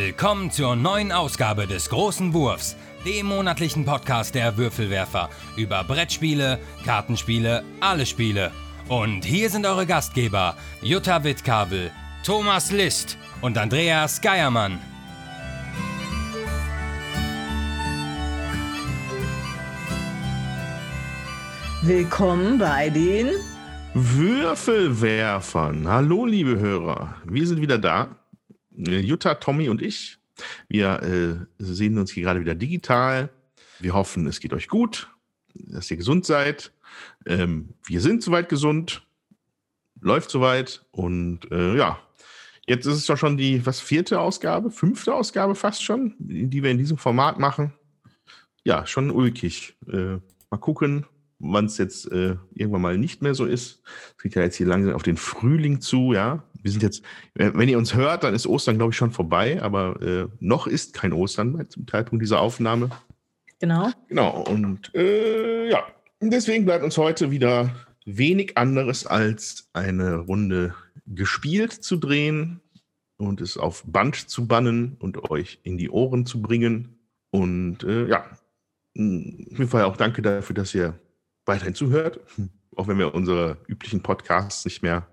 Willkommen zur neuen Ausgabe des Großen Wurfs, dem monatlichen Podcast der Würfelwerfer über Brettspiele, Kartenspiele, alle Spiele. Und hier sind eure Gastgeber Jutta Wittkabel, Thomas List und Andreas Geiermann. Willkommen bei den Würfelwerfern. Hallo, liebe Hörer. Wir sind wieder da. Jutta, Tommy und ich. Wir äh, sehen uns hier gerade wieder digital. Wir hoffen, es geht euch gut, dass ihr gesund seid. Ähm, wir sind soweit gesund. Läuft soweit. Und äh, ja, jetzt ist es doch schon die, was, vierte Ausgabe? Fünfte Ausgabe fast schon, die wir in diesem Format machen. Ja, schon ulkig. Äh, mal gucken, wann es jetzt äh, irgendwann mal nicht mehr so ist. Es geht ja jetzt hier langsam auf den Frühling zu, ja. Wir sind jetzt, wenn ihr uns hört, dann ist Ostern, glaube ich, schon vorbei, aber äh, noch ist kein Ostern zum Zeitpunkt dieser Aufnahme. Genau. Genau, und äh, ja, deswegen bleibt uns heute wieder wenig anderes als eine Runde gespielt zu drehen und es auf Band zu bannen und euch in die Ohren zu bringen. Und äh, ja, auf jeden Fall auch danke dafür, dass ihr weiterhin zuhört, auch wenn wir unsere üblichen Podcasts nicht mehr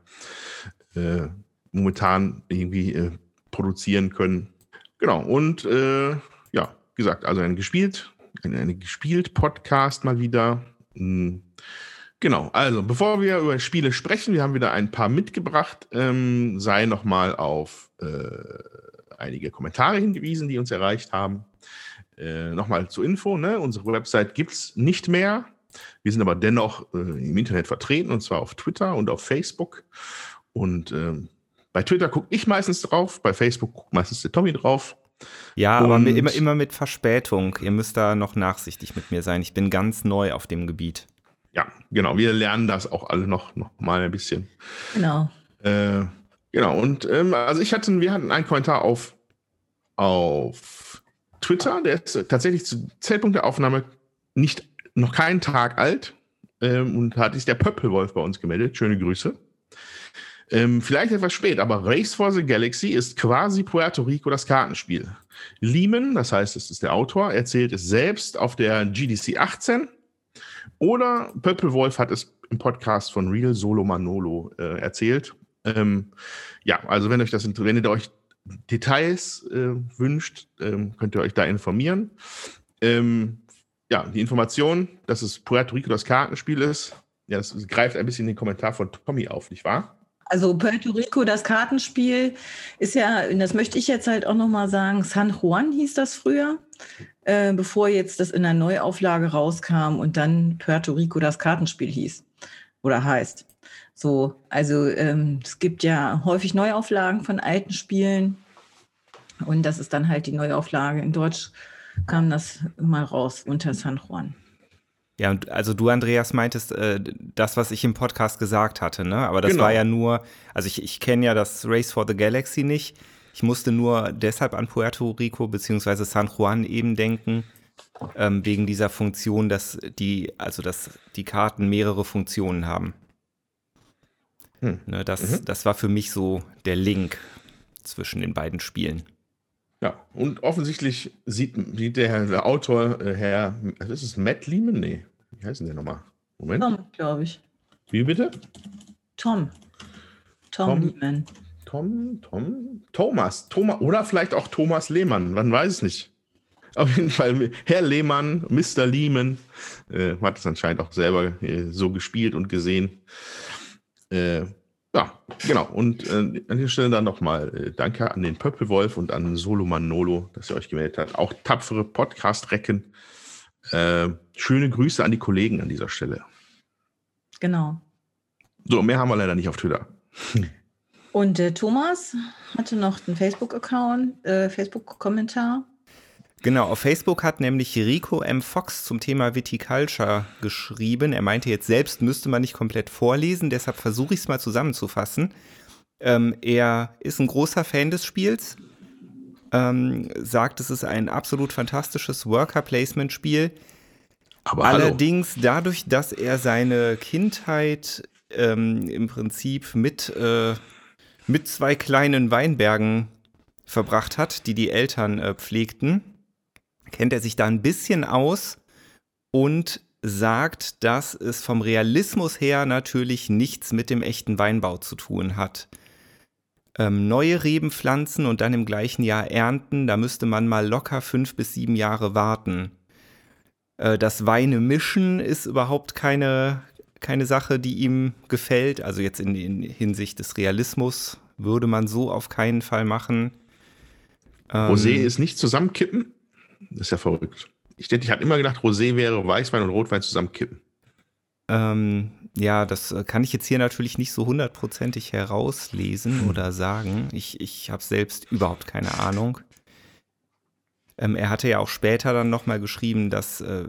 äh, momentan irgendwie äh, produzieren können. Genau, und äh, ja, gesagt, also ein gespielt, eine, eine gespielt Podcast mal wieder. Mhm. Genau, also bevor wir über Spiele sprechen, wir haben wieder ein paar mitgebracht, ähm, sei nochmal auf äh, einige Kommentare hingewiesen, die uns erreicht haben. Äh, nochmal zur Info, ne? unsere Website gibt es nicht mehr. Wir sind aber dennoch äh, im Internet vertreten und zwar auf Twitter und auf Facebook. Und ähm, bei Twitter gucke ich meistens drauf, bei Facebook guckt meistens der Tommy drauf. Ja, und aber immer, immer mit Verspätung. Ihr müsst da noch nachsichtig mit mir sein. Ich bin ganz neu auf dem Gebiet. Ja, genau. Wir lernen das auch alle noch, noch mal ein bisschen. Genau. Äh, genau. Und ähm, also ich hatte, wir hatten einen Kommentar auf, auf Twitter, der ist tatsächlich zu Zeitpunkt der Aufnahme nicht noch keinen Tag alt. Ähm, und hat sich der Pöppelwolf bei uns gemeldet. Schöne Grüße. Ähm, vielleicht etwas spät, aber Race for the Galaxy ist quasi Puerto Rico das Kartenspiel. Lehman, das heißt, es ist der Autor, erzählt es selbst auf der GDC 18. Oder Pöppelwolf hat es im Podcast von Real Solo Manolo äh, erzählt. Ähm, ja, also wenn euch das wenn ihr euch Details äh, wünscht, ähm, könnt ihr euch da informieren. Ähm, ja, die Information, dass es Puerto Rico das Kartenspiel ist, ja, das greift ein bisschen den Kommentar von Tommy auf, nicht wahr? Also Puerto Rico, das Kartenspiel ist ja, das möchte ich jetzt halt auch nochmal sagen, San Juan hieß das früher, äh, bevor jetzt das in der Neuauflage rauskam und dann Puerto Rico das Kartenspiel hieß oder heißt. So, also ähm, es gibt ja häufig Neuauflagen von alten Spielen und das ist dann halt die Neuauflage. In Deutsch kam das mal raus unter San Juan. Ja, und also du, Andreas, meintest äh, das, was ich im Podcast gesagt hatte, ne? Aber das genau. war ja nur, also ich, ich kenne ja das Race for the Galaxy nicht. Ich musste nur deshalb an Puerto Rico bzw. San Juan eben denken, ähm, wegen dieser Funktion, dass die, also dass die Karten mehrere Funktionen haben. Hm. Ne, das, mhm. das war für mich so der Link zwischen den beiden Spielen. Ja, und offensichtlich sieht, sieht der, der Autor, äh, Herr, ist es Matt Lehman? Nee, wie heißt denn der nochmal? Moment. Tom, glaube ich. Wie bitte? Tom. Tom, Tom Lehman. Tom, Tom, Thomas, Thomas, oder vielleicht auch Thomas Lehmann, man weiß es nicht. Auf jeden Fall, Herr Lehmann, Mr. Lehman, äh, hat es anscheinend auch selber äh, so gespielt und gesehen. Äh, ja, genau. Und äh, an dieser Stelle dann nochmal äh, Danke an den Pöppelwolf und an Solo Manolo, dass ihr euch gemeldet habt. Auch tapfere Podcast-Recken. Äh, schöne Grüße an die Kollegen an dieser Stelle. Genau. So, mehr haben wir leider nicht auf Twitter. Und äh, Thomas hatte noch einen Facebook-Account, äh, Facebook-Kommentar. Genau, auf Facebook hat nämlich Rico M. Fox zum Thema Viticulture geschrieben. Er meinte, jetzt selbst müsste man nicht komplett vorlesen, deshalb versuche ich es mal zusammenzufassen. Ähm, er ist ein großer Fan des Spiels, ähm, sagt, es ist ein absolut fantastisches Worker-Placement-Spiel. Aber Allerdings hallo. dadurch, dass er seine Kindheit ähm, im Prinzip mit, äh, mit zwei kleinen Weinbergen verbracht hat, die die Eltern äh, pflegten, kennt er sich da ein bisschen aus und sagt, dass es vom Realismus her natürlich nichts mit dem echten Weinbau zu tun hat. Ähm, neue Reben pflanzen und dann im gleichen Jahr ernten, da müsste man mal locker fünf bis sieben Jahre warten. Äh, das Weine mischen ist überhaupt keine, keine Sache, die ihm gefällt. Also jetzt in, in Hinsicht des Realismus würde man so auf keinen Fall machen. Rosé ähm, ist nicht zusammenkippen? Das ist ja verrückt. Ich, ich habe immer gedacht, Rosé wäre Weißwein und Rotwein zusammenkippen. Ähm, ja, das äh, kann ich jetzt hier natürlich nicht so hundertprozentig herauslesen hm. oder sagen. Ich, ich habe selbst überhaupt keine Ahnung. Ähm, er hatte ja auch später dann nochmal geschrieben, dass äh,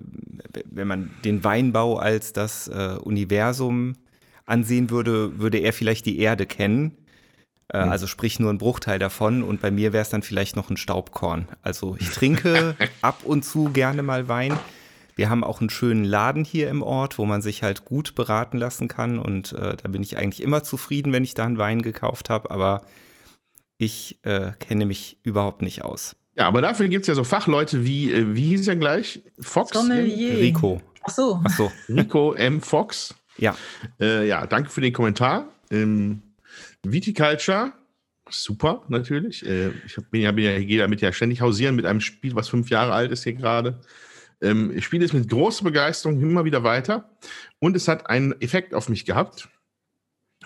wenn man den Weinbau als das äh, Universum ansehen würde, würde er vielleicht die Erde kennen. Äh, mhm. Also sprich nur ein Bruchteil davon und bei mir wäre es dann vielleicht noch ein Staubkorn. Also ich trinke ab und zu gerne mal Wein. Wir haben auch einen schönen Laden hier im Ort, wo man sich halt gut beraten lassen kann und äh, da bin ich eigentlich immer zufrieden, wenn ich da einen Wein gekauft habe, aber ich äh, kenne mich überhaupt nicht aus. Ja, aber dafür gibt es ja so Fachleute wie, äh, wie hieß er gleich? Fox? Sommelier. Rico. Ach so. Ach so. Rico M. Fox. Ja. Äh, ja, danke für den Kommentar. Ähm, Viticulture, super natürlich. Äh, ich bin ja, bin ja, gehe damit ja ständig hausieren mit einem Spiel, was fünf Jahre alt ist hier gerade. Ähm, ich spiele es mit großer Begeisterung immer wieder weiter und es hat einen Effekt auf mich gehabt.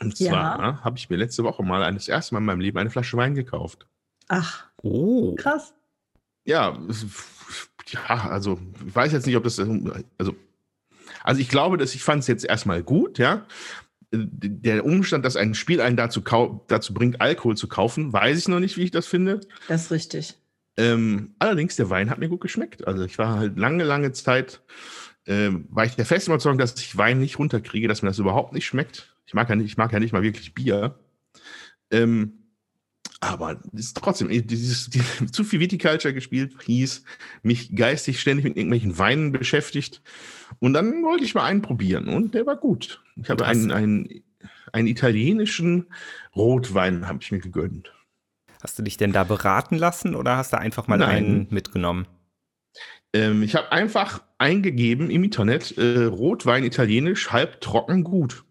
Und zwar ja. habe ich mir letzte Woche mal das erste Mal in meinem Leben eine Flasche Wein gekauft. Ach, oh. krass. Ja, ja, also ich weiß jetzt nicht, ob das, also, also ich glaube, dass ich fand es jetzt erstmal gut, ja. Der Umstand, dass ein Spiel einen dazu, dazu bringt, Alkohol zu kaufen, weiß ich noch nicht, wie ich das finde. Das ist richtig. Ähm, allerdings, der Wein hat mir gut geschmeckt. Also ich war halt lange, lange Zeit, ähm, war ich der festen Überzeugung, dass ich Wein nicht runterkriege, dass mir das überhaupt nicht schmeckt. Ich mag ja nicht, ich mag ja nicht mal wirklich Bier. Ähm, aber ist trotzdem, dieses, die, zu viel Viticulture gespielt, hieß, mich geistig ständig mit irgendwelchen Weinen beschäftigt. Und dann wollte ich mal einen probieren und der war gut. Ich habe einen, einen, einen italienischen Rotwein habe ich mir gegönnt. Hast du dich denn da beraten lassen oder hast du einfach mal Nein. einen mitgenommen? Ähm, ich habe einfach eingegeben im Internet äh, Rotwein italienisch, halb trocken gut.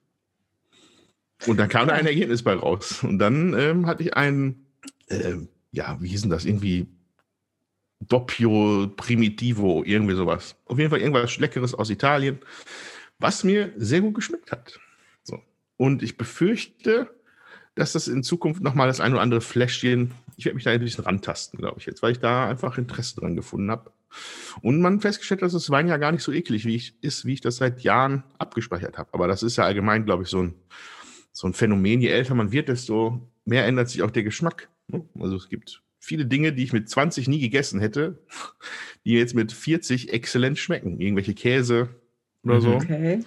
Und dann kam da ein Ergebnis bei raus. Und dann ähm, hatte ich einen, äh, ja, wie hieß denn das? Irgendwie Doppio Primitivo, irgendwie sowas. Auf jeden Fall irgendwas Leckeres aus Italien, was mir sehr gut geschmeckt hat. So. Und ich befürchte, dass das in Zukunft nochmal das ein oder andere Fläschchen, ich werde mich da ein bisschen rantasten, glaube ich jetzt, weil ich da einfach Interesse dran gefunden habe. Und man festgestellt, dass das Wein ja gar nicht so eklig wie ich, ist, wie ich das seit Jahren abgespeichert habe. Aber das ist ja allgemein, glaube ich, so ein so ein Phänomen. Je älter man wird, desto mehr ändert sich auch der Geschmack. Ne? Also es gibt viele Dinge, die ich mit 20 nie gegessen hätte, die jetzt mit 40 exzellent schmecken. Irgendwelche Käse oder so. Okay.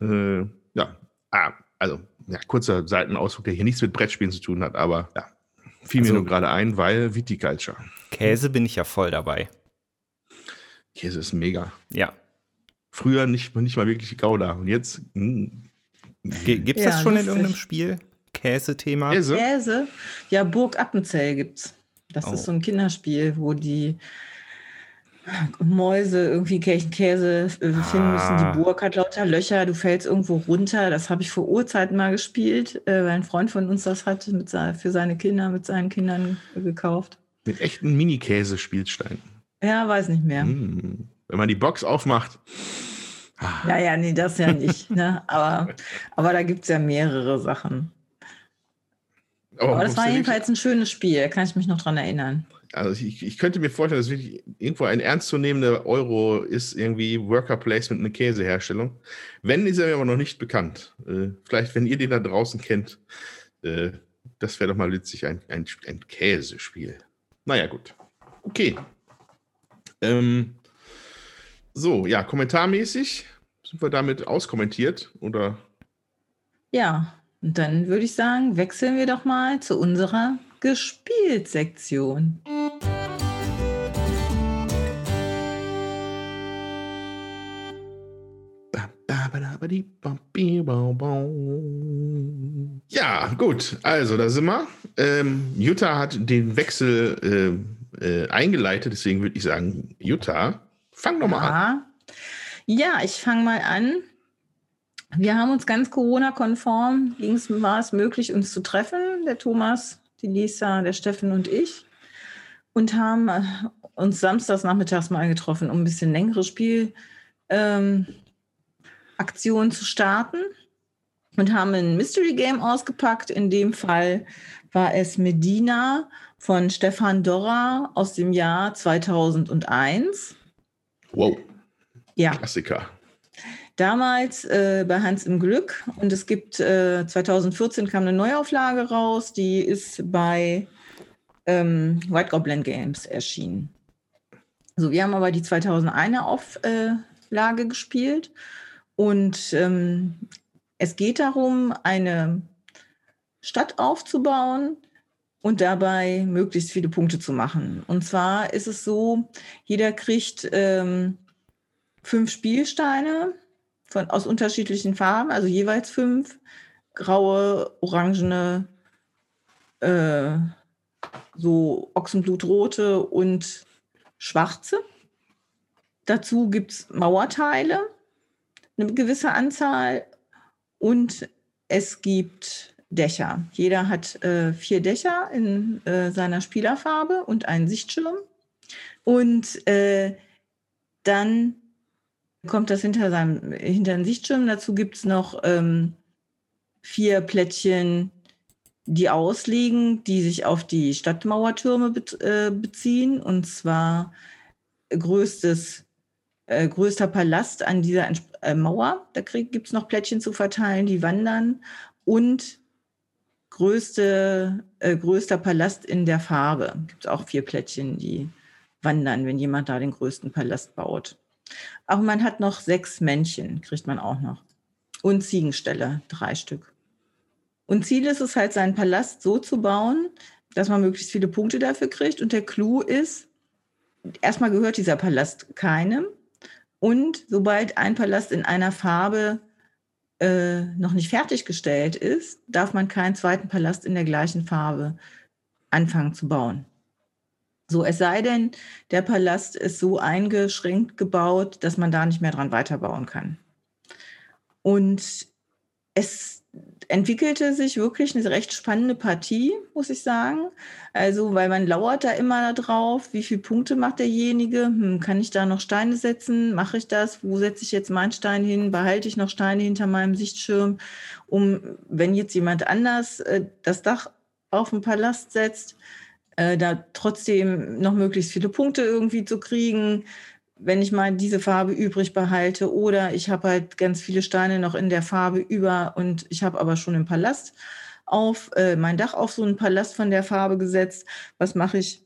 Äh, ja, ah, also ja, kurzer Seitenausflug, der hier nichts mit Brettspielen zu tun hat, aber ja, fiel also, mir nur gerade ein, weil Viticulture. Käse bin ich ja voll dabei. Käse ist mega. Ja. Früher nicht, nicht mal wirklich Gouda und jetzt mh, hm, Gibt es ja, das schon in irgendeinem Spiel? Käse-Thema? Käse? Käse? Ja, Burg Appenzell gibt's. Das oh. ist so ein Kinderspiel, wo die Mäuse irgendwie Käse äh, finden ah. müssen. Die Burg hat lauter Löcher, du fällst irgendwo runter. Das habe ich vor Urzeiten mal gespielt, äh, weil ein Freund von uns das hat mit, für seine Kinder, mit seinen Kindern gekauft. Mit echten Mini-Käse-Spielsteinen. Ja, weiß nicht mehr. Hm. Wenn man die Box aufmacht, ja, ja, nee, das ja nicht. ne? aber, aber da gibt es ja mehrere Sachen. Aber, aber das war jedenfalls ein schönes Spiel, kann ich mich noch dran erinnern. Also ich, ich könnte mir vorstellen, dass wirklich irgendwo ein ernstzunehmender Euro ist, irgendwie Worker Placement, eine Käseherstellung. Wenn, ist er mir aber noch nicht bekannt. Äh, vielleicht, wenn ihr den da draußen kennt, äh, das wäre doch mal witzig, ein, ein, ein Käsespiel. Naja, gut. Okay. Ähm, so, ja, kommentarmäßig sind wir damit auskommentiert oder? Ja, und dann würde ich sagen, wechseln wir doch mal zu unserer Gespielt-Sektion. Ja, gut, also da sind wir. ähm, Jutta hat den Wechsel äh, äh, eingeleitet, deswegen würde ich sagen, Jutta, fang doch mal ja. an. Ja, ich fange mal an. Wir haben uns ganz Corona-konform, war es möglich, uns zu treffen, der Thomas, die Lisa, der Steffen und ich, und haben äh, uns samstags nachmittags mal getroffen, um ein bisschen längere Spielaktionen ähm, zu starten und haben ein Mystery Game ausgepackt. In dem Fall war es Medina von Stefan Dorra aus dem Jahr 2001. Wow. Ja. Klassiker. Damals äh, bei Hans im Glück und es gibt äh, 2014 kam eine Neuauflage raus, die ist bei ähm, White Goblin Games erschienen. So, wir haben aber die 2001er Auflage gespielt und ähm, es geht darum, eine Stadt aufzubauen und dabei möglichst viele Punkte zu machen. Und zwar ist es so, jeder kriegt ähm, fünf Spielsteine von, aus unterschiedlichen Farben, also jeweils fünf, graue, orangene, äh, so Ochsenblutrote und schwarze. Dazu gibt es Mauerteile, eine gewisse Anzahl und es gibt Dächer. Jeder hat äh, vier Dächer in äh, seiner Spielerfarbe und einen Sichtschirm. Und äh, dann kommt das hinter, seinem, hinter den Sichtschirm. Dazu gibt es noch ähm, vier Plättchen, die ausliegen, die sich auf die Stadtmauertürme be äh, beziehen. Und zwar größtes äh, größter Palast an dieser äh, Mauer. Da gibt es noch Plättchen zu verteilen, die wandern. Und größte, äh, größter Palast in der Farbe. Gibt auch vier Plättchen, die wandern, wenn jemand da den größten Palast baut. Auch man hat noch sechs Männchen, kriegt man auch noch. Und Ziegenställe, drei Stück. Und Ziel ist es halt, seinen Palast so zu bauen, dass man möglichst viele Punkte dafür kriegt. Und der Clou ist, erstmal gehört dieser Palast keinem. Und sobald ein Palast in einer Farbe äh, noch nicht fertiggestellt ist, darf man keinen zweiten Palast in der gleichen Farbe anfangen zu bauen. So, es sei denn, der Palast ist so eingeschränkt gebaut, dass man da nicht mehr dran weiterbauen kann. Und es entwickelte sich wirklich eine recht spannende Partie, muss ich sagen. Also, weil man lauert da immer drauf, wie viele Punkte macht derjenige? Hm, kann ich da noch Steine setzen? Mache ich das? Wo setze ich jetzt meinen Stein hin? Behalte ich noch Steine hinter meinem Sichtschirm, um, wenn jetzt jemand anders äh, das Dach auf den Palast setzt, äh, da trotzdem noch möglichst viele Punkte irgendwie zu kriegen? Wenn ich mal diese Farbe übrig behalte oder ich habe halt ganz viele Steine noch in der Farbe über und ich habe aber schon einen Palast auf, äh, mein Dach auf so einen Palast von der Farbe gesetzt. Was mache ich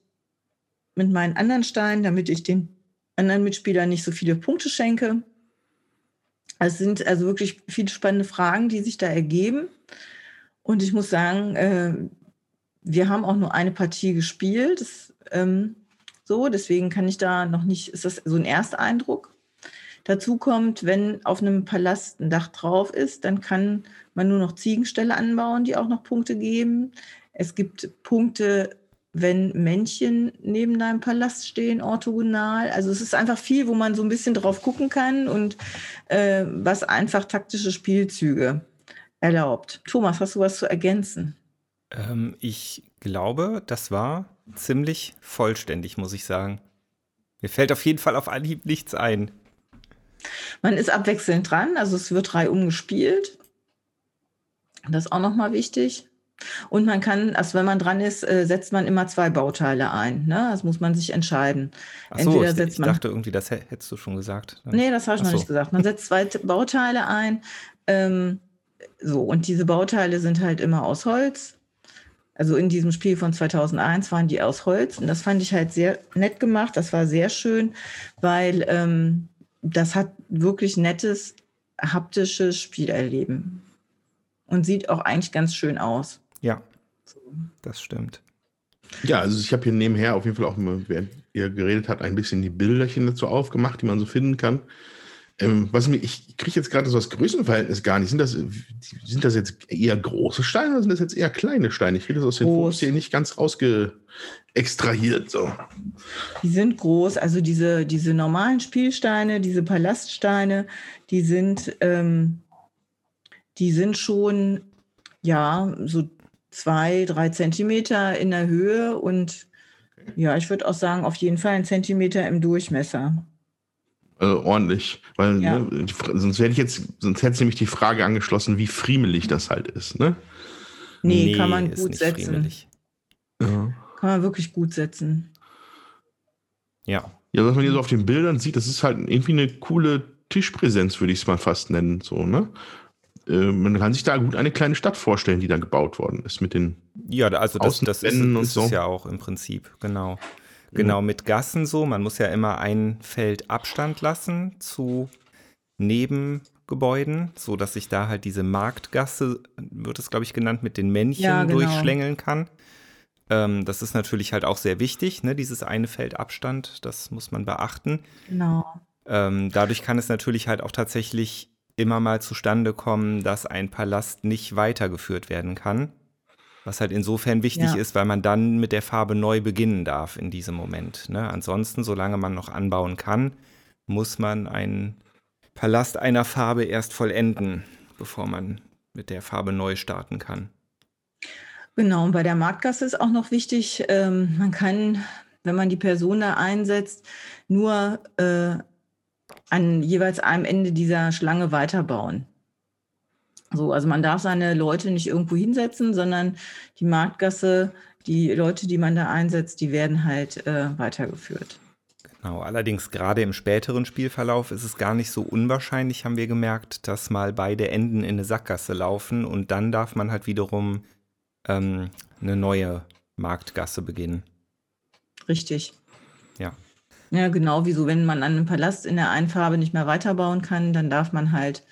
mit meinen anderen Steinen, damit ich den anderen Mitspielern nicht so viele Punkte schenke? Es sind also wirklich viele spannende Fragen, die sich da ergeben. Und ich muss sagen, äh, wir haben auch nur eine Partie gespielt. Das, ähm, so, deswegen kann ich da noch nicht, ist das so ein Ersteindruck. Dazu kommt, wenn auf einem Palast ein Dach drauf ist, dann kann man nur noch Ziegenställe anbauen, die auch noch Punkte geben. Es gibt Punkte, wenn Männchen neben deinem Palast stehen, orthogonal. Also es ist einfach viel, wo man so ein bisschen drauf gucken kann und äh, was einfach taktische Spielzüge erlaubt. Thomas, hast du was zu ergänzen? Ähm, ich glaube, das war ziemlich vollständig, muss ich sagen. Mir fällt auf jeden Fall auf Anhieb nichts ein. Man ist abwechselnd dran, also es wird drei umgespielt. Das ist auch nochmal wichtig. Und man kann, also wenn man dran ist, äh, setzt man immer zwei Bauteile ein. Ne? Das muss man sich entscheiden. Ach so, Entweder setzt ich man, dachte irgendwie, das hättest du schon gesagt. Nee, das habe ich Ach noch so. nicht gesagt. Man setzt zwei Bauteile ein. Ähm, so, und diese Bauteile sind halt immer aus Holz. Also in diesem Spiel von 2001 waren die aus Holz und das fand ich halt sehr nett gemacht. Das war sehr schön, weil ähm, das hat wirklich nettes haptisches Spielerleben und sieht auch eigentlich ganz schön aus. Ja, das stimmt. Ja, also ich habe hier nebenher auf jeden Fall auch, während ihr geredet habt, ein bisschen die Bilderchen dazu aufgemacht, die man so finden kann. Ähm, was mir, ich kriege jetzt gerade so das Größenverhältnis gar nicht. Sind das, sind das jetzt eher große Steine oder sind das jetzt eher kleine Steine? Ich kriege das aus den Fotos hier nicht ganz rausge extrahiert. So. Die sind groß, also diese, diese normalen Spielsteine, diese Palaststeine, die sind, ähm, die sind schon ja so zwei, drei Zentimeter in der Höhe und ja, ich würde auch sagen, auf jeden Fall ein Zentimeter im Durchmesser äh, ordentlich. Weil ja. ne, sonst hätte ich jetzt, sonst hätte nämlich die Frage angeschlossen, wie friemelig das halt ist, ne? Nee, nee kann man gut setzen. Ja. Kann man wirklich gut setzen. Ja. Ja, was man hier so auf den Bildern sieht, das ist halt irgendwie eine coole Tischpräsenz, würde ich es mal fast nennen. So, ne? Äh, man kann sich da gut eine kleine Stadt vorstellen, die da gebaut worden ist mit den Ja, also das, das ist, ist so. ja auch im Prinzip, genau. Genau, mit Gassen so. Man muss ja immer ein Feld Abstand lassen zu Nebengebäuden, so dass sich da halt diese Marktgasse, wird es glaube ich genannt, mit den Männchen ja, genau. durchschlängeln kann. Ähm, das ist natürlich halt auch sehr wichtig, ne? dieses eine Feld Abstand, das muss man beachten. Genau. Ähm, dadurch kann es natürlich halt auch tatsächlich immer mal zustande kommen, dass ein Palast nicht weitergeführt werden kann. Was halt insofern wichtig ja. ist, weil man dann mit der Farbe neu beginnen darf in diesem Moment. Ne? Ansonsten, solange man noch anbauen kann, muss man einen Palast einer Farbe erst vollenden, bevor man mit der Farbe neu starten kann. Genau, und bei der Marktgasse ist auch noch wichtig, ähm, man kann, wenn man die Person da einsetzt, nur äh, an jeweils einem Ende dieser Schlange weiterbauen. So, also man darf seine Leute nicht irgendwo hinsetzen, sondern die Marktgasse, die Leute, die man da einsetzt, die werden halt äh, weitergeführt. Genau, allerdings gerade im späteren Spielverlauf ist es gar nicht so unwahrscheinlich, haben wir gemerkt, dass mal beide Enden in eine Sackgasse laufen und dann darf man halt wiederum ähm, eine neue Marktgasse beginnen. Richtig. Ja. Ja, genau, wieso, wenn man an einem Palast in der einen Farbe nicht mehr weiterbauen kann, dann darf man halt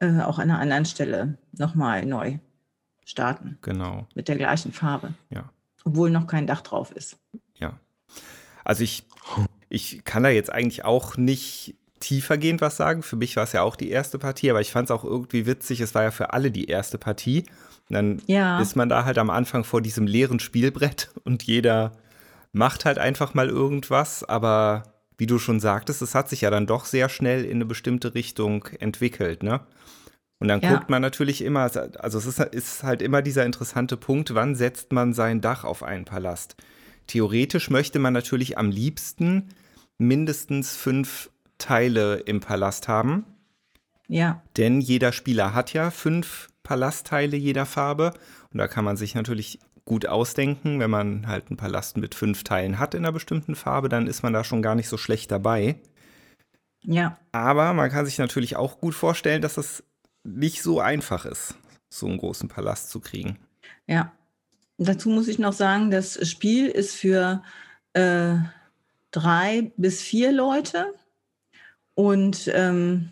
äh, auch an einer anderen Stelle nochmal neu starten. Genau. Mit der gleichen Farbe. Ja. Obwohl noch kein Dach drauf ist. Ja. Also ich, ich kann da jetzt eigentlich auch nicht tiefergehend was sagen. Für mich war es ja auch die erste Partie, aber ich fand es auch irgendwie witzig. Es war ja für alle die erste Partie. Und dann ja. ist man da halt am Anfang vor diesem leeren Spielbrett und jeder macht halt einfach mal irgendwas, aber wie du schon sagtest, es hat sich ja dann doch sehr schnell in eine bestimmte Richtung entwickelt, ne? Und dann ja. guckt man natürlich immer, also es ist, ist, halt immer dieser interessante Punkt, wann setzt man sein Dach auf einen Palast? Theoretisch möchte man natürlich am liebsten mindestens fünf Teile im Palast haben. Ja. Denn jeder Spieler hat ja fünf Palastteile jeder Farbe. Und da kann man sich natürlich gut ausdenken. Wenn man halt einen Palast mit fünf Teilen hat in einer bestimmten Farbe, dann ist man da schon gar nicht so schlecht dabei. Ja. Aber man kann sich natürlich auch gut vorstellen, dass es nicht so einfach ist, so einen großen Palast zu kriegen. Ja. Dazu muss ich noch sagen, das Spiel ist für äh, drei bis vier Leute und ähm,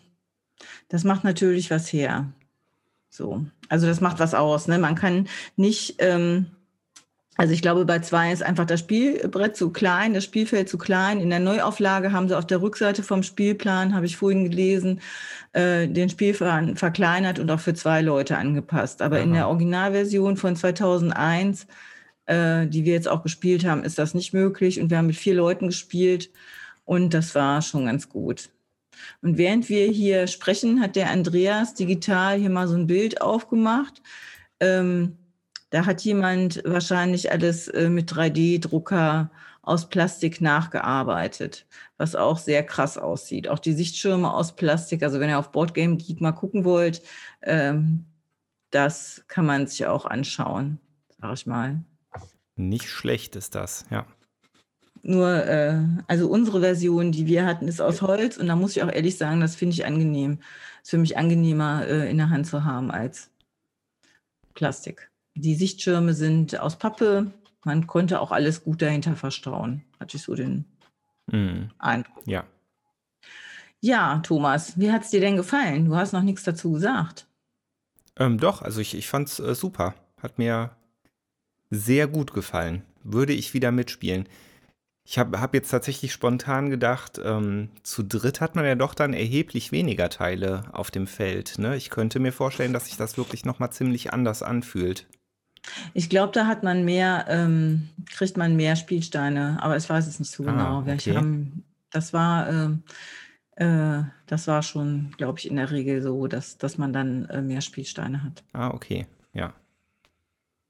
das macht natürlich was her. So, also das macht was aus. Ne? Man kann nicht ähm, also ich glaube, bei zwei ist einfach das Spielbrett zu klein, das Spielfeld zu klein. In der Neuauflage haben sie auf der Rückseite vom Spielplan, habe ich vorhin gelesen, äh, den Spielplan verkleinert und auch für zwei Leute angepasst. Aber Aha. in der Originalversion von 2001, äh, die wir jetzt auch gespielt haben, ist das nicht möglich. Und wir haben mit vier Leuten gespielt und das war schon ganz gut. Und während wir hier sprechen, hat der Andreas digital hier mal so ein Bild aufgemacht. Ähm, da hat jemand wahrscheinlich alles äh, mit 3D-Drucker aus Plastik nachgearbeitet, was auch sehr krass aussieht. Auch die Sichtschirme aus Plastik, also wenn ihr auf Boardgame Geek mal gucken wollt, ähm, das kann man sich auch anschauen, sag ich mal. Nicht schlecht ist das, ja. Nur, äh, also unsere Version, die wir hatten, ist aus Holz und da muss ich auch ehrlich sagen, das finde ich angenehm. Ist für mich angenehmer äh, in der Hand zu haben als Plastik. Die Sichtschirme sind aus Pappe. Man konnte auch alles gut dahinter verstauen, hatte ich so den mm. Eindruck. Ja. Ja, Thomas, wie hat es dir denn gefallen? Du hast noch nichts dazu gesagt. Ähm, doch, also ich, ich fand es äh, super. Hat mir sehr gut gefallen. Würde ich wieder mitspielen. Ich habe hab jetzt tatsächlich spontan gedacht, ähm, zu dritt hat man ja doch dann erheblich weniger Teile auf dem Feld. Ne? Ich könnte mir vorstellen, dass sich das wirklich nochmal ziemlich anders anfühlt. Ich glaube, da hat man mehr, ähm, kriegt man mehr Spielsteine, aber ich weiß es nicht so ah, genau. Okay. Haben, das war, äh, äh, das war schon, glaube ich, in der Regel so, dass, dass man dann äh, mehr Spielsteine hat. Ah, okay, ja.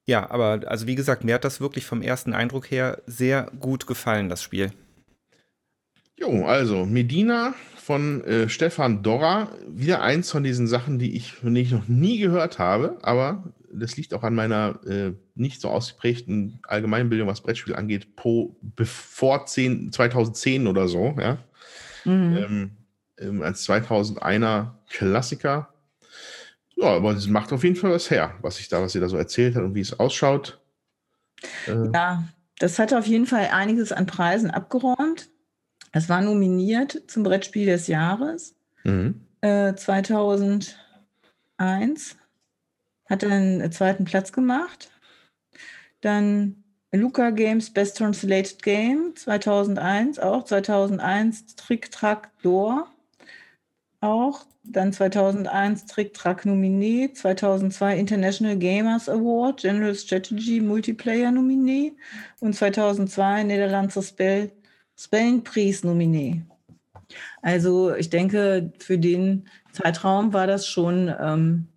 Ja, aber also wie gesagt, mir hat das wirklich vom ersten Eindruck her sehr gut gefallen, das Spiel. Jo, also Medina von äh, Stefan Dorra, wieder eins von diesen Sachen, die ich, von denen ich noch nie gehört habe, aber das liegt auch an meiner äh, nicht so ausgeprägten Allgemeinbildung, was Brettspiel angeht, po, bevor 10, 2010 oder so, ja. Mhm. Ähm, ähm, als 2001er Klassiker. Ja, aber es macht auf jeden Fall was her, was ich da, was sie da so erzählt hat und wie es ausschaut. Äh, ja, das hat auf jeden Fall einiges an Preisen abgeräumt. Es war nominiert zum Brettspiel des Jahres mhm. äh, 2001 hat den zweiten Platz gemacht. Dann Luca Games Best Translated Game 2001 auch. 2001 Trick Track Door auch. Dann 2001 Trick Track Nominee. 2002 International Gamers Award General Strategy Multiplayer Nominee. Und 2002 Niederlandse Spell, Spelling Nominee. Also ich denke, für den Zeitraum war das schon ähm,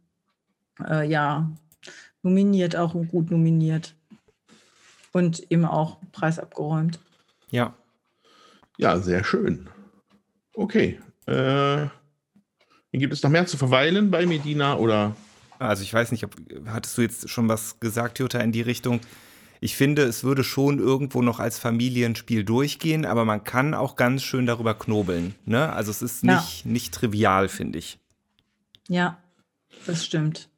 äh, ja, nominiert, auch gut nominiert. Und eben auch Preis abgeräumt. Ja. Ja, sehr schön. Okay. Äh, gibt es noch mehr zu verweilen bei Medina oder? Also ich weiß nicht, ob, hattest du jetzt schon was gesagt, Jutta, in die Richtung? Ich finde, es würde schon irgendwo noch als Familienspiel durchgehen, aber man kann auch ganz schön darüber knobeln. Ne? Also es ist nicht, ja. nicht trivial, finde ich. Ja, das stimmt.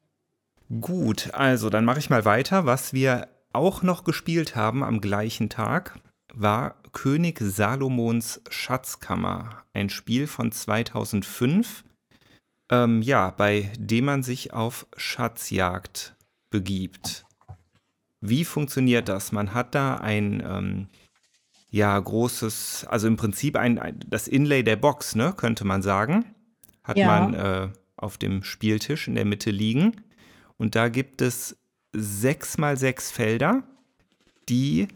Gut, also dann mache ich mal weiter. Was wir auch noch gespielt haben am gleichen Tag war König Salomons Schatzkammer, ein Spiel von 2005, ähm, ja, bei dem man sich auf Schatzjagd begibt. Wie funktioniert das? Man hat da ein ähm, ja großes, also im Prinzip ein, ein, das Inlay der Box, ne, könnte man sagen, hat ja. man äh, auf dem Spieltisch in der Mitte liegen. Und da gibt es sechs mal sechs Felder, die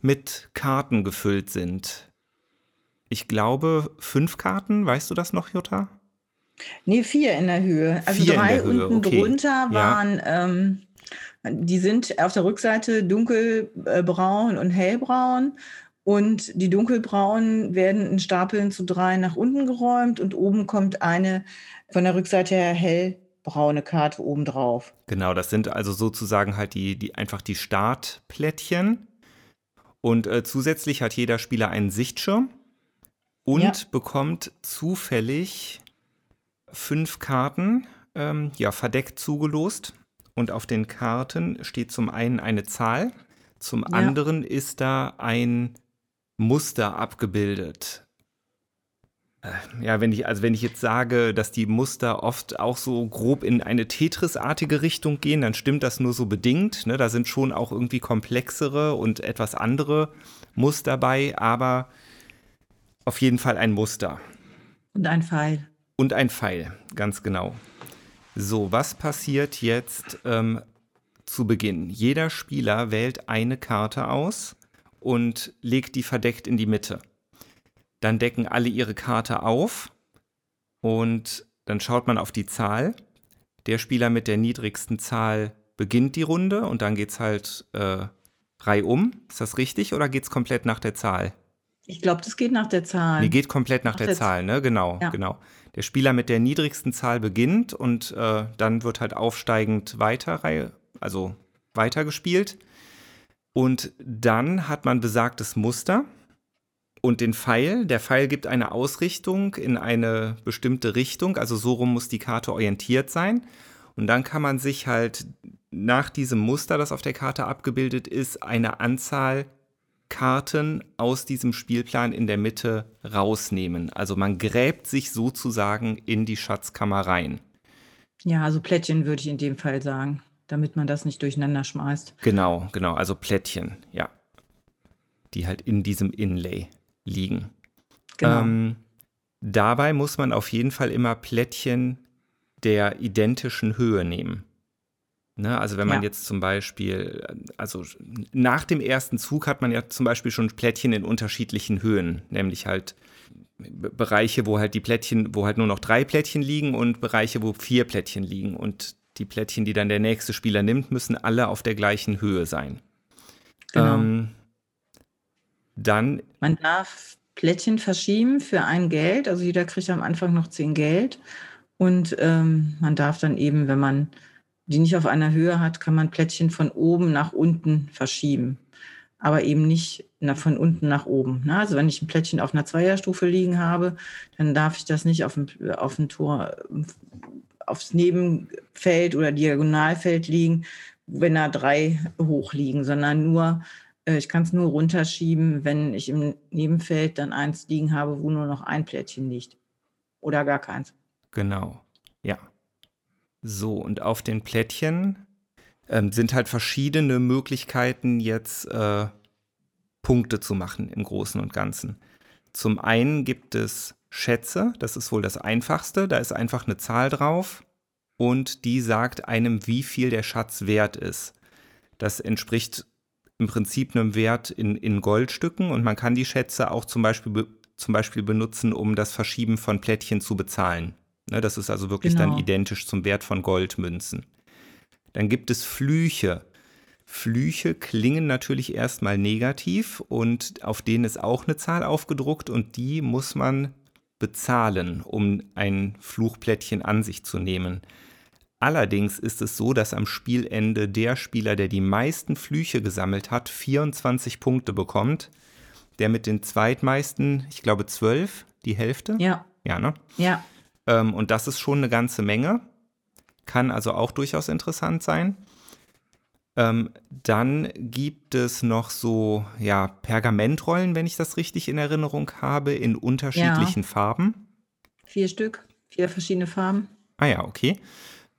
mit Karten gefüllt sind. Ich glaube, fünf Karten, weißt du das noch, Jutta? Nee, vier in der Höhe. Also vier drei Höhe. unten okay. drunter waren, ja. ähm, die sind auf der Rückseite dunkelbraun und hellbraun. Und die dunkelbraunen werden in Stapeln zu drei nach unten geräumt und oben kommt eine von der Rückseite her hell braune Karte obendrauf. Genau, das sind also sozusagen halt die, die einfach die Startplättchen. Und äh, zusätzlich hat jeder Spieler einen Sichtschirm und ja. bekommt zufällig fünf Karten ähm, ja, verdeckt zugelost. Und auf den Karten steht zum einen eine Zahl, zum ja. anderen ist da ein Muster abgebildet. Äh, ja, wenn ich, also wenn ich jetzt sage, dass die Muster oft auch so grob in eine Tetris-artige Richtung gehen, dann stimmt das nur so bedingt. Ne? Da sind schon auch irgendwie komplexere und etwas andere Muster bei, aber auf jeden Fall ein Muster. Und ein Pfeil. Und ein Pfeil, ganz genau. So, was passiert jetzt ähm, zu Beginn? Jeder Spieler wählt eine Karte aus und legt die verdeckt in die Mitte. Dann decken alle ihre Karte auf und dann schaut man auf die Zahl. Der Spieler mit der niedrigsten Zahl beginnt die Runde und dann geht es halt äh, reihum. Ist das richtig oder geht es komplett nach der Zahl? Ich glaube, das geht nach der Zahl. Nee, geht komplett nach, nach der, der, Zahl, ne? Genau, ja. genau. Der Spieler mit der niedrigsten Zahl beginnt und äh, dann wird halt aufsteigend weiter, also weitergespielt. Und dann hat man besagtes Muster und den Pfeil. Der Pfeil gibt eine Ausrichtung in eine bestimmte Richtung, also so rum muss die Karte orientiert sein. Und dann kann man sich halt nach diesem Muster, das auf der Karte abgebildet ist, eine Anzahl Karten aus diesem Spielplan in der Mitte rausnehmen. Also man gräbt sich sozusagen in die Schatzkammer rein. Ja, also Plättchen würde ich in dem Fall sagen, damit man das nicht durcheinander schmeißt. Genau, genau, also Plättchen, ja. die halt in diesem Inlay liegen. Genau. Ähm, dabei muss man auf jeden Fall immer Plättchen der identischen Höhe nehmen. Ne, also wenn man ja. jetzt zum Beispiel, also nach dem ersten Zug hat man ja zum Beispiel schon Plättchen in unterschiedlichen Höhen, nämlich halt Bereiche, wo halt die Plättchen, wo halt nur noch drei Plättchen liegen und Bereiche, wo vier Plättchen liegen. Und die Plättchen, die dann der nächste Spieler nimmt, müssen alle auf der gleichen Höhe sein. Genau. Ähm, dann. Man darf Plättchen verschieben für ein Geld. Also jeder kriegt am Anfang noch zehn Geld. Und ähm, man darf dann eben, wenn man die nicht auf einer Höhe hat, kann man Plättchen von oben nach unten verschieben. Aber eben nicht von unten nach oben. Ne? Also wenn ich ein Plättchen auf einer Zweierstufe liegen habe, dann darf ich das nicht auf dem, auf dem Tor, aufs Nebenfeld oder Diagonalfeld liegen, wenn da drei hoch liegen, sondern nur, ich kann es nur runterschieben, wenn ich im Nebenfeld dann eins liegen habe, wo nur noch ein Plättchen liegt. Oder gar keins. Genau, ja. So, und auf den Plättchen ähm, sind halt verschiedene Möglichkeiten, jetzt äh, Punkte zu machen im Großen und Ganzen. Zum einen gibt es Schätze, das ist wohl das einfachste, da ist einfach eine Zahl drauf und die sagt einem, wie viel der Schatz wert ist. Das entspricht im Prinzip einem Wert in, in Goldstücken und man kann die Schätze auch zum Beispiel, zum Beispiel benutzen, um das Verschieben von Plättchen zu bezahlen. Ne, das ist also wirklich genau. dann identisch zum Wert von Goldmünzen. Dann gibt es Flüche. Flüche klingen natürlich erstmal negativ und auf denen ist auch eine Zahl aufgedruckt und die muss man bezahlen, um ein Fluchplättchen an sich zu nehmen. Allerdings ist es so, dass am Spielende der Spieler, der die meisten Flüche gesammelt hat, 24 Punkte bekommt. Der mit den zweitmeisten, ich glaube 12, die Hälfte. Ja. Ja, ne? Ja. Ähm, und das ist schon eine ganze Menge. Kann also auch durchaus interessant sein. Ähm, dann gibt es noch so, ja, Pergamentrollen, wenn ich das richtig in Erinnerung habe, in unterschiedlichen ja. Farben. Vier Stück, vier verschiedene Farben. Ah ja, okay.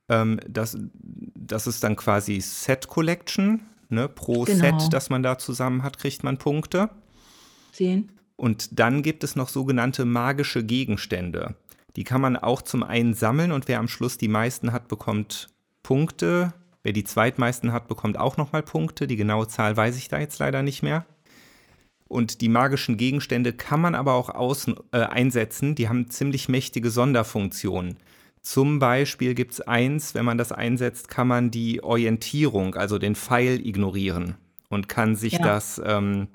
Ähm, das, das ist dann quasi Set Collection. Ne? Pro genau. Set, das man da zusammen hat, kriegt man Punkte. Zehn. Und dann gibt es noch sogenannte magische Gegenstände. Die kann man auch zum einen sammeln und wer am Schluss die meisten hat, bekommt Punkte. Wer die zweitmeisten hat, bekommt auch nochmal Punkte. Die genaue Zahl weiß ich da jetzt leider nicht mehr. Und die magischen Gegenstände kann man aber auch außen, äh, einsetzen. Die haben ziemlich mächtige Sonderfunktionen. Zum Beispiel gibt es eins, wenn man das einsetzt, kann man die Orientierung, also den Pfeil ignorieren und kann sich ja. das ähm,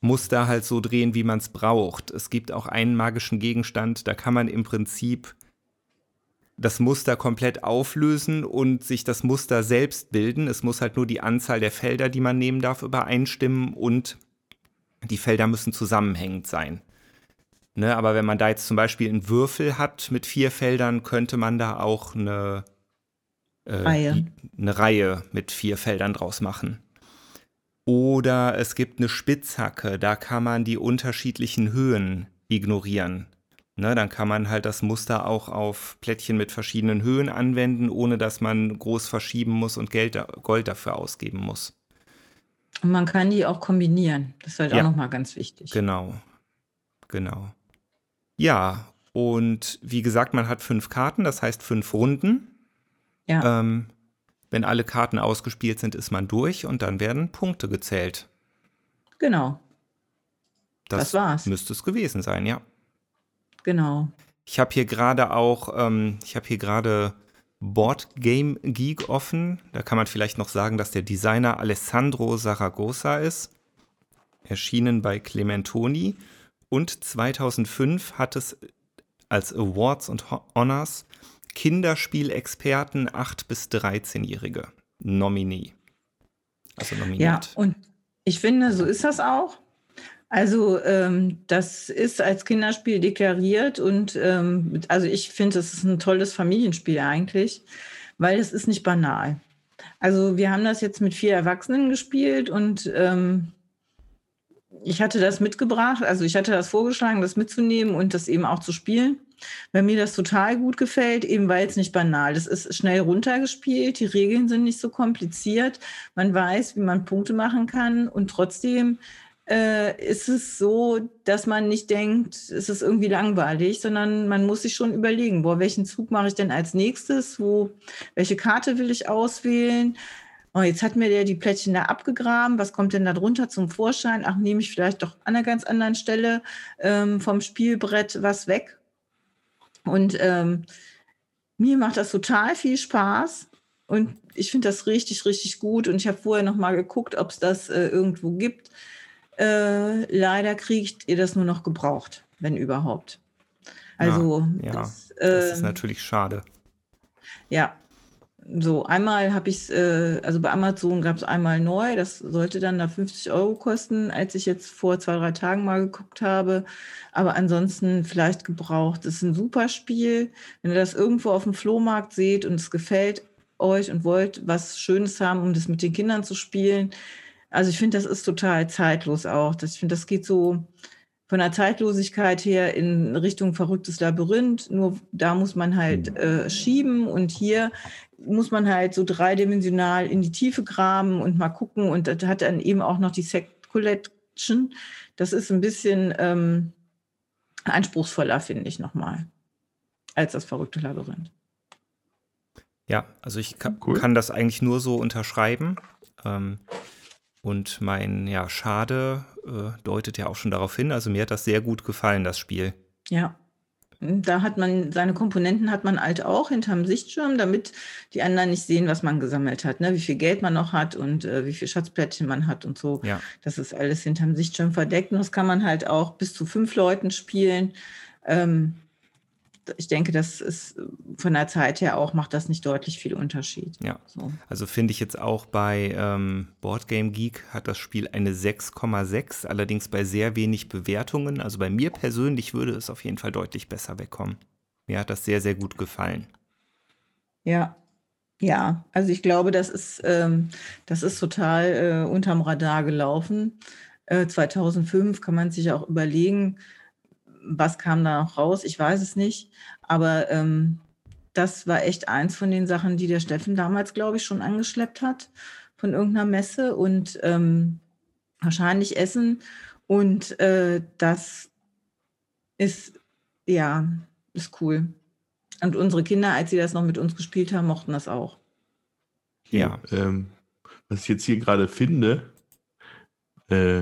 Muster halt so drehen, wie man es braucht. Es gibt auch einen magischen Gegenstand, da kann man im Prinzip das Muster komplett auflösen und sich das Muster selbst bilden. Es muss halt nur die Anzahl der Felder, die man nehmen darf, übereinstimmen und die Felder müssen zusammenhängend sein. Ne, aber wenn man da jetzt zum Beispiel einen Würfel hat mit vier Feldern, könnte man da auch eine, äh, Reihe. eine Reihe mit vier Feldern draus machen. Oder es gibt eine Spitzhacke, da kann man die unterschiedlichen Höhen ignorieren. Ne, dann kann man halt das Muster auch auf Plättchen mit verschiedenen Höhen anwenden, ohne dass man groß verschieben muss und Geld, Gold dafür ausgeben muss. Und man kann die auch kombinieren. Das ist halt ja. auch nochmal ganz wichtig. Genau. Genau. Ja, und wie gesagt, man hat fünf Karten, das heißt fünf Runden. Ja. Ähm, wenn alle Karten ausgespielt sind, ist man durch und dann werden Punkte gezählt. Genau. Das, das war's. Müsste es gewesen sein, ja. Genau. Ich habe hier gerade auch, ähm, ich habe hier gerade Board Game Geek offen. Da kann man vielleicht noch sagen, dass der Designer Alessandro Saragossa ist. Erschienen bei Clementoni. Und 2005 hat es als Awards und Honors Kinderspielexperten 8- bis 13-Jährige Nominee. Also nominiert. Ja, und ich finde, so ist das auch. Also ähm, das ist als Kinderspiel deklariert und ähm, also ich finde, es ist ein tolles Familienspiel eigentlich, weil es ist nicht banal. Also wir haben das jetzt mit vier Erwachsenen gespielt und ähm, ich hatte das mitgebracht, also ich hatte das vorgeschlagen, das mitzunehmen und das eben auch zu spielen weil mir das total gut gefällt, eben weil es nicht banal ist. Es ist schnell runtergespielt, die Regeln sind nicht so kompliziert, man weiß, wie man Punkte machen kann und trotzdem äh, ist es so, dass man nicht denkt, es ist irgendwie langweilig, sondern man muss sich schon überlegen, boah, welchen Zug mache ich denn als nächstes? Wo, welche Karte will ich auswählen? Oh, jetzt hat mir der die Plättchen da abgegraben. Was kommt denn da drunter zum Vorschein? Ach, nehme ich vielleicht doch an einer ganz anderen Stelle ähm, vom Spielbrett was weg. Und ähm, mir macht das total viel Spaß. Und ich finde das richtig, richtig gut. Und ich habe vorher noch mal geguckt, ob es das äh, irgendwo gibt. Äh, leider kriegt ihr das nur noch gebraucht, wenn überhaupt. Also, ja, ja das, äh, das ist ähm, natürlich schade. Ja, so einmal habe ich es, äh, also bei Amazon gab es einmal neu, das sollte dann da 50 Euro kosten, als ich jetzt vor zwei, drei Tagen mal geguckt habe. Aber ansonsten vielleicht gebraucht. Das ist ein super Spiel. Wenn ihr das irgendwo auf dem Flohmarkt seht und es gefällt euch und wollt was Schönes haben, um das mit den Kindern zu spielen, also ich finde, das ist total zeitlos auch. Das, ich finde, das geht so von der Zeitlosigkeit her in Richtung verrücktes Labyrinth. Nur da muss man halt hm. äh, schieben und hier muss man halt so dreidimensional in die Tiefe graben und mal gucken. Und das hat dann eben auch noch die Sect Collection. Das ist ein bisschen ähm, anspruchsvoller, finde ich nochmal, als das verrückte Labyrinth. Ja, also ich kann, cool. kann das eigentlich nur so unterschreiben. Ähm, und mein ja, Schade äh, deutet ja auch schon darauf hin. Also mir hat das sehr gut gefallen, das Spiel. Ja. Da hat man, seine Komponenten hat man halt auch hinterm Sichtschirm, damit die anderen nicht sehen, was man gesammelt hat, ne? wie viel Geld man noch hat und äh, wie viel Schatzplättchen man hat und so. Ja. Das ist alles hinterm Sichtschirm verdeckt. Und das kann man halt auch bis zu fünf Leuten spielen. Ähm, ich denke, das ist von der Zeit her auch, macht das nicht deutlich viel Unterschied. Ja. So. Also finde ich jetzt auch bei ähm, Boardgame Geek hat das Spiel eine 6,6, allerdings bei sehr wenig Bewertungen. Also bei mir persönlich würde es auf jeden Fall deutlich besser wegkommen. Mir hat das sehr, sehr gut gefallen. Ja, ja, also ich glaube, das ist, ähm, das ist total äh, unterm Radar gelaufen. Äh, 2005 kann man sich auch überlegen, was kam da noch raus? Ich weiß es nicht. Aber ähm, das war echt eins von den Sachen, die der Steffen damals, glaube ich, schon angeschleppt hat von irgendeiner Messe und ähm, wahrscheinlich Essen. Und äh, das ist, ja, ist cool. Und unsere Kinder, als sie das noch mit uns gespielt haben, mochten das auch. Ja. Ähm, was ich jetzt hier gerade finde, äh,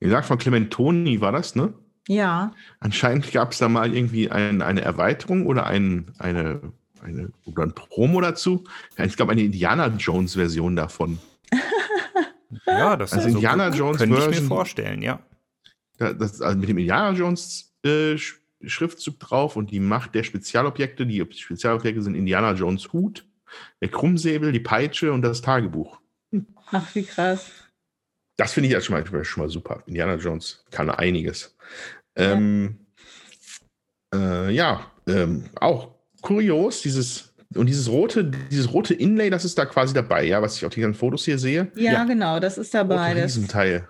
ihr sagt von Clementoni war das, ne? Ja. Anscheinend gab es da mal irgendwie ein, eine Erweiterung oder ein, eine, eine, oder ein Promo dazu. Ich glaube, eine Indiana Jones-Version davon. ja, das also ist Indiana also, Jones könnte Version, ich mir vorstellen, ja. Das, also mit dem Indiana Jones äh, Schriftzug drauf und die Macht der Spezialobjekte. Die Spezialobjekte sind Indiana Jones Hut, der Krummsäbel, die Peitsche und das Tagebuch. Hm. Ach, wie krass. Das finde ich ja schon mal, schon mal super. Indiana Jones kann einiges. Ähm, ja, äh, ja ähm, auch kurios, dieses und dieses rote, dieses rote Inlay, das ist da quasi dabei, ja, was ich auf den Fotos hier sehe. Ja, ja. genau, das ist dabei. Rote Riesenteil.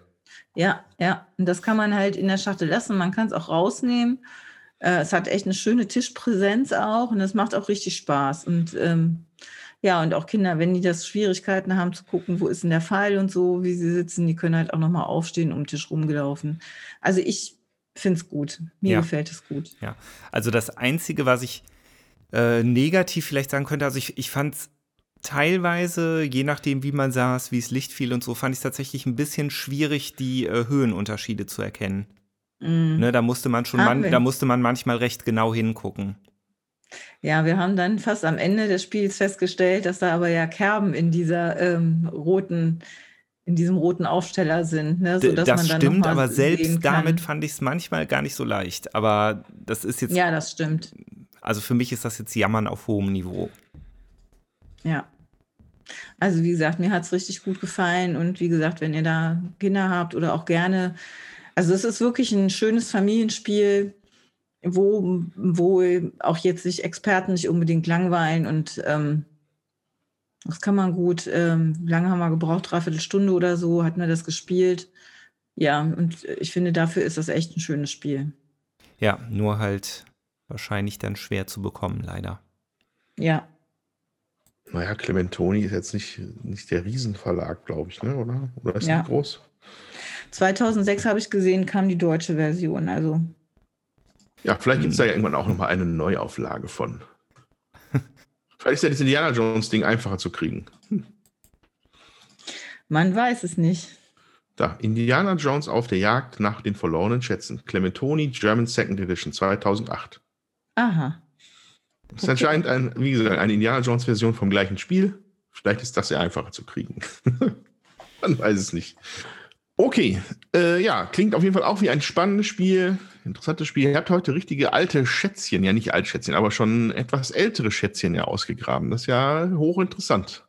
Ja, ja. Und das kann man halt in der Schachtel lassen. Man kann es auch rausnehmen. Äh, es hat echt eine schöne Tischpräsenz auch und es macht auch richtig Spaß. Und ähm, ja, und auch Kinder, wenn die das Schwierigkeiten haben zu gucken, wo ist denn der Pfeil und so, wie sie sitzen, die können halt auch nochmal aufstehen, um den Tisch rumgelaufen. Also ich finde es gut. Mir ja. gefällt es gut. Ja, also das Einzige, was ich äh, negativ vielleicht sagen könnte, also ich, ich fand es teilweise, je nachdem, wie man saß, wie es Licht fiel und so, fand ich es tatsächlich ein bisschen schwierig, die äh, Höhenunterschiede zu erkennen. Mm. Ne, da musste man schon, man, da musste man manchmal recht genau hingucken. Ja, wir haben dann fast am Ende des Spiels festgestellt, dass da aber ja Kerben in dieser ähm, roten in diesem roten Aufsteller sind. Ne, sodass das man dann stimmt, aber selbst damit fand ich es manchmal gar nicht so leicht. Aber das ist jetzt. Ja, das stimmt. Also für mich ist das jetzt Jammern auf hohem Niveau. Ja. Also wie gesagt, mir hat es richtig gut gefallen. Und wie gesagt, wenn ihr da Kinder habt oder auch gerne, also es ist wirklich ein schönes Familienspiel, wo, wo auch jetzt sich Experten nicht unbedingt langweilen und ähm, das kann man gut. Ähm, lange haben wir gebraucht? Dreiviertel Stunde oder so hatten wir das gespielt. Ja, und ich finde, dafür ist das echt ein schönes Spiel. Ja, nur halt wahrscheinlich dann schwer zu bekommen, leider. Ja. Naja, Clementoni ist jetzt nicht, nicht der Riesenverlag, glaube ich, ne? oder? Oder ist ja. groß? 2006 habe ich gesehen, kam die deutsche Version. Also. Ja, vielleicht gibt es da ja irgendwann auch nochmal eine Neuauflage von. Vielleicht ist ja das Indiana Jones-Ding einfacher zu kriegen. Hm. Man weiß es nicht. Da, Indiana Jones auf der Jagd nach den verlorenen Schätzen. Clementoni German Second Edition 2008. Aha. Das ist anscheinend, ein, wie gesagt, eine Indiana Jones Version vom gleichen Spiel. Vielleicht ist das ja einfacher zu kriegen. Man weiß es nicht. Okay, äh, ja, klingt auf jeden Fall auch wie ein spannendes Spiel, interessantes Spiel. Ihr habt heute richtige alte Schätzchen, ja nicht Altschätzchen, aber schon etwas ältere Schätzchen ja ausgegraben. Das ist ja hochinteressant.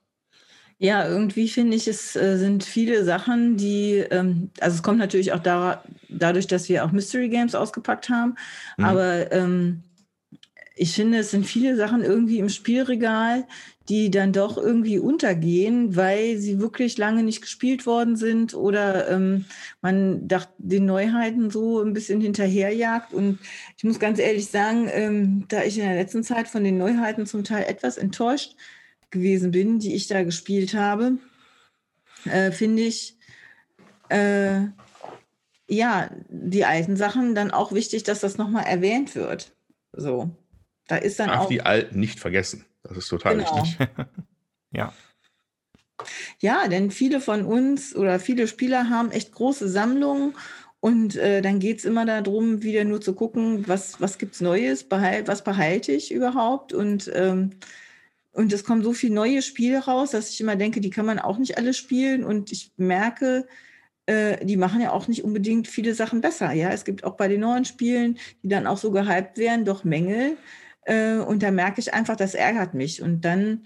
Ja, irgendwie finde ich, es äh, sind viele Sachen, die, ähm, also es kommt natürlich auch da, dadurch, dass wir auch Mystery Games ausgepackt haben, mhm. aber ähm, ich finde, es sind viele Sachen irgendwie im Spielregal, die dann doch irgendwie untergehen, weil sie wirklich lange nicht gespielt worden sind oder ähm, man dacht, den Neuheiten so ein bisschen hinterherjagt. Und ich muss ganz ehrlich sagen, ähm, da ich in der letzten Zeit von den Neuheiten zum Teil etwas enttäuscht gewesen bin, die ich da gespielt habe, äh, finde ich, äh, ja, die alten Sachen dann auch wichtig, dass das nochmal erwähnt wird. So. Da ist dann Darf auch. die Alten nicht vergessen. Das ist total genau. wichtig. ja. Ja, denn viele von uns oder viele Spieler haben echt große Sammlungen und äh, dann geht es immer darum, wieder nur zu gucken, was, was gibt es Neues, behalt, was behalte ich überhaupt und ähm, und es kommen so viele neue Spiele raus, dass ich immer denke, die kann man auch nicht alle spielen. Und ich merke, äh, die machen ja auch nicht unbedingt viele Sachen besser. Ja, es gibt auch bei den neuen Spielen, die dann auch so gehypt werden, doch Mängel. Äh, und da merke ich einfach, das ärgert mich. Und dann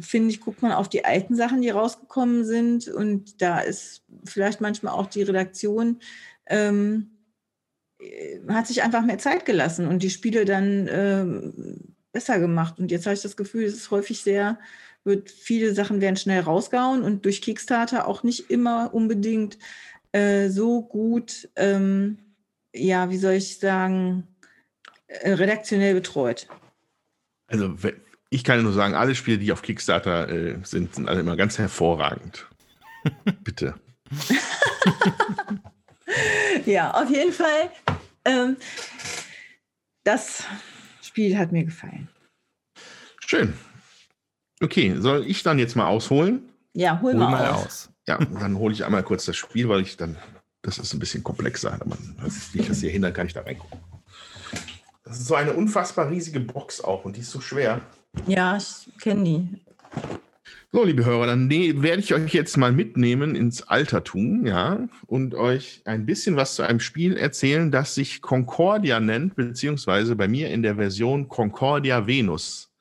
finde ich, guckt man auf die alten Sachen, die rausgekommen sind. Und da ist vielleicht manchmal auch die Redaktion ähm, äh, hat sich einfach mehr Zeit gelassen und die Spiele dann ähm, besser gemacht. Und jetzt habe ich das Gefühl, es ist häufig sehr, wird viele Sachen werden schnell rausgehauen und durch Kickstarter auch nicht immer unbedingt äh, so gut, ähm, ja, wie soll ich sagen, äh, redaktionell betreut. Also ich kann nur sagen, alle Spiele, die auf Kickstarter äh, sind, sind alle immer ganz hervorragend. Bitte. ja, auf jeden Fall. Ähm, das Spiel hat mir gefallen. Schön. Okay, soll ich dann jetzt mal ausholen? Ja, hol, hol mal, mal aus. aus. Ja, dann hole ich einmal kurz das Spiel, weil ich dann, das ist ein bisschen komplexer. Man, wie ich das hier hindern, kann ich da reingucken. Das ist so eine unfassbar riesige Box auch und die ist so schwer. Ja, ich kenne die. So, liebe Hörer, dann werde ich euch jetzt mal mitnehmen ins Altertum, ja, und euch ein bisschen was zu einem Spiel erzählen, das sich Concordia nennt, beziehungsweise bei mir in der Version Concordia Venus.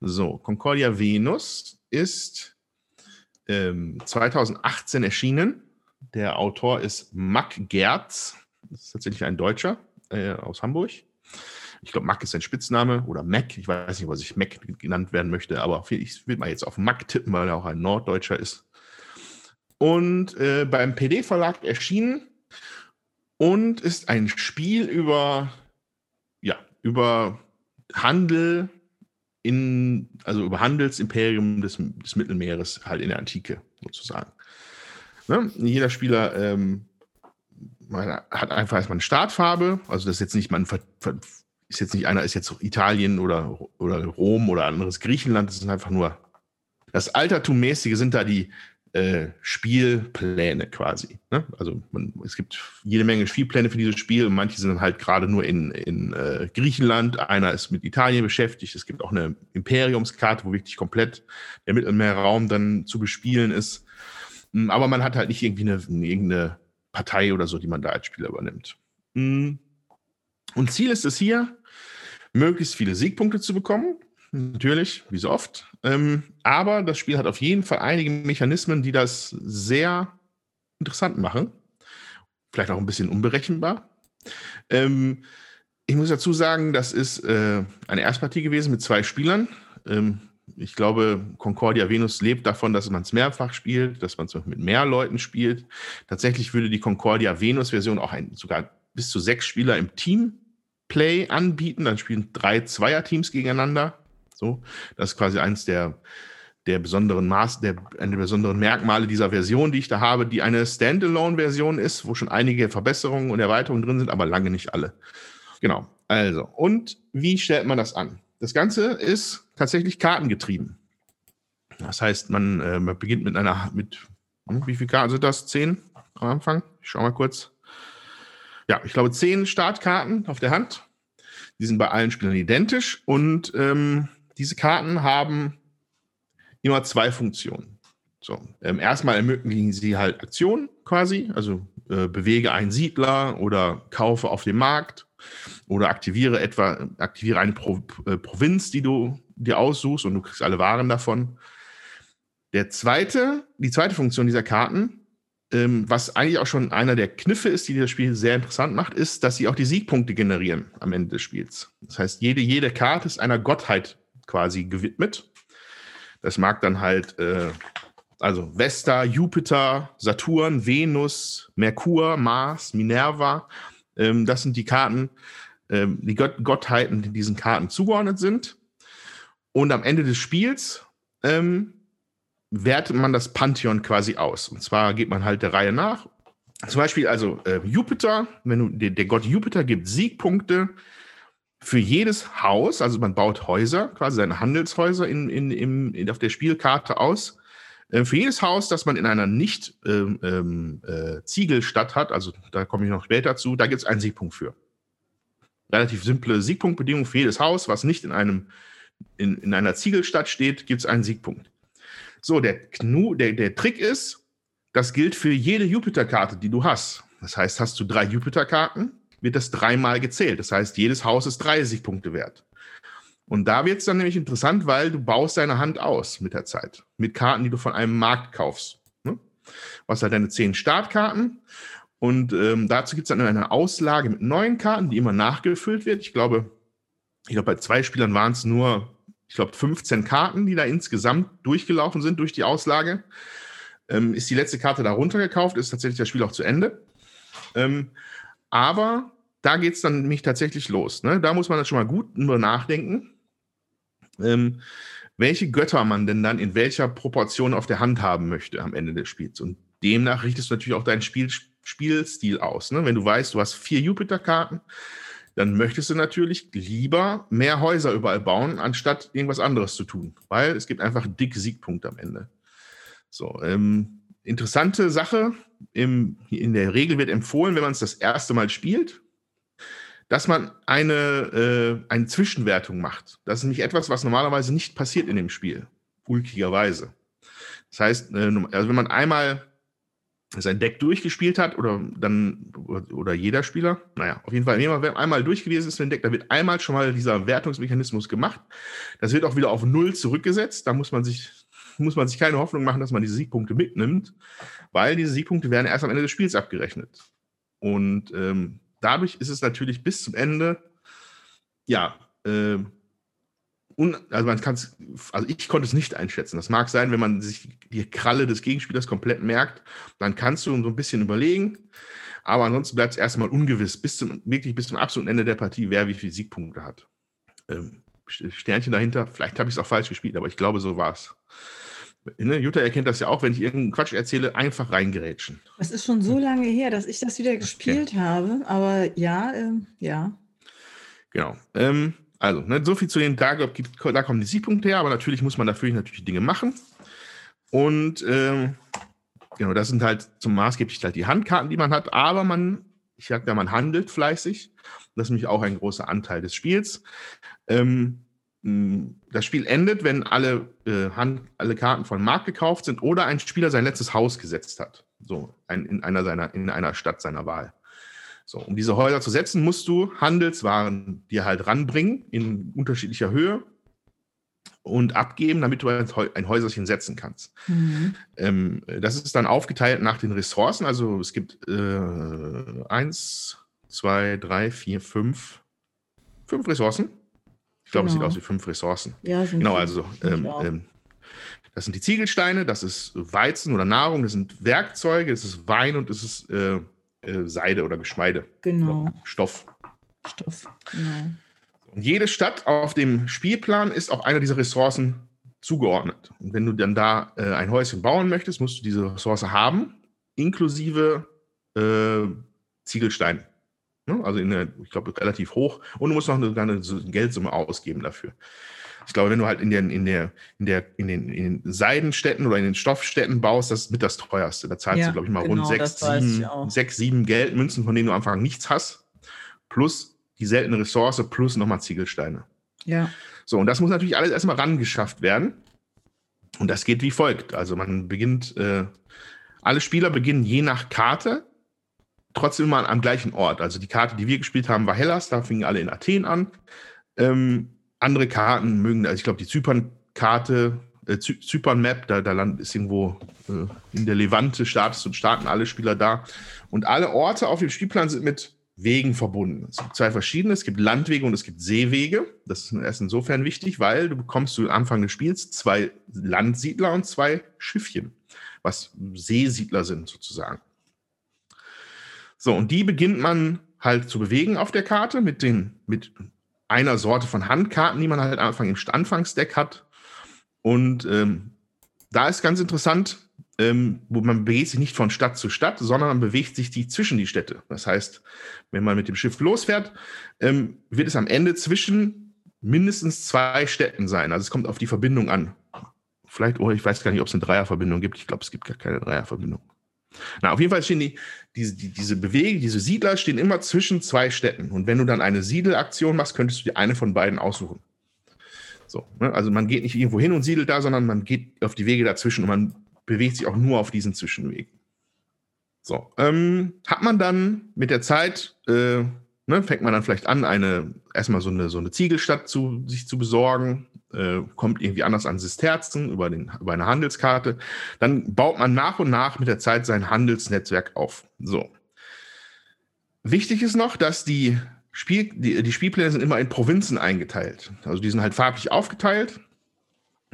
So, Concordia Venus ist ähm, 2018 erschienen. Der Autor ist Mack Gerz. Das ist tatsächlich ein Deutscher äh, aus Hamburg. Ich glaube, Mac ist sein Spitzname oder Mac. Ich weiß nicht, was ich Mac genannt werden möchte, aber ich will mal jetzt auf Mac tippen, weil er auch ein Norddeutscher ist. Und äh, beim PD-Verlag erschienen und ist ein Spiel über, ja, über Handel in, also über Handelsimperium des, des Mittelmeeres halt in der Antike sozusagen. Ne? Jeder Spieler ähm, man hat einfach erstmal eine Startfarbe, also das ist jetzt nicht, man ver, ver, ist jetzt nicht einer, ist jetzt Italien oder, oder Rom oder anderes Griechenland, das ist einfach nur das Altertummäßige sind da die äh, Spielpläne quasi. Ne? Also man, es gibt jede Menge Spielpläne für dieses Spiel manche sind halt gerade nur in, in äh, Griechenland, einer ist mit Italien beschäftigt, es gibt auch eine Imperiumskarte, wo wirklich komplett der Mittelmeerraum dann zu bespielen ist. Hm, aber man hat halt nicht irgendwie eine, irgendeine Partei oder so, die man da als Spieler übernimmt. Hm. Und Ziel ist es hier, möglichst viele Siegpunkte zu bekommen. Natürlich, wie so oft. Ähm, aber das Spiel hat auf jeden Fall einige Mechanismen, die das sehr interessant machen. Vielleicht auch ein bisschen unberechenbar. Ähm, ich muss dazu sagen, das ist äh, eine Erstpartie gewesen mit zwei Spielern. Ähm, ich glaube, Concordia Venus lebt davon, dass man es mehrfach spielt, dass man es mit mehr Leuten spielt. Tatsächlich würde die Concordia Venus Version auch ein, sogar bis zu sechs Spieler im Team Play anbieten. Dann spielen drei Zweierteams gegeneinander. So, das ist quasi eines der der besonderen Maß, der, der besonderen Merkmale dieser Version, die ich da habe, die eine Standalone-Version ist, wo schon einige Verbesserungen und Erweiterungen drin sind, aber lange nicht alle. Genau. Also, und wie stellt man das an? Das Ganze ist tatsächlich kartengetrieben. Das heißt, man, äh, man beginnt mit einer, mit, hm, wie viele Karten sind das? Zehn am Anfang? Ich schau mal kurz. Ja, ich glaube, zehn Startkarten auf der Hand. Die sind bei allen Spielern identisch und ähm, diese Karten haben immer zwei Funktionen. So, ähm, erstmal ermöglichen sie halt Aktionen quasi, also äh, bewege einen Siedler oder kaufe auf dem Markt oder aktiviere etwa, aktiviere eine Pro, äh, Provinz, die du dir aussuchst und du kriegst alle Waren davon. Der zweite, die zweite Funktion dieser Karten, ähm, was eigentlich auch schon einer der Kniffe ist, die das Spiel sehr interessant macht, ist, dass sie auch die Siegpunkte generieren am Ende des Spiels. Das heißt, jede, jede Karte ist einer Gottheit quasi gewidmet. Das mag dann halt, äh, also Vesta, Jupiter, Saturn, Venus, Merkur, Mars, Minerva. Ähm, das sind die Karten, ähm, die Gott Gottheiten, die diesen Karten zugeordnet sind. Und am Ende des Spiels ähm, wertet man das Pantheon quasi aus. Und zwar geht man halt der Reihe nach. Zum Beispiel also äh, Jupiter, wenn du, der, der Gott Jupiter gibt Siegpunkte für jedes Haus, also man baut Häuser, quasi seine Handelshäuser in, in, in, in auf der Spielkarte aus. Äh, für jedes Haus, das man in einer nicht ähm, ähm, äh, Ziegelstadt hat, also da komme ich noch später zu, da gibt es einen Siegpunkt für. Relativ simple Siegpunktbedingung für jedes Haus, was nicht in, einem, in, in einer Ziegelstadt steht, gibt es einen Siegpunkt. So, der, Knu, der, der Trick ist, das gilt für jede Jupiter-Karte, die du hast. Das heißt, hast du drei Jupiter-Karten, wird das dreimal gezählt. Das heißt, jedes Haus ist 30 Punkte wert. Und da wird es dann nämlich interessant, weil du baust deine Hand aus mit der Zeit. Mit Karten, die du von einem Markt kaufst. Ne? Hast halt deine zehn Startkarten. Und ähm, dazu gibt es dann eine Auslage mit neuen Karten, die immer nachgefüllt wird. Ich glaube, ich glaube, bei zwei Spielern waren es nur, ich glaube, 15 Karten, die da insgesamt durchgelaufen sind durch die Auslage. Ähm, ist die letzte Karte da runtergekauft, ist tatsächlich das Spiel auch zu Ende. Ähm, aber da geht es dann nämlich tatsächlich los. Ne? Da muss man dann schon mal gut nur nachdenken, ähm, welche Götter man denn dann in welcher Proportion auf der Hand haben möchte am Ende des Spiels. Und demnach richtest du natürlich auch deinen Spiel, Spielstil aus. Ne? Wenn du weißt, du hast vier Jupiter-Karten, dann möchtest du natürlich lieber mehr Häuser überall bauen, anstatt irgendwas anderes zu tun, weil es gibt einfach dicke Siegpunkte am Ende. So, ähm, interessante Sache. Im, in der Regel wird empfohlen, wenn man es das erste Mal spielt, dass man eine, äh, eine Zwischenwertung macht. Das ist nämlich etwas, was normalerweise nicht passiert in dem Spiel, ulkigerweise. Das heißt, äh, also wenn man einmal sein Deck durchgespielt hat oder dann oder jeder Spieler, naja, auf jeden Fall, wenn man einmal durch gewesen ist dem Deck, da wird einmal schon mal dieser Wertungsmechanismus gemacht. Das wird auch wieder auf Null zurückgesetzt. Da muss man sich muss man sich keine Hoffnung machen, dass man diese Siegpunkte mitnimmt, weil diese Siegpunkte werden erst am Ende des Spiels abgerechnet. Und ähm, dadurch ist es natürlich bis zum Ende, ja, äh, un, also man kann es, also ich konnte es nicht einschätzen. Das mag sein, wenn man sich die Kralle des Gegenspielers komplett merkt, dann kannst du so ein bisschen überlegen. Aber ansonsten bleibt es erstmal ungewiss, bis zum, wirklich bis zum absoluten Ende der Partie, wer wie viele Siegpunkte hat. Ähm, Sternchen dahinter, vielleicht habe ich es auch falsch gespielt, aber ich glaube, so war es. Ne, Jutta erkennt das ja auch, wenn ich irgendeinen Quatsch erzähle, einfach reingerätschen. Es ist schon so lange her, dass ich das wieder gespielt okay. habe, aber ja, äh, ja. Genau. Ähm, also, ne, so viel zu den, da, da kommen die Siegpunkte her, aber natürlich muss man dafür natürlich Dinge machen. Und ähm, genau, das sind halt zum maßgeblich halt die Handkarten, die man hat, aber man, ich sag ja, man handelt fleißig. Das ist nämlich auch ein großer Anteil des Spiels. Ähm, das Spiel endet, wenn alle, äh, Hand, alle Karten von Markt gekauft sind oder ein Spieler sein letztes Haus gesetzt hat. So, ein, in, einer seiner, in einer Stadt seiner Wahl. So, um diese Häuser zu setzen, musst du Handelswaren dir halt ranbringen in unterschiedlicher Höhe und abgeben, damit du ein Häuserchen setzen kannst. Mhm. Ähm, das ist dann aufgeteilt nach den Ressourcen. Also es gibt äh, eins, zwei, drei, vier, fünf, fünf Ressourcen. Ich glaube, genau. es sieht genau. aus wie fünf Ressourcen. Ja, genau, also ähm, ähm, das sind die Ziegelsteine, das ist Weizen oder Nahrung, das sind Werkzeuge, das ist Wein und das ist äh, äh, Seide oder Geschmeide. Genau. Oder Stoff. Stoff, genau. Und jede Stadt auf dem Spielplan ist auf einer dieser Ressourcen zugeordnet. Und wenn du dann da äh, ein Häuschen bauen möchtest, musst du diese Ressource haben, inklusive äh, Ziegelstein. Ne? Also in der, ich glaube, relativ hoch. Und du musst noch eine, eine Geldsumme ausgeben dafür. Ich glaube, wenn du halt in, der, in, der, in, der, in, den, in den Seidenstädten oder in den Stoffstädten baust, das ist mit das teuerste. Da zahlst ja, du, glaube ich, mal genau, rund sechs sieben, sechs, sieben Geldmünzen, von denen du am Anfang nichts hast. Plus die seltene Ressource, plus nochmal Ziegelsteine. Ja. So, und das muss natürlich alles erstmal rangeschafft werden. Und das geht wie folgt. Also man beginnt, äh, alle Spieler beginnen je nach Karte trotzdem immer am gleichen Ort. Also die Karte, die wir gespielt haben, war Hellas, da fingen alle in Athen an. Ähm, andere Karten mögen, also ich glaube, die Zypern-Karte, äh, Zypern-Map, da, da land, ist irgendwo äh, in der Levante, startest und starten alle Spieler da. Und alle Orte auf dem Spielplan sind mit Wegen verbunden. Es gibt zwei verschiedene, es gibt Landwege und es gibt Seewege. Das ist erst insofern wichtig, weil du bekommst zu Anfang des Spiels zwei Landsiedler und zwei Schiffchen, was Seesiedler sind sozusagen. So, und die beginnt man halt zu bewegen auf der Karte mit den, mit einer Sorte von Handkarten, die man halt Anfang im Anfangsdeck hat. Und ähm, da ist ganz interessant, ähm, wo man bewegt sich nicht von Stadt zu Stadt, sondern man bewegt sich die zwischen die Städte. Das heißt, wenn man mit dem Schiff losfährt, ähm, wird es am Ende zwischen mindestens zwei Städten sein. Also es kommt auf die Verbindung an. Vielleicht, oh, ich weiß gar nicht, ob es eine Dreierverbindung gibt. Ich glaube, es gibt gar keine Dreierverbindung. Na, auf jeden Fall stehen die, diese, die, diese Bewegung, diese Siedler stehen immer zwischen zwei Städten. Und wenn du dann eine Siedelaktion machst, könntest du dir eine von beiden aussuchen. So, ne? Also man geht nicht irgendwo hin und siedelt da, sondern man geht auf die Wege dazwischen und man bewegt sich auch nur auf diesen Zwischenwegen. So, ähm, hat man dann mit der Zeit, äh, ne, fängt man dann vielleicht an, eine erstmal so eine, so eine Ziegelstadt zu sich zu besorgen, äh, kommt irgendwie anders an Sisterzen über, den, über eine Handelskarte. Dann baut man nach und nach mit der Zeit sein Handelsnetzwerk auf. So. Wichtig ist noch, dass die, Spiel, die, die Spielpläne sind immer in Provinzen eingeteilt. Also die sind halt farblich aufgeteilt.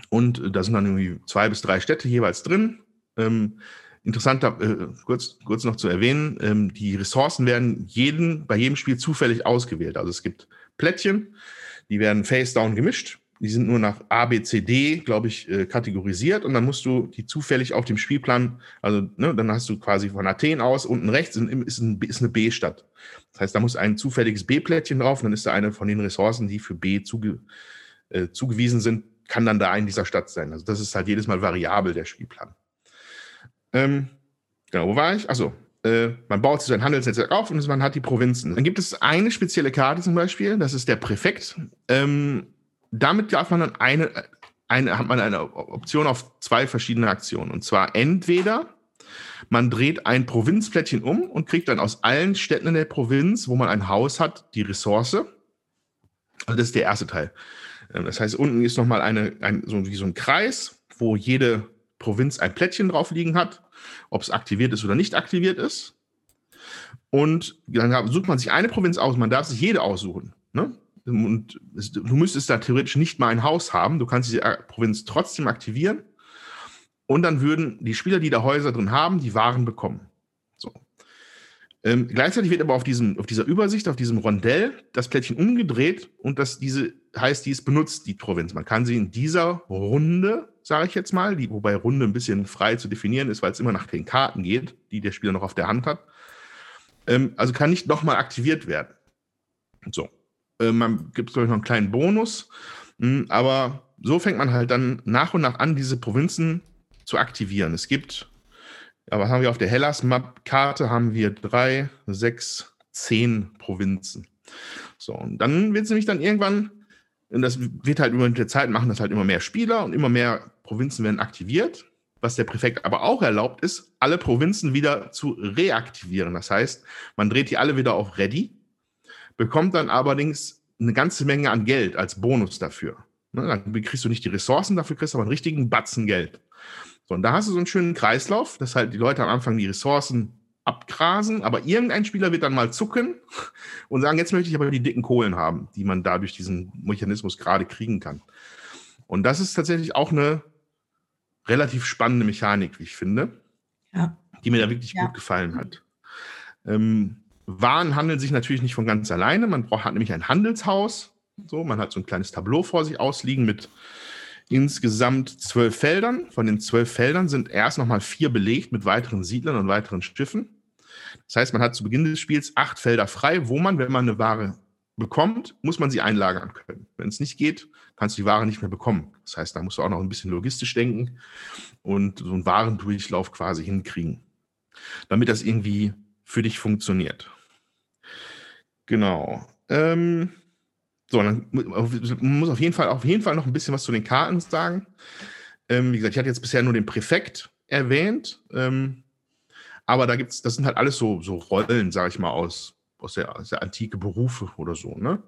Und da sind dann irgendwie zwei bis drei Städte jeweils drin. Ähm, interessant, äh, kurz, kurz noch zu erwähnen, ähm, die Ressourcen werden jeden, bei jedem Spiel zufällig ausgewählt. Also es gibt Plättchen, die werden face-down gemischt die sind nur nach A, B, C, D, glaube ich, äh, kategorisiert und dann musst du die zufällig auf dem Spielplan, also ne, dann hast du quasi von Athen aus unten rechts ist, ein, ist eine B-Stadt. Das heißt, da muss ein zufälliges B-Plättchen drauf und dann ist da eine von den Ressourcen, die für B zuge, äh, zugewiesen sind, kann dann da in dieser Stadt sein. Also das ist halt jedes Mal variabel, der Spielplan. Ähm, genau, wo war ich? Achso, äh, man baut sich sein Handelsnetzwerk auf und man hat die Provinzen. Dann gibt es eine spezielle Karte zum Beispiel, das ist der Präfekt. Ähm, damit darf man dann eine, eine, hat man eine Option auf zwei verschiedene Aktionen. Und zwar entweder man dreht ein Provinzplättchen um und kriegt dann aus allen Städten in der Provinz, wo man ein Haus hat, die Ressource. Also das ist der erste Teil. Ähm, das heißt, unten ist nochmal eine, ein, so wie so ein Kreis, wo jede Provinz ein Plättchen drauf liegen hat, ob es aktiviert ist oder nicht aktiviert ist. Und dann sucht man sich eine Provinz aus, man darf sich jede aussuchen. Ne? Und du müsstest da theoretisch nicht mal ein Haus haben. Du kannst die Provinz trotzdem aktivieren. Und dann würden die Spieler, die da Häuser drin haben, die Waren bekommen. So. Ähm, gleichzeitig wird aber auf, diesem, auf dieser Übersicht, auf diesem Rondell, das Plättchen umgedreht und das diese heißt, die ist benutzt, die Provinz. Man kann sie in dieser Runde, sage ich jetzt mal, die, wobei Runde ein bisschen frei zu definieren ist, weil es immer nach den Karten geht, die der Spieler noch auf der Hand hat. Ähm, also kann nicht nochmal aktiviert werden. So. Äh, man gibt, glaube ich, noch einen kleinen Bonus. Hm, aber so fängt man halt dann nach und nach an, diese Provinzen zu aktivieren. Es gibt, was haben wir auf der Hellas-Map-Karte? Haben wir drei, sechs, zehn Provinzen. So, und dann wird es nämlich dann irgendwann, und das wird halt über die Zeit machen, das halt immer mehr Spieler und immer mehr Provinzen werden aktiviert. Was der Präfekt aber auch erlaubt ist, alle Provinzen wieder zu reaktivieren. Das heißt, man dreht die alle wieder auf Ready bekommt dann allerdings eine ganze Menge an Geld als Bonus dafür. Ne, dann kriegst du nicht die Ressourcen, dafür kriegst du aber einen richtigen Batzen Geld. So, und da hast du so einen schönen Kreislauf, dass halt die Leute am Anfang die Ressourcen abgrasen, aber irgendein Spieler wird dann mal zucken und sagen, jetzt möchte ich aber die dicken Kohlen haben, die man dadurch diesen Mechanismus gerade kriegen kann. Und das ist tatsächlich auch eine relativ spannende Mechanik, wie ich finde, ja. die mir da wirklich ja. gut gefallen hat. Ähm, waren handeln sich natürlich nicht von ganz alleine. Man braucht, hat nämlich ein Handelshaus. So, man hat so ein kleines Tableau vor sich ausliegen mit insgesamt zwölf Feldern. Von den zwölf Feldern sind erst nochmal vier belegt mit weiteren Siedlern und weiteren Schiffen. Das heißt, man hat zu Beginn des Spiels acht Felder frei, wo man, wenn man eine Ware bekommt, muss man sie einlagern können. Wenn es nicht geht, kannst du die Ware nicht mehr bekommen. Das heißt, da musst du auch noch ein bisschen logistisch denken und so einen Warendurchlauf quasi hinkriegen, damit das irgendwie für dich funktioniert. Genau. Ähm, so, dann muss auf jeden Fall auf jeden Fall noch ein bisschen was zu den Karten sagen. Ähm, wie gesagt, ich hatte jetzt bisher nur den Präfekt erwähnt, ähm, aber da gibt's, das sind halt alles so, so Rollen, sage ich mal, aus, aus, der, aus der antike Berufe oder so. Ne?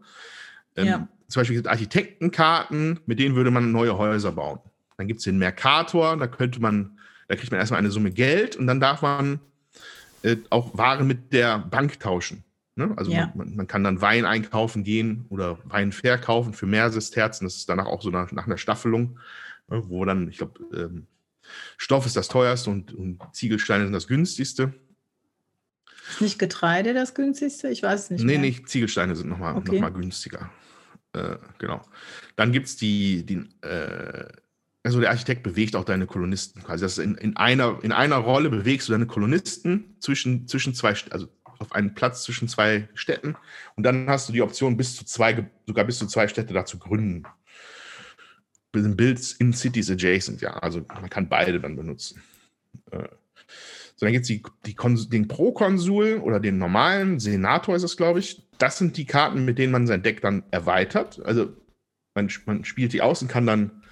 Ähm, ja. Zum Beispiel gibt es Architektenkarten, mit denen würde man neue Häuser bauen. Dann gibt es den Mercator, da könnte man, da kriegt man erstmal eine Summe Geld und dann darf man äh, auch Waren mit der Bank tauschen. Ne? Also ja. man, man, kann dann Wein einkaufen gehen oder Wein verkaufen für mehr Sesterzen. Das ist danach auch so nach, nach einer Staffelung, ne? wo dann, ich glaube, ähm, Stoff ist das teuerste und, und Ziegelsteine sind das günstigste. Ist nicht Getreide das günstigste? Ich weiß es nicht. Nee, mehr. nee, Ziegelsteine sind nochmal okay. noch günstiger. Äh, genau. Dann gibt es die, die äh, also der Architekt bewegt auch deine Kolonisten quasi. Das in, in, einer, in einer Rolle bewegst du deine Kolonisten zwischen, zwischen zwei, also auf einen Platz zwischen zwei Städten und dann hast du die Option, bis zu zwei, sogar bis zu zwei Städte da zu gründen. Builds in Cities adjacent, ja. Also man kann beide dann benutzen. Äh, so, dann gibt es die, die den Pro-Konsul oder den normalen Senator ist es, glaube ich. Das sind die Karten, mit denen man sein Deck dann erweitert. Also man, man spielt die aus und kann dann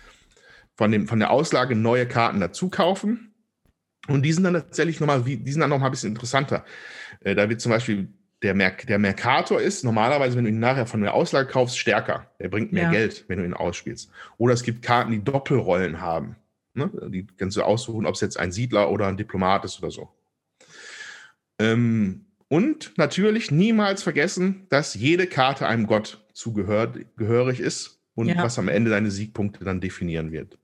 von, dem, von der Auslage neue Karten dazu kaufen. Und die sind dann tatsächlich nochmal, die sind dann nochmal ein bisschen interessanter. Äh, da wird zum Beispiel der, Mer der Mercator ist normalerweise, wenn du ihn nachher von der Auslage kaufst, stärker. Der bringt mehr ja. Geld, wenn du ihn ausspielst. Oder es gibt Karten, die Doppelrollen haben. Ne? Die kannst du aussuchen, ob es jetzt ein Siedler oder ein Diplomat ist oder so. Ähm, und natürlich niemals vergessen, dass jede Karte einem Gott zugehörig ist und ja. was am Ende deine Siegpunkte dann definieren wird.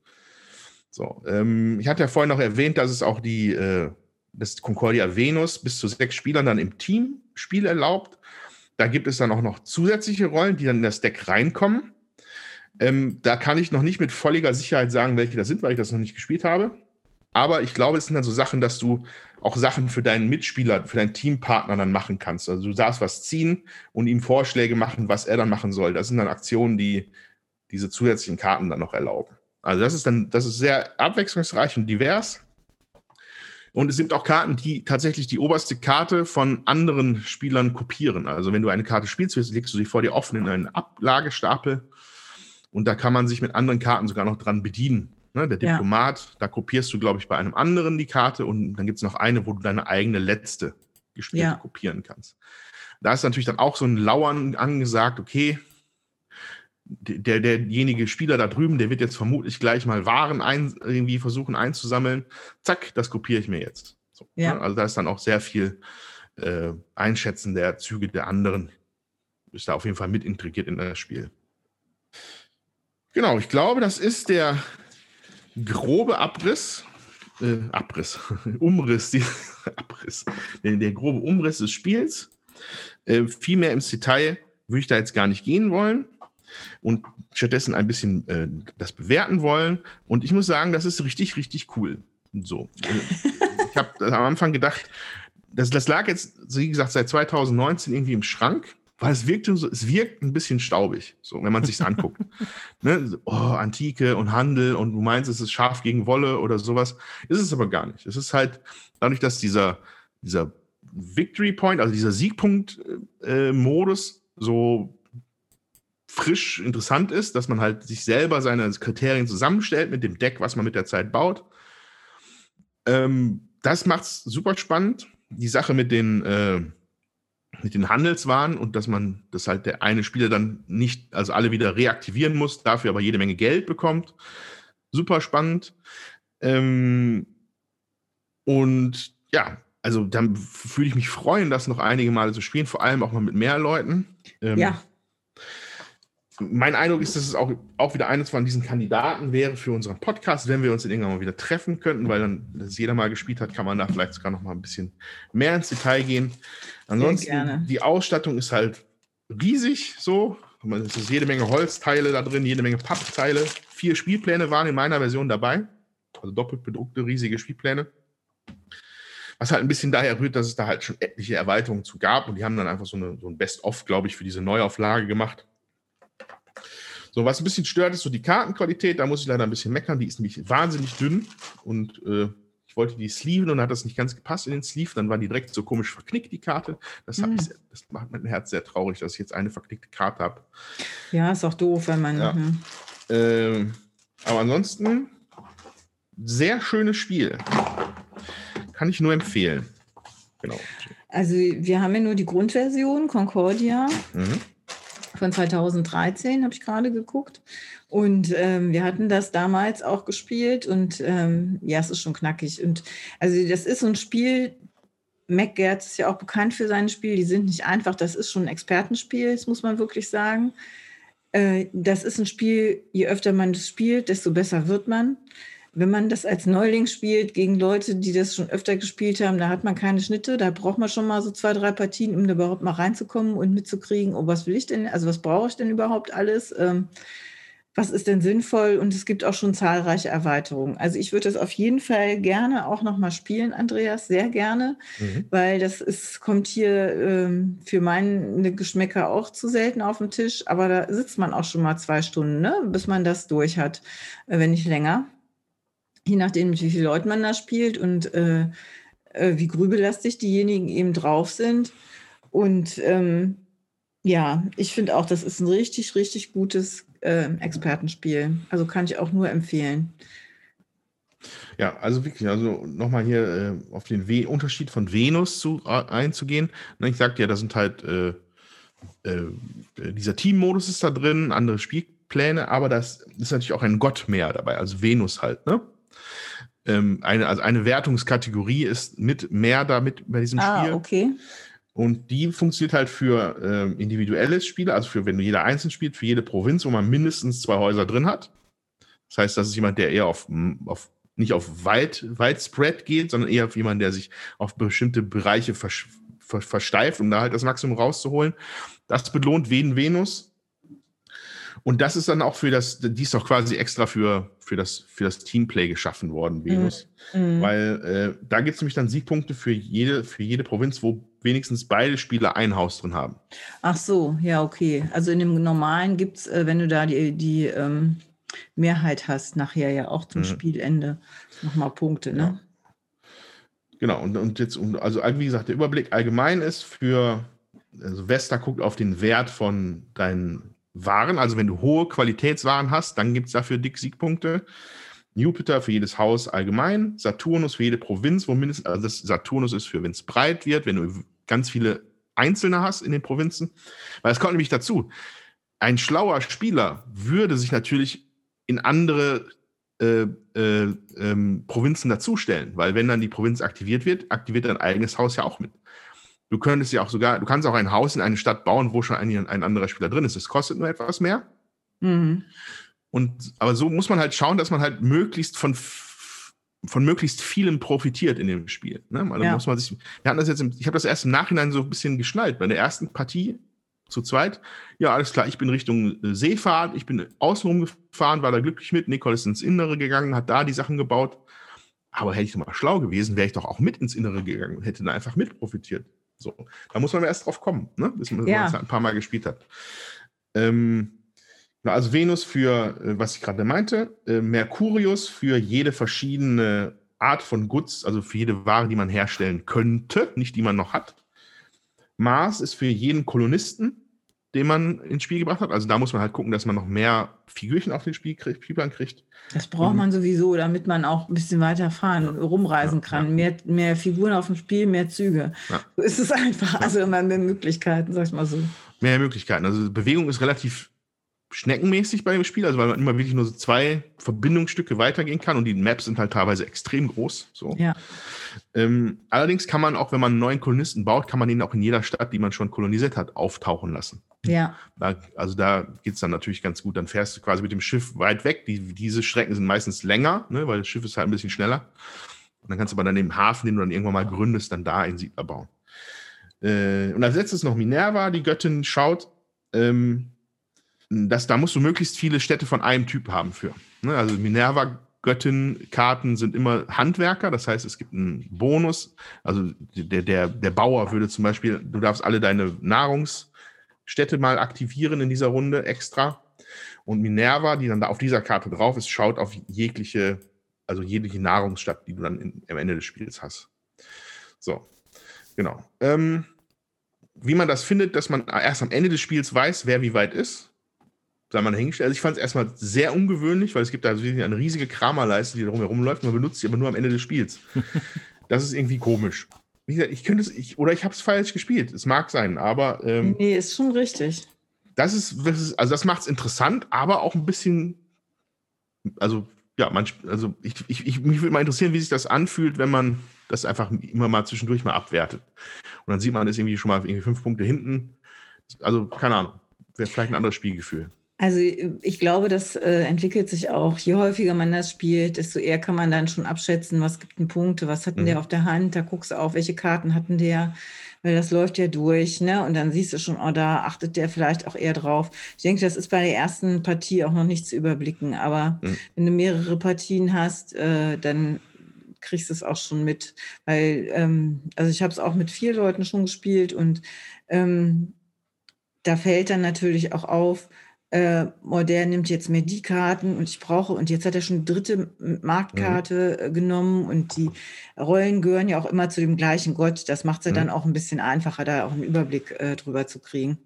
So, ähm, ich hatte ja vorhin noch erwähnt, dass es auch die äh, das Concordia Venus bis zu sechs Spielern dann im Team Spiel erlaubt. Da gibt es dann auch noch zusätzliche Rollen, die dann in das Deck reinkommen. Ähm, da kann ich noch nicht mit volliger Sicherheit sagen, welche das sind, weil ich das noch nicht gespielt habe. Aber ich glaube, es sind dann so Sachen, dass du auch Sachen für deinen Mitspieler, für deinen Teampartner dann machen kannst. Also du darfst was ziehen und ihm Vorschläge machen, was er dann machen soll. Das sind dann Aktionen, die diese zusätzlichen Karten dann noch erlauben. Also das ist dann, das ist sehr abwechslungsreich und divers. Und es sind auch Karten, die tatsächlich die oberste Karte von anderen Spielern kopieren. Also wenn du eine Karte spielst, legst du sie vor dir offen in einen Ablagestapel und da kann man sich mit anderen Karten sogar noch dran bedienen. Ne, der Diplomat, ja. da kopierst du, glaube ich, bei einem anderen die Karte und dann gibt es noch eine, wo du deine eigene letzte gespielte ja. kopieren kannst. Da ist natürlich dann auch so ein Lauern angesagt, okay, der, derjenige Spieler da drüben, der wird jetzt vermutlich gleich mal Waren ein, irgendwie versuchen einzusammeln. Zack, das kopiere ich mir jetzt. So, ja. ne? Also da ist dann auch sehr viel äh, Einschätzen der Züge der anderen. Ist da auf jeden Fall mit integriert in das Spiel. Genau, ich glaube, das ist der grobe Abriss. Äh, Abriss, Umriss, die, Abriss, der, der, grobe Umriss des Spiels. Äh, viel mehr ins Detail würde ich da jetzt gar nicht gehen wollen und stattdessen ein bisschen äh, das bewerten wollen. Und ich muss sagen, das ist richtig, richtig cool. So. ich habe am Anfang gedacht, das, das lag jetzt, wie gesagt, seit 2019 irgendwie im Schrank, weil es wirkt, so, es wirkt ein bisschen staubig, so, wenn man es sich anguckt. ne? Oh, Antike und Handel und du meinst, es ist scharf gegen Wolle oder sowas. Ist es aber gar nicht. Es ist halt dadurch, dass dieser, dieser Victory Point, also dieser Siegpunkt-Modus äh, so frisch interessant ist, dass man halt sich selber seine Kriterien zusammenstellt mit dem Deck, was man mit der Zeit baut. Ähm, das macht es super spannend. Die Sache mit den, äh, mit den Handelswaren und dass man, dass halt der eine Spieler dann nicht, also alle wieder reaktivieren muss, dafür aber jede Menge Geld bekommt. Super spannend. Ähm, und ja, also dann fühle ich mich freuen, das noch einige Male zu spielen, vor allem auch mal mit mehr Leuten. Ähm, ja mein Eindruck ist, dass es auch, auch wieder eines von diesen Kandidaten wäre für unseren Podcast, wenn wir uns in irgendwann mal wieder treffen könnten, weil dann, dass jeder mal gespielt hat, kann man da vielleicht sogar noch mal ein bisschen mehr ins Detail gehen. Ansonsten, die Ausstattung ist halt riesig so. Es ist jede Menge Holzteile da drin, jede Menge Pappteile. Vier Spielpläne waren in meiner Version dabei. Also doppelt bedruckte, riesige Spielpläne. Was halt ein bisschen daher rührt, dass es da halt schon etliche Erweiterungen zu gab. Und die haben dann einfach so, eine, so ein Best-of, glaube ich, für diese Neuauflage gemacht. So, was ein bisschen stört, ist so die Kartenqualität. Da muss ich leider ein bisschen meckern. Die ist nämlich wahnsinnig dünn. Und äh, ich wollte die sleeven und hat das nicht ganz gepasst in den Sleeve. Dann war die direkt so komisch verknickt, die Karte. Das, hm. ich, das macht mein Herz sehr traurig, dass ich jetzt eine verknickte Karte habe. Ja, ist auch doof, wenn man. Ja. Mhm. Äh, aber ansonsten, sehr schönes Spiel. Kann ich nur empfehlen. Genau. Also wir haben ja nur die Grundversion, Concordia. Mhm. Von 2013 habe ich gerade geguckt. Und ähm, wir hatten das damals auch gespielt und ähm, ja, es ist schon knackig. Und also das ist so ein Spiel, MacGertz ist ja auch bekannt für seine Spiele, die sind nicht einfach, das ist schon ein Expertenspiel, das muss man wirklich sagen. Äh, das ist ein Spiel, je öfter man das spielt, desto besser wird man wenn man das als Neuling spielt gegen Leute, die das schon öfter gespielt haben, da hat man keine Schnitte, da braucht man schon mal so zwei, drei Partien, um da überhaupt mal reinzukommen und mitzukriegen, oh, was will ich denn, also was brauche ich denn überhaupt alles? Ähm, was ist denn sinnvoll? Und es gibt auch schon zahlreiche Erweiterungen. Also ich würde das auf jeden Fall gerne auch nochmal spielen, Andreas, sehr gerne, mhm. weil das ist, kommt hier ähm, für meine Geschmäcker auch zu selten auf dem Tisch, aber da sitzt man auch schon mal zwei Stunden, ne, bis man das durch hat, äh, wenn nicht länger je nachdem, wie vielen Leuten man da spielt und äh, äh, wie grübelastig diejenigen eben drauf sind. Und ähm, ja, ich finde auch, das ist ein richtig, richtig gutes äh, Expertenspiel. Also kann ich auch nur empfehlen. Ja, also wirklich, also nochmal hier äh, auf den We Unterschied von Venus zu, äh, einzugehen. Na, ich sagte ja, da sind halt äh, äh, dieser Team-Modus ist da drin, andere Spielpläne, aber das ist natürlich auch ein Gott mehr dabei, also Venus halt, ne? Ähm, eine, also eine Wertungskategorie ist mit mehr damit bei diesem ah, Spiel. okay. Und die funktioniert halt für ähm, individuelles Spiel, also für wenn du jeder einzeln spielt, für jede Provinz, wo man mindestens zwei Häuser drin hat. Das heißt, das ist jemand, der eher auf, auf nicht auf weit, Widespread geht, sondern eher auf jemanden, der sich auf bestimmte Bereiche vers, ver, versteift, um da halt das Maximum rauszuholen. Das belohnt Ven Venus und das ist dann auch für das, die ist doch quasi extra für, für, das, für das Teamplay geschaffen worden, Venus. Mhm. Weil äh, da gibt es nämlich dann Siegpunkte für jede, für jede Provinz, wo wenigstens beide Spieler ein Haus drin haben. Ach so, ja, okay. Also in dem normalen gibt es, äh, wenn du da die, die ähm, Mehrheit hast, nachher ja auch zum mhm. Spielende nochmal Punkte, ne? Ja. Genau, und, und jetzt, also wie gesagt, der Überblick allgemein ist für, also Vesta guckt auf den Wert von deinen waren. Also wenn du hohe Qualitätswaren hast, dann gibt es dafür dick Siegpunkte. Jupiter für jedes Haus allgemein, Saturnus für jede Provinz, wo mindestens, also das Saturnus ist für, wenn es breit wird, wenn du ganz viele Einzelne hast in den Provinzen. Weil es kommt nämlich dazu, ein schlauer Spieler würde sich natürlich in andere äh, äh, ähm, Provinzen dazustellen, weil wenn dann die Provinz aktiviert wird, aktiviert dein eigenes Haus ja auch mit. Du könntest ja auch sogar, du kannst auch ein Haus in eine Stadt bauen, wo schon ein, ein anderer Spieler drin ist. Es kostet nur etwas mehr. Mhm. Und, aber so muss man halt schauen, dass man halt möglichst von, von möglichst vielem profitiert in dem Spiel. Ne? Also ja. muss man sich, wir hatten das jetzt, im, ich habe das erst im Nachhinein so ein bisschen geschnallt. Bei der ersten Partie zu zweit, ja, alles klar, ich bin Richtung äh, Seefahrt, ich bin außenrum gefahren, war da glücklich mit. Nicole ist ins Innere gegangen, hat da die Sachen gebaut. Aber hätte ich doch mal schlau gewesen, wäre ich doch auch mit ins Innere gegangen und hätte da einfach mit profitiert. So, da muss man erst drauf kommen, ne? bis man ja. es ein paar Mal gespielt hat. Ähm, also Venus für, äh, was ich gerade meinte, äh, Mercurius für jede verschiedene Art von Goods, also für jede Ware, die man herstellen könnte, nicht die man noch hat. Mars ist für jeden Kolonisten den man ins Spiel gebracht hat. Also da muss man halt gucken, dass man noch mehr Figürchen auf den Spiel kriegt, Spielplan kriegt. Das braucht man sowieso, damit man auch ein bisschen weiter fahren und rumreisen ja, kann. Ja. Mehr, mehr Figuren auf dem Spiel, mehr Züge. Ja. So ist es einfach. Also immer mehr Möglichkeiten, sag ich mal so. Mehr Möglichkeiten. Also Bewegung ist relativ schneckenmäßig bei dem Spiel, also weil man immer wirklich nur so zwei Verbindungsstücke weitergehen kann und die Maps sind halt teilweise extrem groß. So. Ja. Ähm, allerdings kann man auch, wenn man einen neuen Kolonisten baut, kann man ihn auch in jeder Stadt, die man schon kolonisiert hat, auftauchen lassen. Ja. Da, also da geht es dann natürlich ganz gut. Dann fährst du quasi mit dem Schiff weit weg. Die, diese Strecken sind meistens länger, ne, weil das Schiff ist halt ein bisschen schneller. Und dann kannst du aber dann im Hafen, den du dann irgendwann mal gründest, dann da einen Siedler bauen. Äh, und als letztes noch Minerva, die Göttin, schaut. Ähm, das, da musst du möglichst viele Städte von einem Typ haben für. Ne? Also Minerva Göttin-Karten sind immer Handwerker, das heißt, es gibt einen Bonus. Also der, der, der Bauer würde zum Beispiel, du darfst alle deine Nahrungsstädte mal aktivieren in dieser Runde extra. Und Minerva, die dann da auf dieser Karte drauf ist, schaut auf jegliche, also jegliche Nahrungsstadt, die du dann in, am Ende des Spiels hast. So, genau. Ähm, wie man das findet, dass man erst am Ende des Spiels weiß, wer wie weit ist, sei mal dahingestellt. Also ich fand es erstmal sehr ungewöhnlich, weil es gibt da eine riesige Kramerleiste, die darum herumläuft, man benutzt sie aber nur am Ende des Spiels. das ist irgendwie komisch. Wie gesagt, ich könnte es, ich, oder ich habe es falsch gespielt. Es mag sein, aber. Ähm, nee, ist schon richtig. Das ist, das ist also das macht es interessant, aber auch ein bisschen. Also, ja, man, also ich, ich, ich, mich würde mal interessieren, wie sich das anfühlt, wenn man das einfach immer mal zwischendurch mal abwertet. Und dann sieht man, ist irgendwie schon mal irgendwie fünf Punkte hinten. Also, keine Ahnung. Wäre vielleicht ein anderes Spielgefühl. Also ich glaube, das äh, entwickelt sich auch. Je häufiger man das spielt, desto eher kann man dann schon abschätzen, was gibt denn Punkte, was hatten mhm. der auf der Hand, da guckst du auch, welche Karten hatten der, weil das läuft ja durch, ne? Und dann siehst du schon, oh, da achtet der vielleicht auch eher drauf. Ich denke, das ist bei der ersten Partie auch noch nicht zu überblicken, aber mhm. wenn du mehrere Partien hast, äh, dann kriegst du es auch schon mit. Weil, ähm, also ich habe es auch mit vier Leuten schon gespielt und ähm, da fällt dann natürlich auch auf, äh, Modern nimmt jetzt mir die Karten und ich brauche, und jetzt hat er schon dritte Marktkarte mhm. genommen und die Rollen gehören ja auch immer zu dem gleichen Gott. Das macht es ja mhm. dann auch ein bisschen einfacher, da auch einen Überblick äh, drüber zu kriegen.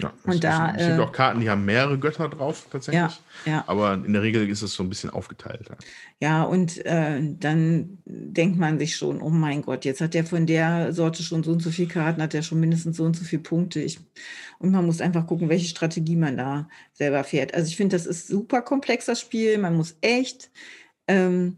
Ja, und da, es gibt äh, auch Karten, die haben mehrere Götter drauf tatsächlich. Ja, ja. Aber in der Regel ist es so ein bisschen aufgeteilt. Ja, ja und äh, dann denkt man sich schon, oh mein Gott, jetzt hat der von der Sorte schon so und so viele Karten, hat er schon mindestens so und so viele Punkte. Ich, und man muss einfach gucken, welche Strategie man da selber fährt. Also ich finde, das ist super komplex, das Spiel. Man muss echt ähm,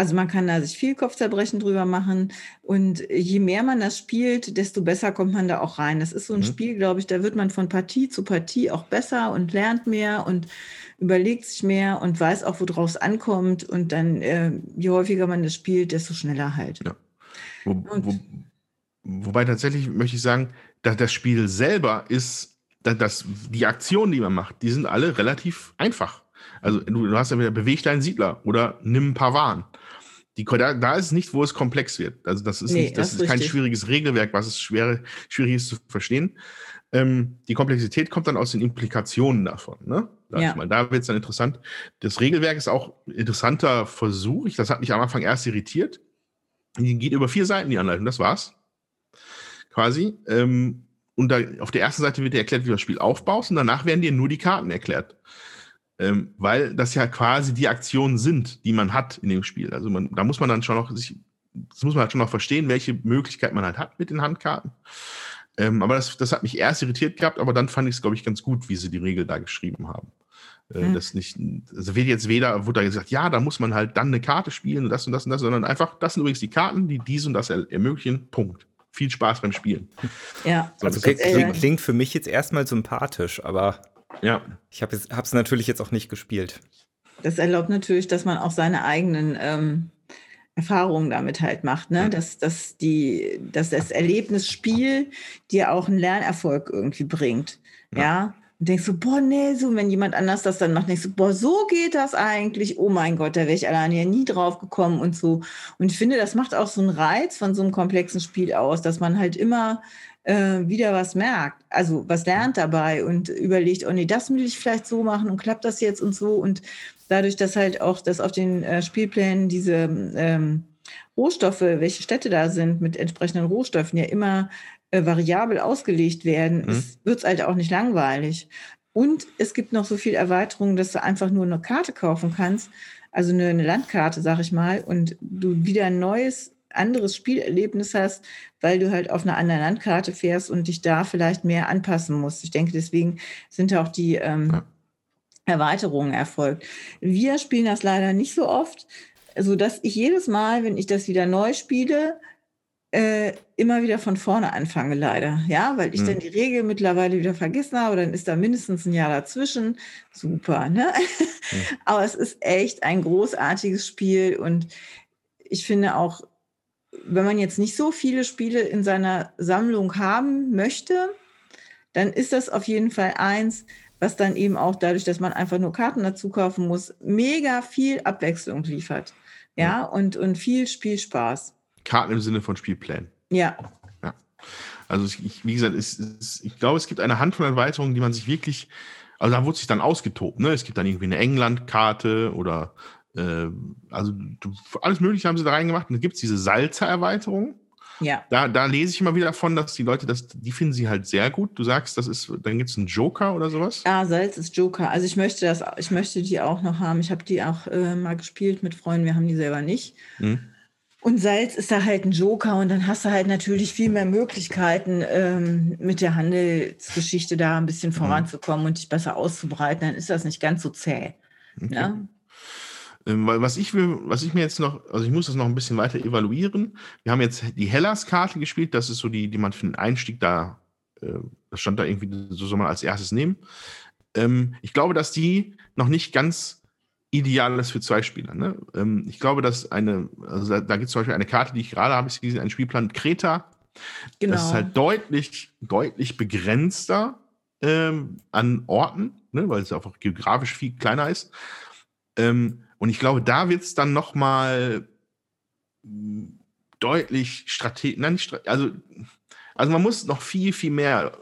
also man kann da sich viel Kopfzerbrechen drüber machen. Und je mehr man das spielt, desto besser kommt man da auch rein. Das ist so ein mhm. Spiel, glaube ich, da wird man von Partie zu Partie auch besser und lernt mehr und überlegt sich mehr und weiß auch, worauf es ankommt. Und dann, äh, je häufiger man das spielt, desto schneller halt. Ja. Wo, wo, wobei tatsächlich möchte ich sagen, dass das Spiel selber ist, dass die Aktionen, die man macht, die sind alle relativ einfach. Also du, du hast ja wieder bewegt deinen Siedler oder nimm ein paar Waren. Die, da, da ist nicht, wo es komplex wird. Also das ist, nee, nicht, das, das ist kein schwieriges Regelwerk, was es schwer, schwierig ist zu verstehen. Ähm, die Komplexität kommt dann aus den Implikationen davon. Ne? Ja. Mal. Da wird es dann interessant. Das Regelwerk ist auch ein interessanter Versuch. Ich, das hat mich am Anfang erst irritiert. Die geht über vier Seiten, die Anleitung, das war's. Quasi. Ähm, und da, auf der ersten Seite wird dir erklärt, wie du das Spiel aufbaust, und danach werden dir nur die Karten erklärt. Ähm, weil das ja quasi die Aktionen sind, die man hat in dem Spiel. Also man, da muss man dann schon noch sich, das muss man halt schon noch verstehen, welche Möglichkeit man halt hat mit den Handkarten. Ähm, aber das, das hat mich erst irritiert gehabt, aber dann fand ich es, glaube ich, ganz gut, wie sie die Regel da geschrieben haben. Äh, hm. Das nicht, also wird jetzt weder, wurde da gesagt, ja, da muss man halt dann eine Karte spielen und das und das und das, sondern einfach, das sind übrigens die Karten, die dies und das er ermöglichen. Punkt. Viel Spaß beim Spielen. Ja. So, also klingt, klingt für mich jetzt erstmal sympathisch, aber ja. Ich habe es natürlich jetzt auch nicht gespielt. Das erlaubt natürlich, dass man auch seine eigenen ähm, Erfahrungen damit halt macht, ne? Dass, dass, die, dass das Erlebnisspiel dir auch einen Lernerfolg irgendwie bringt. Ja. ja? Und denkst du, boah, nee, so, wenn jemand anders das dann macht, denkst du, boah, so geht das eigentlich. Oh mein Gott, da wäre ich alleine ja nie drauf gekommen und so. Und ich finde, das macht auch so einen Reiz von so einem komplexen Spiel aus, dass man halt immer äh, wieder was merkt, also was lernt dabei und überlegt, oh nee, das will ich vielleicht so machen und klappt das jetzt und so. Und dadurch, dass halt auch das auf den äh, Spielplänen diese ähm, Rohstoffe, welche Städte da sind, mit entsprechenden Rohstoffen ja immer äh, variabel ausgelegt werden, mhm. wird es halt auch nicht langweilig. Und es gibt noch so viel Erweiterungen, dass du einfach nur eine Karte kaufen kannst, also eine, eine Landkarte, sag ich mal, und du wieder ein neues anderes Spielerlebnis hast, weil du halt auf einer anderen Landkarte fährst und dich da vielleicht mehr anpassen musst. Ich denke, deswegen sind auch die ähm, ja. Erweiterungen erfolgt. Wir spielen das leider nicht so oft, sodass ich jedes Mal, wenn ich das wieder neu spiele, äh, immer wieder von vorne anfange, leider. Ja, weil ich mhm. dann die Regel mittlerweile wieder vergessen habe, dann ist da mindestens ein Jahr dazwischen. Super, ne? Mhm. Aber es ist echt ein großartiges Spiel und ich finde auch, wenn man jetzt nicht so viele Spiele in seiner Sammlung haben möchte, dann ist das auf jeden Fall eins, was dann eben auch dadurch, dass man einfach nur Karten dazu kaufen muss, mega viel Abwechslung liefert. Ja, ja. Und, und viel Spielspaß. Karten im Sinne von Spielplänen. Ja. ja. Also ich, wie gesagt, es, es, ich glaube, es gibt eine Handvoll Erweiterungen, die man sich wirklich, also da wurde sich dann ausgetobt. Ne? Es gibt dann irgendwie eine England-Karte oder äh, also alles Mögliche haben sie da reingemacht. Und dann gibt es diese Salzer-Erweiterung. Ja. Da, da lese ich immer wieder von, dass die Leute das, die finden sie halt sehr gut. Du sagst, das ist, dann gibt es einen Joker oder sowas? Ja, Salz ist Joker. Also ich möchte das, ich möchte die auch noch haben. Ich habe die auch äh, mal gespielt mit Freunden, wir haben die selber nicht. Mhm. Und Salz ist da halt ein Joker und dann hast du halt natürlich viel mehr Möglichkeiten, ähm, mit der Handelsgeschichte da ein bisschen mhm. voranzukommen und dich besser auszubreiten. Dann ist das nicht ganz so zäh. Okay. Ja? Ähm, weil was ich will, was ich mir jetzt noch, also ich muss das noch ein bisschen weiter evaluieren. Wir haben jetzt die Hellas-Karte gespielt, das ist so die, die man für den Einstieg da, äh, das stand da irgendwie, so soll man als erstes nehmen. Ähm, ich glaube, dass die noch nicht ganz ideal ist für zwei Spieler. Ne? Ähm, ich glaube, dass eine, also da, da gibt es zum Beispiel eine Karte, die ich gerade habe, ich gesehen, einen Spielplan Kreta. Genau. Das ist halt deutlich, deutlich begrenzter ähm, an Orten, ne? weil es einfach geografisch viel kleiner ist. Ähm, und ich glaube, da wird es dann noch mal deutlich strategisch, also, also man muss noch viel, viel mehr,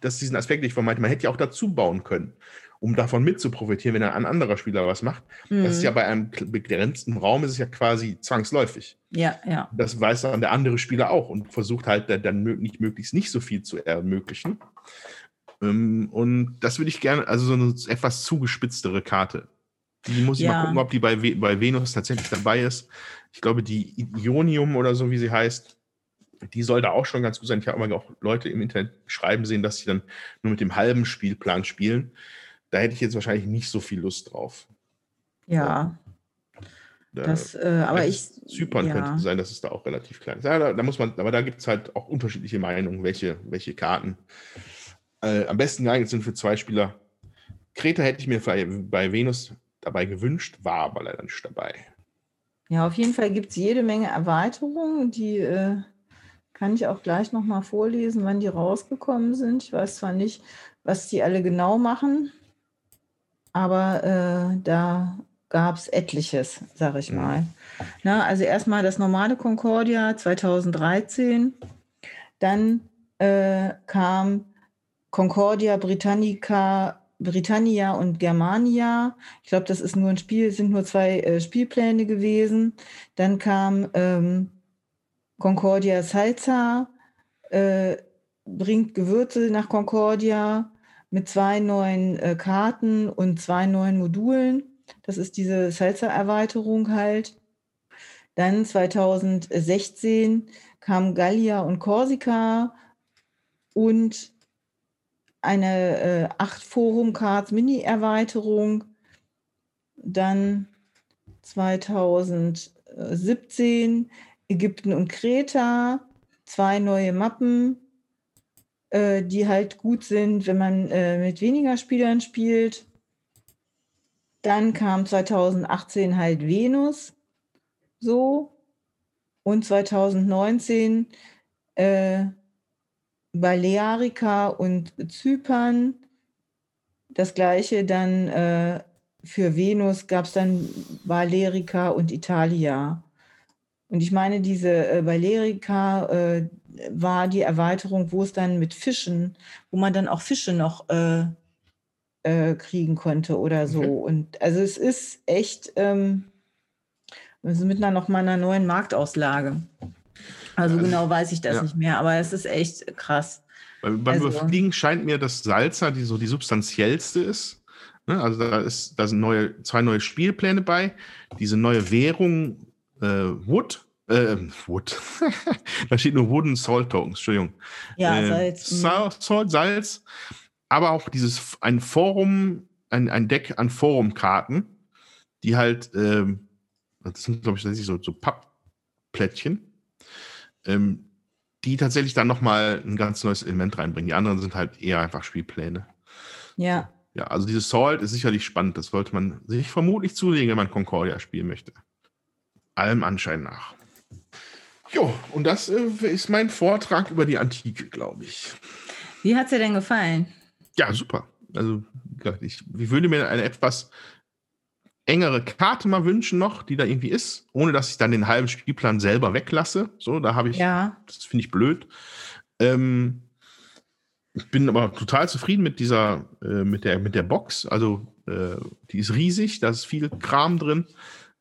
das ist diesen Aspekt, den ich meinte, man hätte ja auch dazu bauen können, um davon mitzuprofitieren, wenn ein anderer Spieler was macht. Mhm. Das ist ja bei einem begrenzten Raum, ist es ja quasi zwangsläufig. Ja, ja. Das weiß dann der andere Spieler auch und versucht halt dann nicht möglichst nicht so viel zu ermöglichen. Ähm, und das würde ich gerne, also so eine etwas zugespitztere Karte die muss ich ja. mal gucken, ob die bei, bei Venus tatsächlich dabei ist. Ich glaube, die Ionium oder so, wie sie heißt, die soll da auch schon ganz gut sein. Ich habe aber auch Leute im Internet schreiben sehen, dass sie dann nur mit dem halben Spielplan spielen. Da hätte ich jetzt wahrscheinlich nicht so viel Lust drauf. Ja. Da, das, äh, aber ich. Zypern ja. könnte sein, dass es da auch relativ klein ist. Ja, da, da, muss man, aber da gibt es halt auch unterschiedliche Meinungen, welche, welche Karten äh, am besten geeignet sind für zwei Spieler. Kreta hätte ich mir bei Venus dabei gewünscht, war aber leider nicht dabei. Ja, auf jeden Fall gibt es jede Menge Erweiterungen, die äh, kann ich auch gleich nochmal vorlesen, wann die rausgekommen sind. Ich weiß zwar nicht, was die alle genau machen, aber äh, da gab es etliches, sag ich mhm. mal. Na, also erstmal das normale Concordia 2013, dann äh, kam Concordia Britannica Britannia und Germania. Ich glaube, das ist nur ein Spiel, sind nur zwei äh, Spielpläne gewesen. Dann kam ähm, Concordia Salza, äh, bringt Gewürze nach Concordia mit zwei neuen äh, Karten und zwei neuen Modulen. Das ist diese Salza-Erweiterung halt. Dann 2016 kam Gallia und Korsika und eine äh, 8 Forum Cards Mini-Erweiterung. Dann 2017 Ägypten und Kreta, zwei neue Mappen, äh, die halt gut sind, wenn man äh, mit weniger Spielern spielt. Dann kam 2018 halt Venus, so. Und 2019 äh, Balearica und Zypern. Das gleiche dann äh, für Venus gab es dann Balearica und Italia. Und ich meine, diese äh, Balearica äh, war die Erweiterung, wo es dann mit Fischen, wo man dann auch Fische noch äh, äh kriegen konnte oder so. Okay. Und also es ist echt ähm, also mit einer noch mal einer neuen Marktauslage. Also genau weiß ich das ja. nicht mehr, aber es ist echt krass. Beim also, Überfliegen scheint mir, dass Salsa die so die substanziellste ist. Ne? Also da, ist, da sind neue, zwei neue Spielpläne bei. Diese neue Währung äh, Wood, äh, Wood. da steht nur Wooden Salt Tokens, Entschuldigung. Ja, äh, Salz. Salt, Salz. Aber auch dieses, ein Forum, ein, ein Deck an Forumkarten, die halt, ähm, das sind, glaube ich, so, so Pappplättchen ähm, die tatsächlich dann nochmal ein ganz neues Element reinbringen. Die anderen sind halt eher einfach Spielpläne. Ja. Ja, also dieses Salt ist sicherlich spannend. Das sollte man sich vermutlich zulegen, wenn man Concordia spielen möchte. Allem Anschein nach. Jo, und das äh, ist mein Vortrag über die Antike, glaube ich. Wie hat es dir denn gefallen? Ja, super. Also ich, ich würde mir eine etwas engere Karte mal wünschen noch, die da irgendwie ist, ohne dass ich dann den halben Spielplan selber weglasse. So, da habe ich, ja. das finde ich blöd. Ähm, ich bin aber total zufrieden mit dieser, äh, mit der, mit der Box. Also, äh, die ist riesig, da ist viel Kram drin.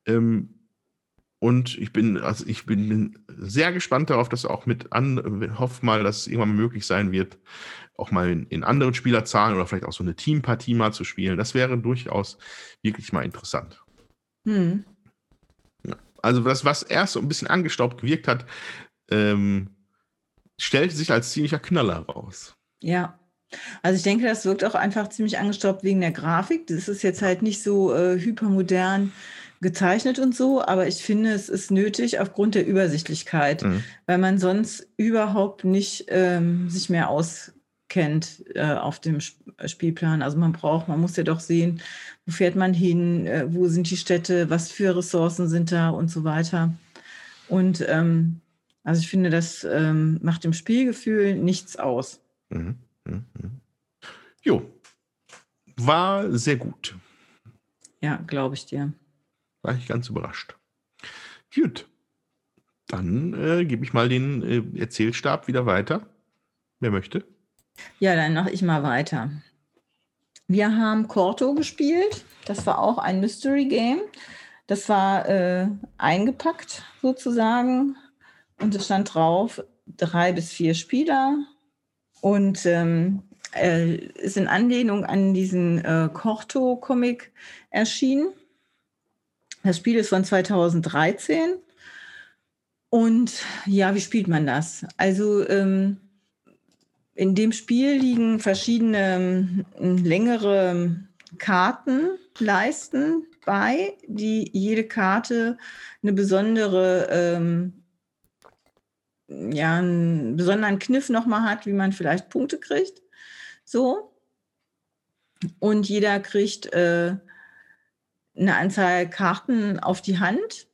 Ähm, und ich bin, also ich bin, sehr gespannt darauf, dass auch mit an, hoffe mal, dass es irgendwann möglich sein wird, auch mal in, in, anderen Spielerzahlen oder vielleicht auch so eine Teampartie mal zu spielen. Das wäre durchaus wirklich mal interessant. Hm. Ja. Also das, was erst so ein bisschen angestaubt gewirkt hat, ähm, stellte sich als ziemlicher Knaller raus. Ja. Also ich denke, das wirkt auch einfach ziemlich angestaubt wegen der Grafik. Das ist jetzt halt nicht so äh, hypermodern gezeichnet und so, aber ich finde, es ist nötig aufgrund der Übersichtlichkeit, mhm. weil man sonst überhaupt nicht ähm, sich mehr auskennt äh, auf dem Spielplan. Also man braucht, man muss ja doch sehen, wo fährt man hin, äh, wo sind die Städte, was für Ressourcen sind da und so weiter. Und ähm, also ich finde, das ähm, macht dem Spielgefühl nichts aus. Mhm. Mhm. mhm. Jo, war sehr gut. Ja, glaube ich dir. War ich ganz überrascht. Gut. Dann äh, gebe ich mal den äh, Erzählstab wieder weiter. Wer möchte? Ja, dann mache ich mal weiter. Wir haben Corto gespielt. Das war auch ein Mystery Game. Das war äh, eingepackt sozusagen. Und es stand drauf, drei bis vier Spieler. Und ähm, äh, ist in Anlehnung an diesen äh, Corto-Comic erschienen. Das Spiel ist von 2013. Und ja, wie spielt man das? Also ähm, in dem Spiel liegen verschiedene ähm, längere Kartenleisten bei, die jede Karte eine besondere, ähm, ja, einen besonderen Kniff nochmal hat, wie man vielleicht Punkte kriegt. So. Und jeder kriegt äh, eine Anzahl Karten auf die Hand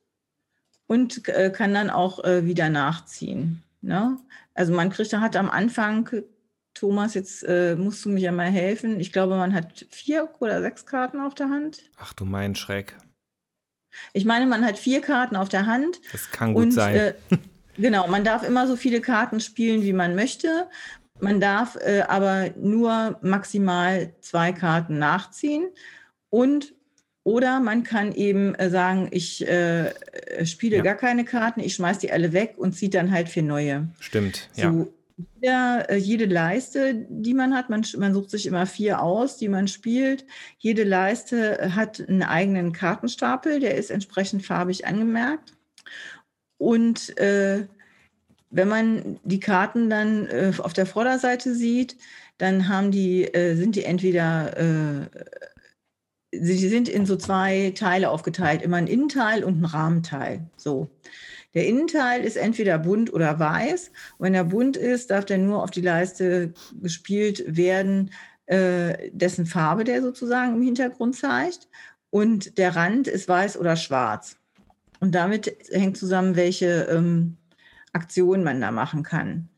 und äh, kann dann auch äh, wieder nachziehen. Ne? Also man kriegt, hat am Anfang, Thomas, jetzt äh, musst du mir ja mal helfen. Ich glaube, man hat vier oder sechs Karten auf der Hand. Ach du mein Schreck. Ich meine, man hat vier Karten auf der Hand. Das kann gut und, sein. Äh, genau, man darf immer so viele Karten spielen, wie man möchte. Man darf äh, aber nur maximal zwei Karten nachziehen. Und oder man kann eben äh, sagen, ich äh, äh, spiele ja. gar keine Karten, ich schmeiße die alle weg und ziehe dann halt vier neue. Stimmt, so, ja. Jeder, äh, jede Leiste, die man hat, man, man sucht sich immer vier aus, die man spielt. Jede Leiste hat einen eigenen Kartenstapel, der ist entsprechend farbig angemerkt. Und äh, wenn man die Karten dann äh, auf der Vorderseite sieht, dann haben die, äh, sind die entweder äh, sie sind in so zwei Teile aufgeteilt, immer ein Innenteil und ein Rahmenteil. So. Der Innenteil ist entweder bunt oder weiß. Und wenn er bunt ist, darf der nur auf die Leiste gespielt werden, äh, dessen Farbe der sozusagen im Hintergrund zeigt. Und der Rand ist weiß oder schwarz. Und damit hängt zusammen, welche ähm, Aktionen man da machen kann.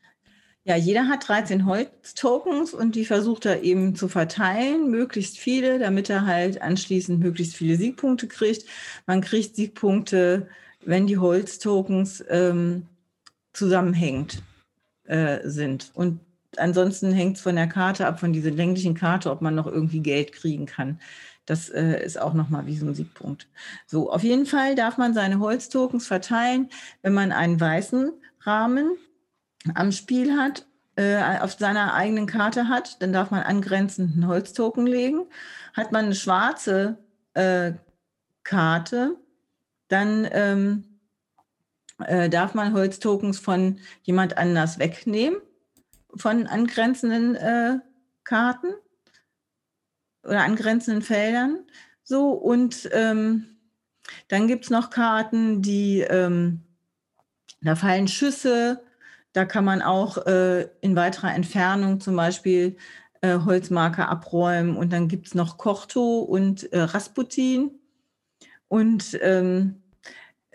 Ja, jeder hat 13 Holztokens und die versucht er eben zu verteilen, möglichst viele, damit er halt anschließend möglichst viele Siegpunkte kriegt. Man kriegt Siegpunkte, wenn die Holztokens ähm, zusammenhängend äh, sind. Und ansonsten hängt es von der Karte ab, von dieser länglichen Karte, ob man noch irgendwie Geld kriegen kann. Das äh, ist auch nochmal wie so ein Siegpunkt. So, auf jeden Fall darf man seine Holztokens verteilen, wenn man einen weißen Rahmen am Spiel hat, äh, auf seiner eigenen Karte hat, dann darf man angrenzend einen Holztoken legen. Hat man eine schwarze äh, Karte, dann ähm, äh, darf man Holztokens von jemand anders wegnehmen, von angrenzenden äh, Karten oder angrenzenden Feldern. So, und ähm, dann gibt es noch Karten, die, ähm, da fallen Schüsse, da kann man auch äh, in weiterer Entfernung zum Beispiel äh, Holzmarker abräumen. Und dann gibt es noch Korto und äh, Rasputin. Und ähm,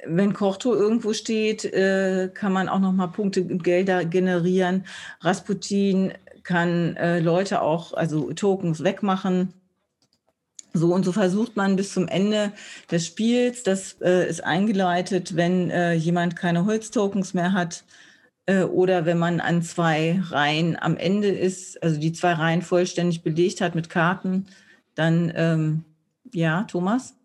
wenn Korto irgendwo steht, äh, kann man auch noch mal Punkte und Gelder generieren. Rasputin kann äh, Leute auch, also Tokens wegmachen. So und so versucht man bis zum Ende des Spiels, das äh, ist eingeleitet, wenn äh, jemand keine Holztokens mehr hat äh, oder wenn man an zwei Reihen am Ende ist, also die zwei Reihen vollständig belegt hat mit Karten, dann ähm, ja, Thomas?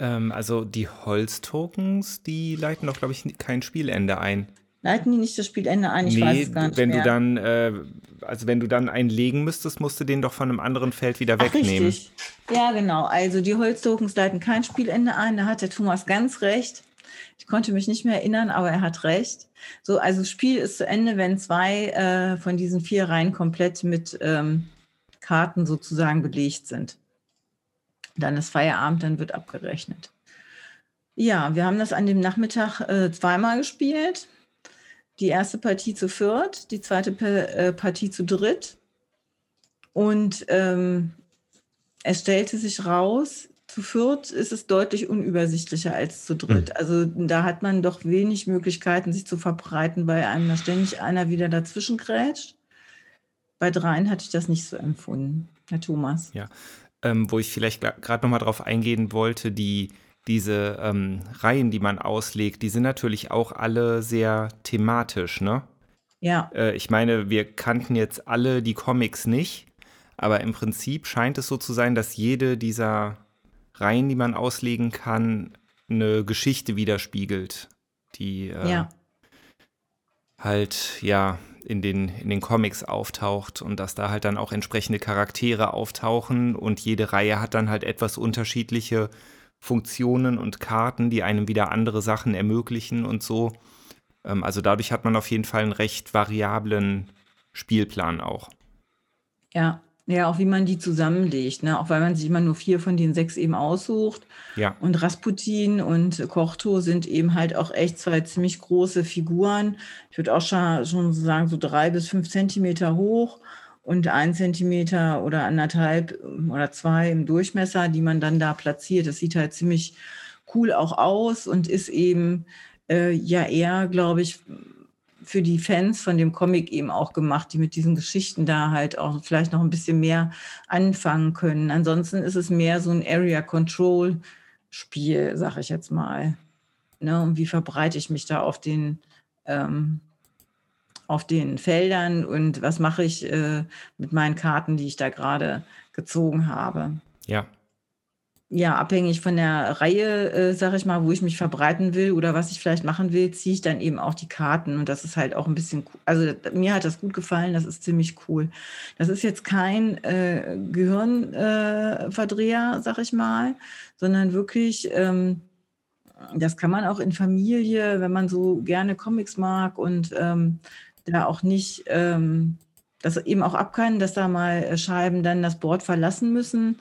Ähm, also die Holztokens, die leiten doch, glaube ich, kein Spielende ein. Leiten die nicht das Spielende ein? Ich nee, weiß es gar nicht wenn mehr. du dann, äh, also wenn du dann einen legen müsstest, musst du den doch von einem anderen Feld wieder Ach, wegnehmen. Richtig. Ja, genau. Also die Holztokens leiten kein Spielende ein. Da hat der Thomas ganz recht. Ich konnte mich nicht mehr erinnern, aber er hat recht. So, also Spiel ist zu Ende, wenn zwei äh, von diesen vier Reihen komplett mit ähm, Karten sozusagen belegt sind. Dann ist Feierabend, dann wird abgerechnet. Ja, wir haben das an dem Nachmittag äh, zweimal gespielt. Die erste Partie zu viert, die zweite äh, Partie zu dritt. Und ähm, es stellte sich raus, zu viert ist es deutlich unübersichtlicher als zu dritt. Mhm. Also da hat man doch wenig Möglichkeiten, sich zu verbreiten, weil einem da ständig einer wieder dazwischen grätscht. Bei dreien hatte ich das nicht so empfunden, Herr Thomas. Ja, ähm, wo ich vielleicht gerade nochmal drauf eingehen wollte, die, diese ähm, Reihen, die man auslegt, die sind natürlich auch alle sehr thematisch, ne? Ja. Äh, ich meine, wir kannten jetzt alle die Comics nicht, aber im Prinzip scheint es so zu sein, dass jede dieser Reihen, die man auslegen kann, eine Geschichte widerspiegelt, die äh, ja. halt, ja, in den, in den Comics auftaucht und dass da halt dann auch entsprechende Charaktere auftauchen und jede Reihe hat dann halt etwas unterschiedliche Funktionen und Karten, die einem wieder andere Sachen ermöglichen und so. Ähm, also dadurch hat man auf jeden Fall einen recht variablen Spielplan auch. Ja, ja, auch wie man die zusammenlegt, ne? Auch weil man sich immer nur vier von den sechs eben aussucht. Ja. Und Rasputin und Kochto sind eben halt auch echt zwei ziemlich große Figuren. Ich würde auch schon, schon sagen, so drei bis fünf Zentimeter hoch und ein Zentimeter oder anderthalb oder zwei im Durchmesser, die man dann da platziert. Das sieht halt ziemlich cool auch aus und ist eben äh, ja eher, glaube ich, für die Fans von dem Comic eben auch gemacht, die mit diesen Geschichten da halt auch vielleicht noch ein bisschen mehr anfangen können. Ansonsten ist es mehr so ein Area Control Spiel, sag ich jetzt mal. Ne? Und wie verbreite ich mich da auf den, ähm, auf den Feldern und was mache ich äh, mit meinen Karten, die ich da gerade gezogen habe. Ja, ja, abhängig von der Reihe, äh, sage ich mal, wo ich mich verbreiten will oder was ich vielleicht machen will, ziehe ich dann eben auch die Karten. Und das ist halt auch ein bisschen, also mir hat das gut gefallen, das ist ziemlich cool. Das ist jetzt kein äh, Gehirnverdreher, äh, sag ich mal, sondern wirklich, ähm, das kann man auch in Familie, wenn man so gerne Comics mag und ähm, da auch nicht, ähm, das eben auch ab kann, dass da mal äh, Scheiben dann das Board verlassen müssen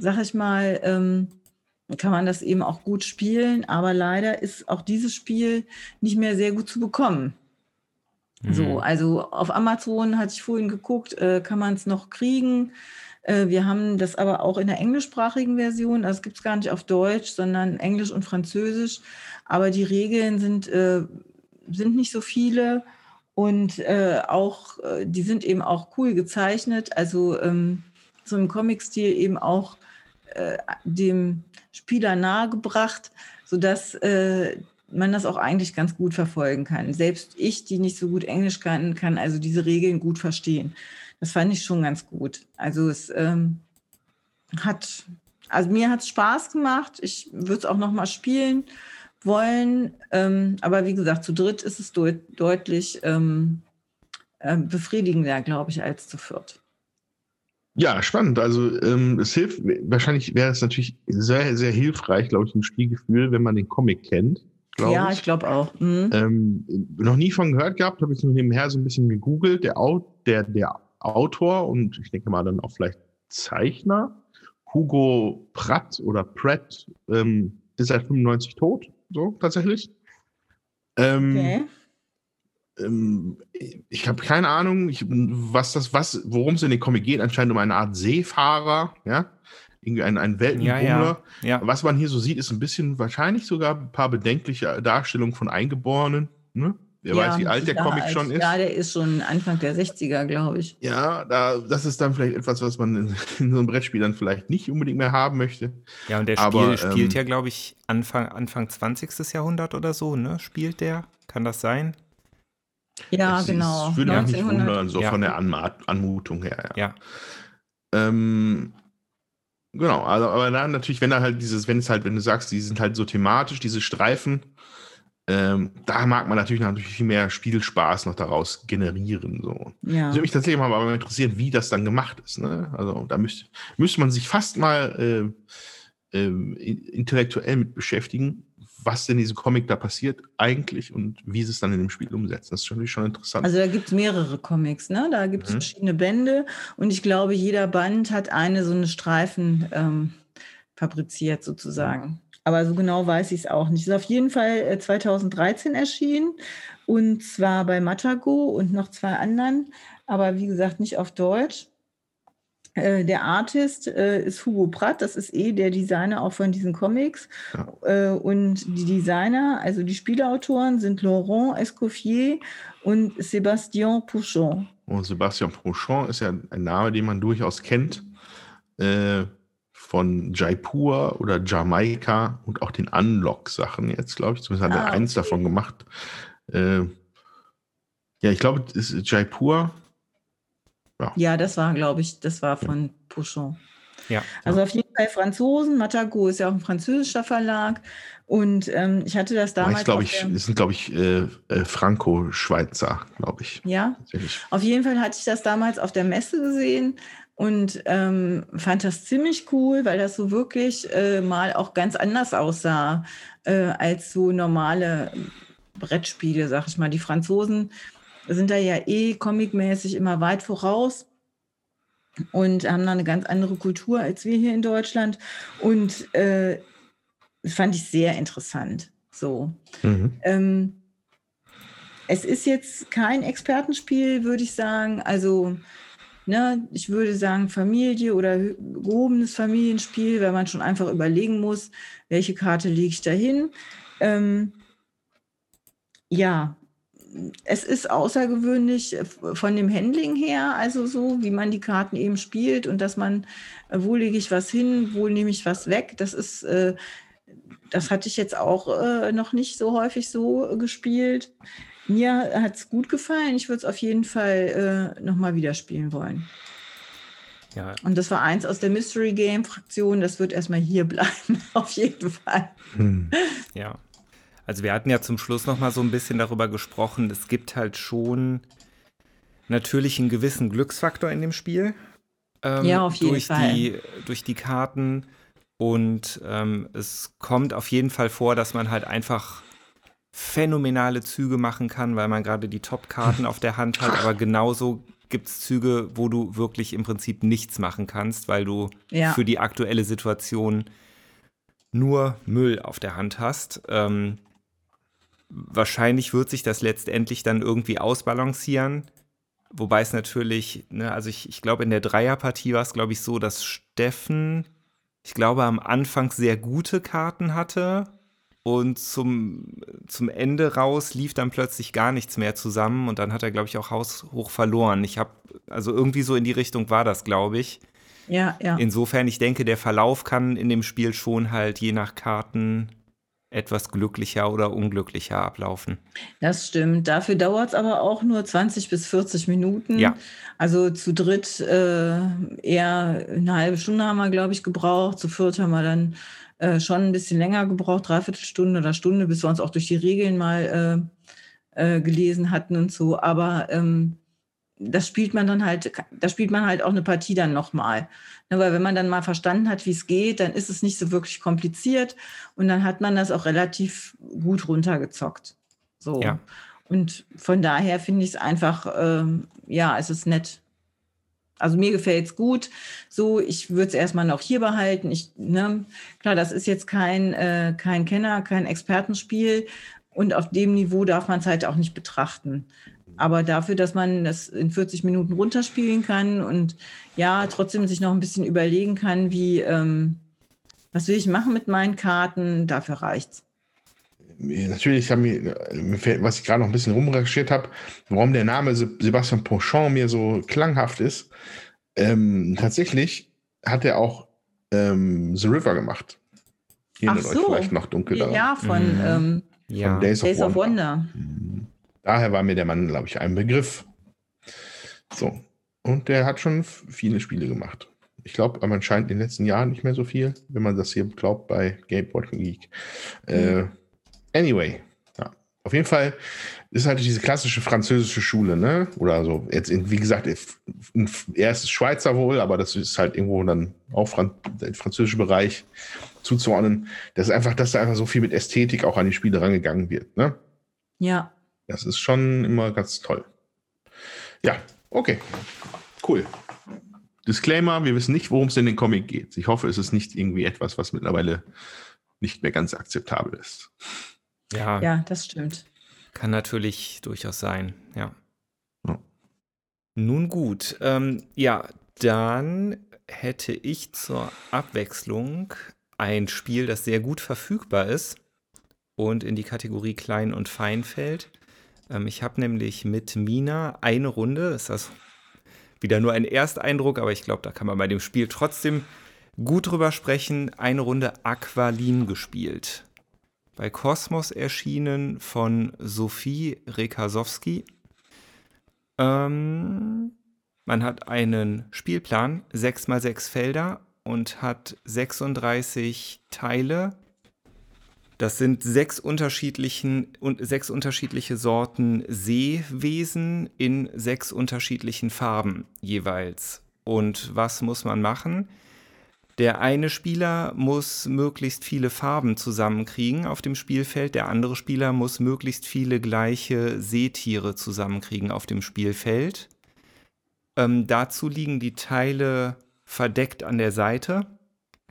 sag ich mal, ähm, kann man das eben auch gut spielen. Aber leider ist auch dieses Spiel nicht mehr sehr gut zu bekommen. Mhm. So, also auf Amazon hatte ich vorhin geguckt, äh, kann man es noch kriegen. Äh, wir haben das aber auch in der englischsprachigen Version. Also gibt es gar nicht auf Deutsch, sondern Englisch und Französisch. Aber die Regeln sind, äh, sind nicht so viele. Und äh, auch, äh, die sind eben auch cool gezeichnet. Also ähm, so im Comic-Stil eben auch äh, dem Spieler nahegebracht, sodass äh, man das auch eigentlich ganz gut verfolgen kann. Selbst ich, die nicht so gut Englisch kann, kann also diese Regeln gut verstehen. Das fand ich schon ganz gut. Also es ähm, hat, also mir hat es Spaß gemacht. Ich würde es auch noch mal spielen wollen. Ähm, aber wie gesagt, zu dritt ist es deut deutlich ähm, äh, befriedigender, glaube ich, als zu viert. Ja, spannend. Also ähm, es hilft, wahrscheinlich wäre es natürlich sehr, sehr hilfreich, glaube ich, im Spielgefühl, wenn man den Comic kennt. Ja, ich, ich glaube auch. Mhm. Ähm, noch nie von gehört gehabt, habe ich nebenher so ein bisschen gegoogelt. Der, der, der Autor und ich denke mal dann auch vielleicht Zeichner, Hugo Pratt oder Pratt, ähm, ist seit 95 tot, so tatsächlich. Ähm, okay ich habe keine Ahnung, ich, was das, was, worum es in den Comic geht. Anscheinend um eine Art Seefahrer, ja, irgendwie ein, ein Weltenbummler. Ja, ja, ja. Was man hier so sieht, ist ein bisschen wahrscheinlich sogar ein paar bedenkliche Darstellungen von Eingeborenen. Ne? Wer ja, weiß, wie alt der Comic alt. schon ist. Ja, der ist schon Anfang der 60er, glaube ich. Ja, da, das ist dann vielleicht etwas, was man in, in, so einem Brettspiel dann vielleicht nicht unbedingt mehr haben möchte. Ja, und der Aber, Spiel, spielt ähm, ja, glaube ich, Anfang, Anfang 20. Jahrhundert oder so, ne? Spielt der? Kann das sein? Ja, es genau. Das würde mich nicht wundern, so ja. von der Anmutung her. Ja. ja. Ähm, genau, also, aber dann natürlich, wenn da halt dieses, wenn es halt, wenn du sagst, die sind halt so thematisch, diese Streifen, ähm, da mag man natürlich, natürlich viel mehr Spielspaß noch daraus generieren. So. Ja. Das würde mich tatsächlich mal interessieren, wie das dann gemacht ist. Ne? Also da müsste, müsste man sich fast mal äh, äh, intellektuell mit beschäftigen, was denn in diesem Comic da passiert eigentlich und wie sie es dann in dem Spiel umsetzen. Das ist natürlich schon interessant. Also da gibt es mehrere Comics, ne? Da gibt es mhm. verschiedene Bände und ich glaube, jeder Band hat eine so eine Streifen ähm, fabriziert sozusagen. Aber so genau weiß ich es auch nicht. Ist auf jeden Fall 2013 äh, erschienen und zwar bei Matago und noch zwei anderen, aber wie gesagt nicht auf Deutsch. Äh, der Artist äh, ist Hugo Pratt, das ist eh der Designer auch von diesen Comics. Ja. Äh, und die Designer, also die Spielautoren, sind Laurent Escoffier und Sébastien Pouchon. Und Sébastien Pouchon ist ja ein Name, den man durchaus kennt. Äh, von Jaipur oder Jamaika und auch den Unlock-Sachen jetzt, glaube ich. Zumindest hat ah, er eins davon gemacht. Äh, ja, ich glaube, es ist Jaipur ja. ja, das war, glaube ich, das war von ja. Pouchon. Ja. Also auf jeden Fall Franzosen. Matago ist ja auch ein französischer Verlag. Und ähm, ich hatte das damals. Glaube, ich, das sind, glaube ich, äh, äh, Franco-Schweizer, glaube ich. Ja. Auf jeden Fall hatte ich das damals auf der Messe gesehen und ähm, fand das ziemlich cool, weil das so wirklich äh, mal auch ganz anders aussah äh, als so normale Brettspiele, sag ich mal. Die Franzosen sind da ja eh comicmäßig immer weit voraus und haben da eine ganz andere Kultur als wir hier in Deutschland. Und äh, das fand ich sehr interessant. So. Mhm. Ähm, es ist jetzt kein Expertenspiel, würde ich sagen. Also, ne, ich würde sagen, Familie oder gehobenes Familienspiel, weil man schon einfach überlegen muss, welche Karte lege ich da hin. Ähm, ja, es ist außergewöhnlich äh, von dem Handling her, also so, wie man die Karten eben spielt und dass man, äh, wo lege ich was hin, wo nehme ich was weg, das ist, äh, das hatte ich jetzt auch noch nicht so häufig so gespielt. Mir hat es gut gefallen. Ich würde es auf jeden Fall äh, nochmal wieder spielen wollen. Ja. Und das war eins aus der Mystery Game Fraktion. Das wird erstmal hier bleiben, auf jeden Fall. Hm. Ja. Also wir hatten ja zum Schluss noch mal so ein bisschen darüber gesprochen, es gibt halt schon natürlich einen gewissen Glücksfaktor in dem Spiel. Ähm, ja, auf jeden durch Fall. Die, durch die Karten. Und ähm, es kommt auf jeden Fall vor, dass man halt einfach phänomenale Züge machen kann, weil man gerade die Top-Karten auf der Hand hat. Aber genauso gibt es Züge, wo du wirklich im Prinzip nichts machen kannst, weil du ja. für die aktuelle Situation nur Müll auf der Hand hast. Ähm, wahrscheinlich wird sich das letztendlich dann irgendwie ausbalancieren. Wobei es natürlich, ne, also ich, ich glaube, in der Dreierpartie war es, glaube ich, so, dass Steffen, ich glaube, am Anfang sehr gute Karten hatte und zum, zum Ende raus lief dann plötzlich gar nichts mehr zusammen und dann hat er, glaube ich, auch haushoch verloren. Ich habe, also irgendwie so in die Richtung war das, glaube ich. Ja, ja. Insofern, ich denke, der Verlauf kann in dem Spiel schon halt je nach Karten etwas glücklicher oder unglücklicher ablaufen. Das stimmt. Dafür dauert es aber auch nur 20 bis 40 Minuten. Ja. Also zu dritt äh, eher eine halbe Stunde haben wir, glaube ich, gebraucht. Zu viert haben wir dann äh, schon ein bisschen länger gebraucht, dreiviertel Stunde oder Stunde, bis wir uns auch durch die Regeln mal äh, äh gelesen hatten und so. Aber ähm, das spielt man dann halt, da spielt man halt auch eine Partie dann nochmal. Ne, weil wenn man dann mal verstanden hat, wie es geht, dann ist es nicht so wirklich kompliziert und dann hat man das auch relativ gut runtergezockt. So. Ja. Und von daher finde ich es einfach, ähm, ja, es ist nett. Also mir gefällt es gut. So, ich würde es erstmal noch hier behalten. Ich, ne, klar, das ist jetzt kein, äh, kein Kenner, kein Expertenspiel. Und auf dem Niveau darf man es halt auch nicht betrachten. Aber dafür, dass man das in 40 Minuten runterspielen kann und ja, trotzdem sich noch ein bisschen überlegen kann, wie, ähm, was will ich machen mit meinen Karten, dafür reicht's. natürlich haben wir, was ich gerade noch ein bisschen rumrecherchiert habe, warum der Name Sebastian Pochon mir so klanghaft ist. Ähm, tatsächlich hat er auch ähm, The River gemacht. Ach so. euch vielleicht noch dunkel da. Ja, von, mhm. ähm, ja. von Days, Days of, Wonder. of, Wonder. Mhm. Daher war mir der Mann, glaube ich, ein Begriff. So. Und der hat schon viele Spiele gemacht. Ich glaube, man scheint in den letzten Jahren nicht mehr so viel, wenn man das hier glaubt bei Game Boy Geek. Äh, anyway, ja. auf jeden Fall ist halt diese klassische französische Schule, ne? Oder so. Jetzt, in, wie gesagt, er ist Schweizer wohl, aber das ist halt irgendwo dann auch Fran der französische Bereich zuzuordnen. Das ist einfach, dass da einfach so viel mit Ästhetik auch an die Spiele rangegangen wird, ne? Ja. Das ist schon immer ganz toll. Ja, okay. Cool. Disclaimer, wir wissen nicht, worum es in den Comic geht. Ich hoffe, es ist nicht irgendwie etwas, was mittlerweile nicht mehr ganz akzeptabel ist. Ja, ja das stimmt. Kann natürlich durchaus sein, ja. ja. Nun gut, ähm, ja, dann hätte ich zur Abwechslung ein Spiel, das sehr gut verfügbar ist und in die Kategorie klein und fein fällt. Ähm, ich habe nämlich mit Mina eine Runde, ist das wieder nur ein Ersteindruck, aber ich glaube, da kann man bei dem Spiel trotzdem gut drüber sprechen. Eine Runde Aqualin gespielt. Bei Kosmos erschienen von Sophie Rekasowski. Ähm, man hat einen Spielplan, 6 x 6 Felder und hat 36 Teile das sind sechs, unterschiedlichen, sechs unterschiedliche Sorten Seewesen in sechs unterschiedlichen Farben jeweils. Und was muss man machen? Der eine Spieler muss möglichst viele Farben zusammenkriegen auf dem Spielfeld, der andere Spieler muss möglichst viele gleiche Seetiere zusammenkriegen auf dem Spielfeld. Ähm, dazu liegen die Teile verdeckt an der Seite.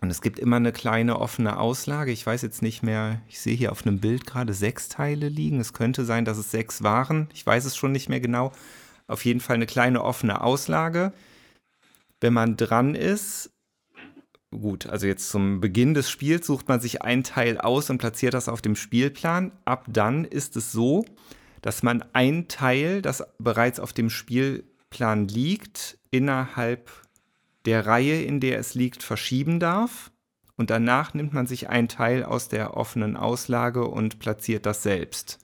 Und es gibt immer eine kleine offene Auslage. Ich weiß jetzt nicht mehr, ich sehe hier auf einem Bild gerade sechs Teile liegen. Es könnte sein, dass es sechs waren. Ich weiß es schon nicht mehr genau. Auf jeden Fall eine kleine offene Auslage. Wenn man dran ist, gut, also jetzt zum Beginn des Spiels sucht man sich ein Teil aus und platziert das auf dem Spielplan. Ab dann ist es so, dass man ein Teil, das bereits auf dem Spielplan liegt, innerhalb der Reihe, in der es liegt, verschieben darf. Und danach nimmt man sich ein Teil aus der offenen Auslage und platziert das selbst.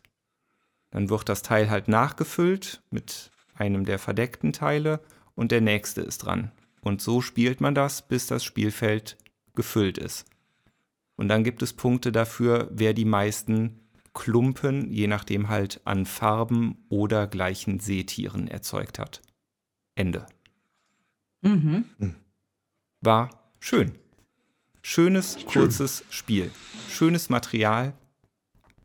Dann wird das Teil halt nachgefüllt mit einem der verdeckten Teile und der nächste ist dran. Und so spielt man das, bis das Spielfeld gefüllt ist. Und dann gibt es Punkte dafür, wer die meisten Klumpen, je nachdem halt an Farben oder gleichen Seetieren erzeugt hat. Ende. Mhm. War schön. Schönes, kurzes schön. Spiel. Schönes Material.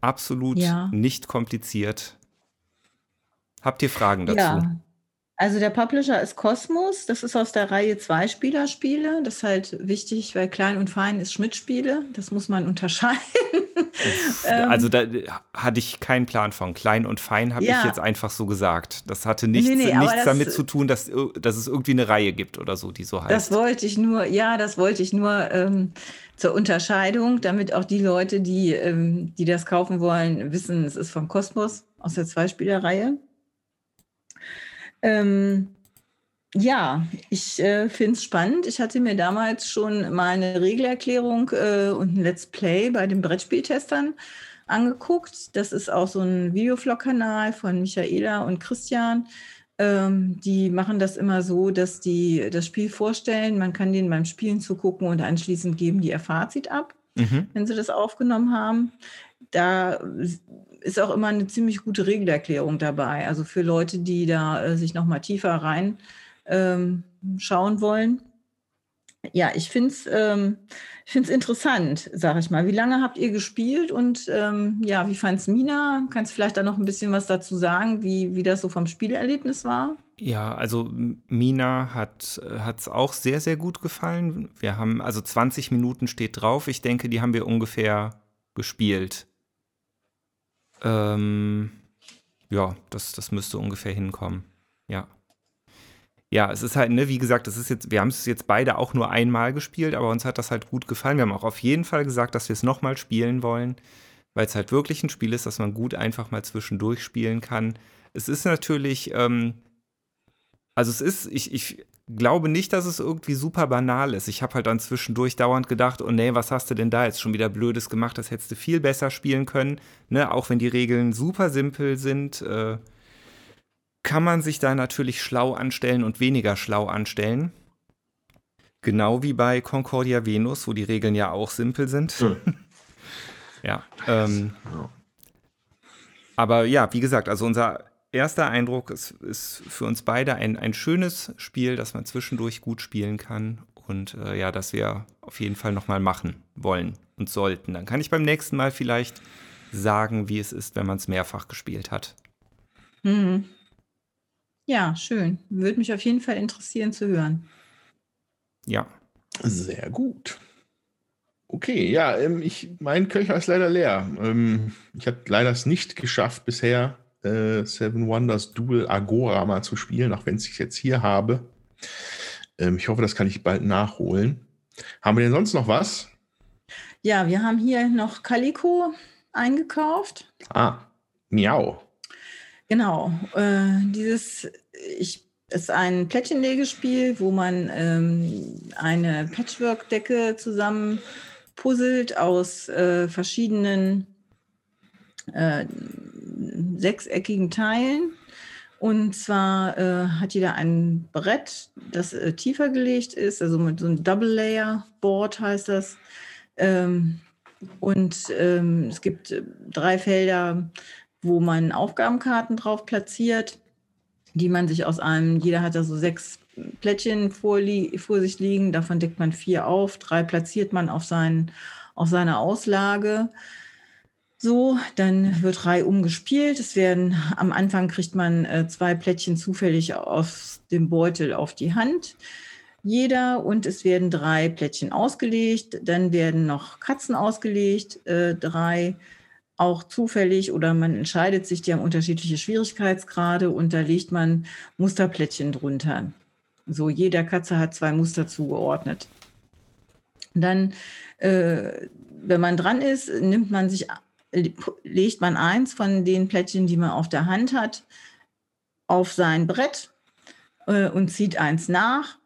Absolut ja. nicht kompliziert. Habt ihr Fragen dazu? Ja. Also der Publisher ist Kosmos, das ist aus der Reihe Zwei-Spieler-Spiele. Das ist halt wichtig, weil Klein und Fein ist Schmidt-Spiele. Das muss man unterscheiden. Ähm, also da hatte ich keinen Plan von. Klein und Fein habe ja. ich jetzt einfach so gesagt. Das hatte nichts, nee, nee, nichts das, damit zu tun, dass, dass es irgendwie eine Reihe gibt oder so, die so heißt. Das wollte ich nur, ja, das wollte ich nur ähm, zur Unterscheidung, damit auch die Leute, die, ähm, die das kaufen wollen, wissen, es ist vom Kosmos aus der Zweispielerreihe. Ähm, ja, ich äh, finde es spannend. Ich hatte mir damals schon mal eine Regelerklärung äh, und ein Let's Play bei den Brettspieltestern angeguckt. Das ist auch so ein Videovlog-Kanal von Michaela und Christian. Ähm, die machen das immer so, dass die das Spiel vorstellen. Man kann denen beim Spielen zugucken und anschließend geben die ihr Fazit ab, mhm. wenn sie das aufgenommen haben. Da ist auch immer eine ziemlich gute Regelerklärung dabei. Also für Leute, die da äh, sich noch mal tiefer rein ähm, schauen wollen. Ja, ich finde es ähm, interessant, sage ich mal. Wie lange habt ihr gespielt und ähm, ja, wie fand es Mina? Kannst du vielleicht da noch ein bisschen was dazu sagen, wie, wie das so vom Spielerlebnis war? Ja, also Mina hat es auch sehr, sehr gut gefallen. Wir haben, also 20 Minuten steht drauf. Ich denke, die haben wir ungefähr gespielt. Ähm, ja, das, das müsste ungefähr hinkommen. Ja. Ja, es ist halt, ne, wie gesagt, das ist jetzt, wir haben es jetzt beide auch nur einmal gespielt, aber uns hat das halt gut gefallen. Wir haben auch auf jeden Fall gesagt, dass wir es nochmal spielen wollen. weil es halt wirklich ein Spiel ist, das man gut einfach mal zwischendurch spielen kann. Es ist natürlich, ähm, also es ist, ich, ich glaube nicht, dass es irgendwie super banal ist. Ich habe halt dann zwischendurch dauernd gedacht, oh nee, was hast du denn da jetzt schon wieder Blödes gemacht? Das hättest du viel besser spielen können. Ne? Auch wenn die Regeln super simpel sind, äh, kann man sich da natürlich schlau anstellen und weniger schlau anstellen. Genau wie bei Concordia Venus, wo die Regeln ja auch simpel sind. Hm. ja. Ähm, aber ja, wie gesagt, also unser erster Eindruck ist, ist für uns beide ein, ein schönes Spiel, das man zwischendurch gut spielen kann und äh, ja, das wir auf jeden Fall nochmal machen wollen und sollten. Dann kann ich beim nächsten Mal vielleicht sagen, wie es ist, wenn man es mehrfach gespielt hat. Mhm. Ja, schön. Würde mich auf jeden Fall interessieren zu hören. Ja. Sehr gut. Okay, ja, ähm, ich, mein Köcher ist leider leer. Ähm, ich habe leider es nicht geschafft, bisher äh, Seven Wonders Dual Agora mal zu spielen, auch wenn ich es jetzt hier habe. Ähm, ich hoffe, das kann ich bald nachholen. Haben wir denn sonst noch was? Ja, wir haben hier noch Calico eingekauft. Ah, Miau. Genau. Äh, dieses, ich ist ein Plättchenlegespiel, wo man ähm, eine Patchwork-Decke zusammen puzzelt aus äh, verschiedenen äh, sechseckigen Teilen. Und zwar äh, hat jeder ein Brett, das äh, tiefer gelegt ist, also mit so einem Double-Layer-Board heißt das. Ähm, und ähm, es gibt äh, drei Felder, wo man Aufgabenkarten drauf platziert, die man sich aus einem, jeder hat da so sechs Plättchen vor, vor sich liegen, davon deckt man vier auf, drei platziert man auf, seinen, auf seine Auslage. So, dann wird drei umgespielt. Es werden am Anfang kriegt man äh, zwei Plättchen zufällig aus dem Beutel auf die Hand. Jeder und es werden drei Plättchen ausgelegt. Dann werden noch Katzen ausgelegt, äh, drei auch zufällig oder man entscheidet sich, die haben unterschiedliche Schwierigkeitsgrade und da legt man Musterplättchen drunter. So, jeder Katze hat zwei Muster zugeordnet. Dann, äh, wenn man dran ist, nimmt man sich, legt man eins von den Plättchen, die man auf der Hand hat, auf sein Brett äh, und zieht eins nach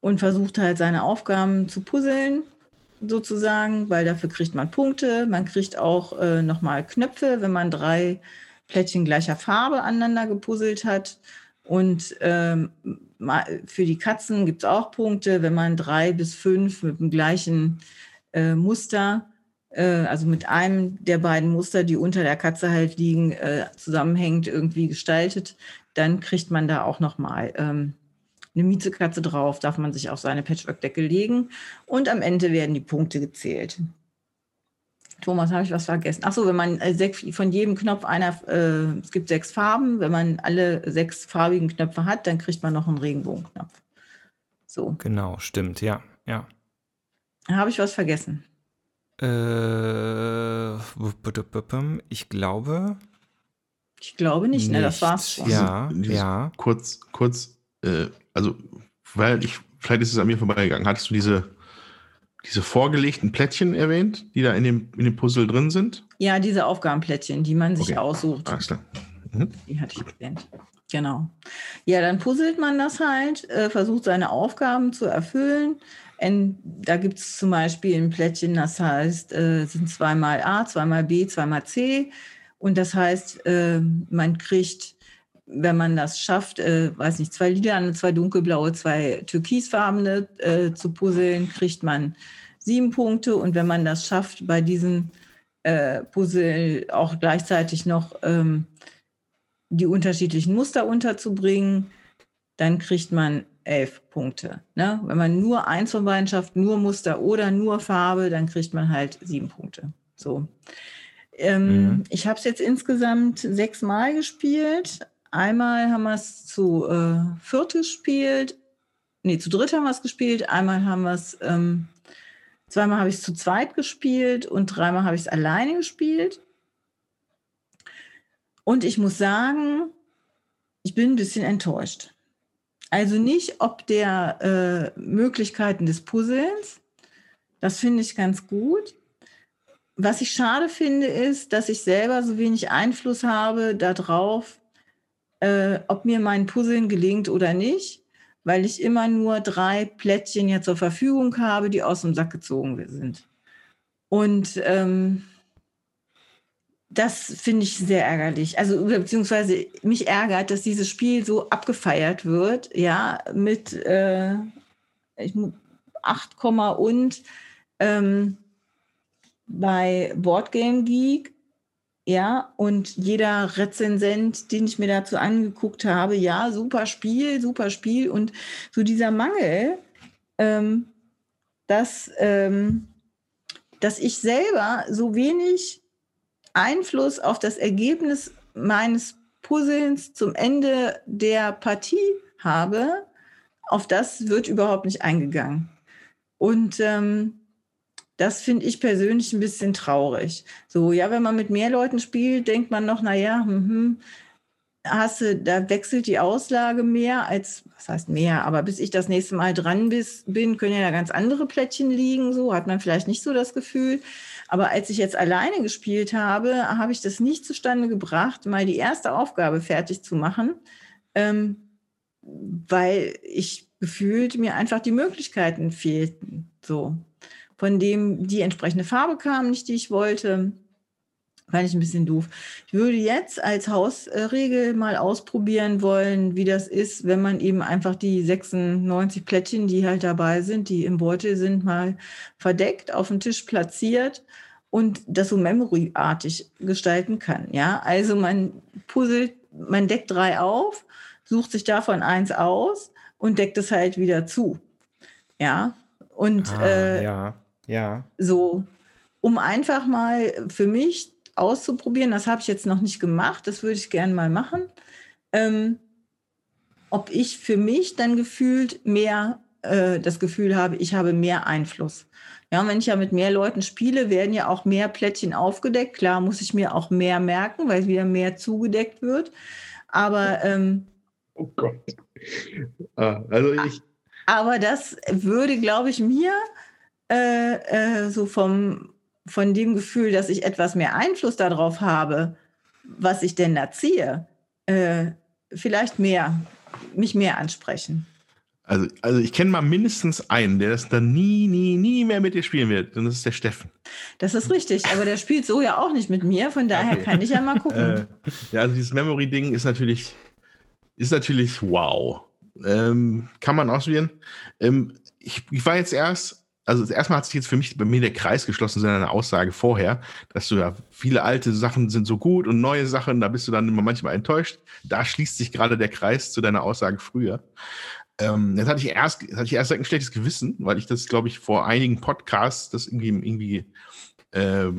und versucht halt seine Aufgaben zu puzzeln sozusagen, weil dafür kriegt man Punkte. Man kriegt auch äh, nochmal Knöpfe, wenn man drei Plättchen gleicher Farbe aneinander gepuzzelt hat. Und ähm, für die Katzen gibt es auch Punkte, wenn man drei bis fünf mit dem gleichen äh, Muster, also mit einem der beiden Muster, die unter der Katze halt liegen, äh, zusammenhängend irgendwie gestaltet, dann kriegt man da auch nochmal ähm, eine Miezekatze drauf, darf man sich auf seine Patchwork-Decke legen und am Ende werden die Punkte gezählt. Thomas, habe ich was vergessen? Achso, wenn man äh, von jedem Knopf einer, äh, es gibt sechs Farben, wenn man alle sechs farbigen Knöpfe hat, dann kriegt man noch einen Regenbogenknopf. So. Genau, stimmt, ja, ja. Habe ich was vergessen? Äh, ich glaube. Ich glaube nicht, nicht. ne? Das war's schon. Ja, ja. Kurz, kurz äh, also, weil ich, vielleicht ist es an mir vorbeigegangen. Hattest du diese, diese vorgelegten Plättchen erwähnt, die da in dem, in dem Puzzle drin sind? Ja, diese Aufgabenplättchen, die man sich okay. aussucht. Alles klar. Mhm. Die hatte ich erwähnt. Genau. Ja, dann puzzelt man das halt, äh, versucht seine Aufgaben zu erfüllen. Und da gibt es zum Beispiel ein Plättchen, das heißt, äh, sind zweimal A, zweimal B, zweimal C. Und das heißt, äh, man kriegt wenn man das schafft, äh, weiß nicht, zwei lila, zwei dunkelblaue, zwei türkisfarbene äh, zu puzzeln, kriegt man sieben Punkte. Und wenn man das schafft, bei diesem äh, Puzzle auch gleichzeitig noch ähm, die unterschiedlichen Muster unterzubringen, dann kriegt man elf Punkte. Ne? Wenn man nur eins von beiden schafft, nur Muster oder nur Farbe, dann kriegt man halt sieben Punkte. So. Ähm, mhm. Ich habe es jetzt insgesamt sechs Mal gespielt. Einmal haben wir es zu äh, viert gespielt, nee, zu dritt haben wir es gespielt, einmal haben wir es, ähm, zweimal habe ich es zu zweit gespielt und dreimal habe ich es alleine gespielt. Und ich muss sagen, ich bin ein bisschen enttäuscht. Also nicht ob der äh, Möglichkeiten des Puzzlens, das finde ich ganz gut, was ich schade finde, ist, dass ich selber so wenig Einfluss habe darauf, äh, ob mir mein Puzzeln gelingt oder nicht, weil ich immer nur drei Plättchen ja zur Verfügung habe, die aus dem Sack gezogen sind. Und ähm, das finde ich sehr ärgerlich. Also beziehungsweise mich ärgert, dass dieses Spiel so abgefeiert wird, ja, mit äh, 8, und ähm, bei Boardgame Geek, ja, und jeder Rezensent, den ich mir dazu angeguckt habe, ja, super Spiel, super Spiel. Und so dieser Mangel, ähm, dass, ähm, dass ich selber so wenig Einfluss auf das Ergebnis meines Puzzlens zum Ende der Partie habe, auf das wird überhaupt nicht eingegangen. Und ähm, das finde ich persönlich ein bisschen traurig. So, ja, wenn man mit mehr Leuten spielt, denkt man noch, naja, hm, hast du, da wechselt die Auslage mehr als, was heißt mehr, aber bis ich das nächste Mal dran bis, bin, können ja da ganz andere Plättchen liegen, so hat man vielleicht nicht so das Gefühl. Aber als ich jetzt alleine gespielt habe, habe ich das nicht zustande gebracht, mal die erste Aufgabe fertig zu machen, ähm, weil ich gefühlt mir einfach die Möglichkeiten fehlten. So, von dem die entsprechende Farbe kam, nicht die ich wollte. Fand ich ein bisschen doof. Ich würde jetzt als Hausregel mal ausprobieren wollen, wie das ist, wenn man eben einfach die 96 Plättchen, die halt dabei sind, die im Beutel sind, mal verdeckt auf den Tisch platziert und das so memoryartig gestalten kann. Ja, also man puzzelt, man deckt drei auf, sucht sich davon eins aus und deckt es halt wieder zu. Ja, und ah, äh, ja, ja. so, um einfach mal für mich auszuprobieren. Das habe ich jetzt noch nicht gemacht, das würde ich gerne mal machen. Ähm, ob ich für mich dann gefühlt mehr äh, das Gefühl habe, ich habe mehr Einfluss. Ja, wenn ich ja mit mehr Leuten spiele, werden ja auch mehr Plättchen aufgedeckt. Klar muss ich mir auch mehr merken, weil wieder mehr zugedeckt wird. Aber ähm, oh Gott. Ah, also ich. Aber das würde, glaube ich, mir äh, äh, so vom von dem Gefühl, dass ich etwas mehr Einfluss darauf habe, was ich denn erziehe, äh, vielleicht mehr, mich mehr ansprechen. Also, also ich kenne mal mindestens einen, der das dann nie, nie, nie mehr mit dir spielen wird. Und das ist der Steffen. Das ist richtig, aber der spielt so ja auch nicht mit mir, von daher okay. kann ich ja mal gucken. Äh, ja, also dieses Memory-Ding ist natürlich, ist natürlich wow. Ähm, kann man ausprobieren. Ähm, ich, ich war jetzt erst also erstmal hat sich jetzt für mich bei mir der Kreis geschlossen in einer Aussage vorher, dass du ja viele alte Sachen sind so gut und neue Sachen, da bist du dann immer manchmal enttäuscht. Da schließt sich gerade der Kreis zu deiner Aussage früher. Ähm, jetzt hatte ich erst, hatte ich erst ein schlechtes Gewissen, weil ich das, glaube ich, vor einigen Podcasts das irgendwie, irgendwie äh,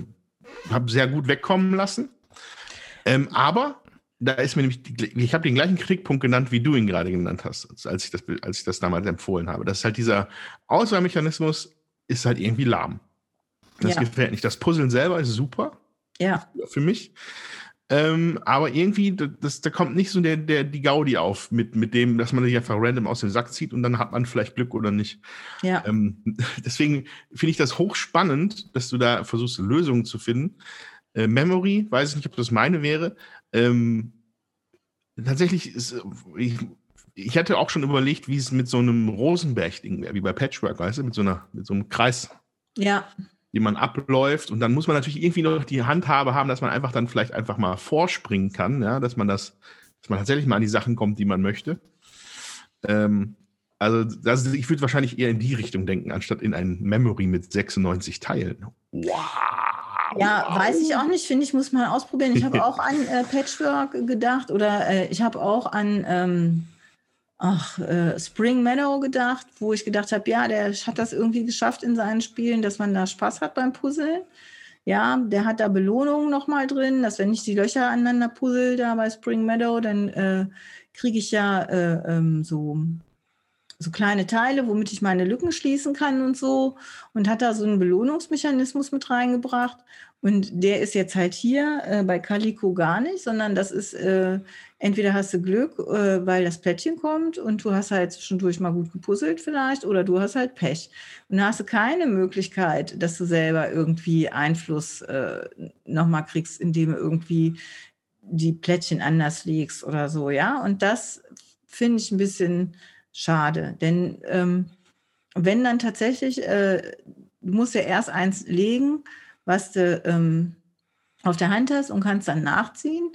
habe sehr gut wegkommen lassen. Ähm, aber da ist mir nämlich, ich habe den gleichen Kritikpunkt genannt, wie du ihn gerade genannt hast, als ich das, als ich das damals empfohlen habe. Das ist halt dieser Auswahlmechanismus, ist halt irgendwie lahm. Das ja. gefällt nicht. Das Puzzeln selber ist super. Ja. Für mich. Ähm, aber irgendwie, das, da kommt nicht so der, der, die Gaudi auf mit, mit dem, dass man sich einfach random aus dem Sack zieht und dann hat man vielleicht Glück oder nicht. Ja. Ähm, deswegen finde ich das hochspannend, dass du da versuchst, Lösungen zu finden. Äh, Memory, weiß ich nicht, ob das meine wäre. Ähm, tatsächlich ist, ich, ich hatte auch schon überlegt, wie es mit so einem Rosenberg-Ding wäre, wie bei Patchwork, weißt du, mit so, einer, mit so einem Kreis. Ja. Die man abläuft. Und dann muss man natürlich irgendwie noch die Handhabe haben, dass man einfach dann vielleicht einfach mal vorspringen kann, ja, dass man das, dass man tatsächlich mal an die Sachen kommt, die man möchte. Ähm, also, das, ich würde wahrscheinlich eher in die Richtung denken, anstatt in ein Memory mit 96 Teilen. Wow. Ja, wow. weiß ich auch nicht, finde ich, muss man ausprobieren. Ich habe auch an äh, Patchwork gedacht oder äh, ich habe auch an ähm, ach, äh, Spring Meadow gedacht, wo ich gedacht habe, ja, der hat das irgendwie geschafft in seinen Spielen, dass man da Spaß hat beim Puzzeln. Ja, der hat da Belohnungen nochmal drin, dass wenn ich die Löcher aneinander puzzle da bei Spring Meadow, dann äh, kriege ich ja äh, ähm, so so kleine Teile, womit ich meine Lücken schließen kann und so. Und hat da so einen Belohnungsmechanismus mit reingebracht. Und der ist jetzt halt hier äh, bei Calico gar nicht, sondern das ist, äh, entweder hast du Glück, äh, weil das Plättchen kommt und du hast halt zwischendurch mal gut gepuzzelt vielleicht, oder du hast halt Pech. Und da hast du keine Möglichkeit, dass du selber irgendwie Einfluss äh, nochmal kriegst, indem du irgendwie die Plättchen anders legst oder so, ja. Und das finde ich ein bisschen schade, denn ähm, wenn dann tatsächlich, äh, du musst ja erst eins legen, was du ähm, auf der Hand hast und kannst dann nachziehen.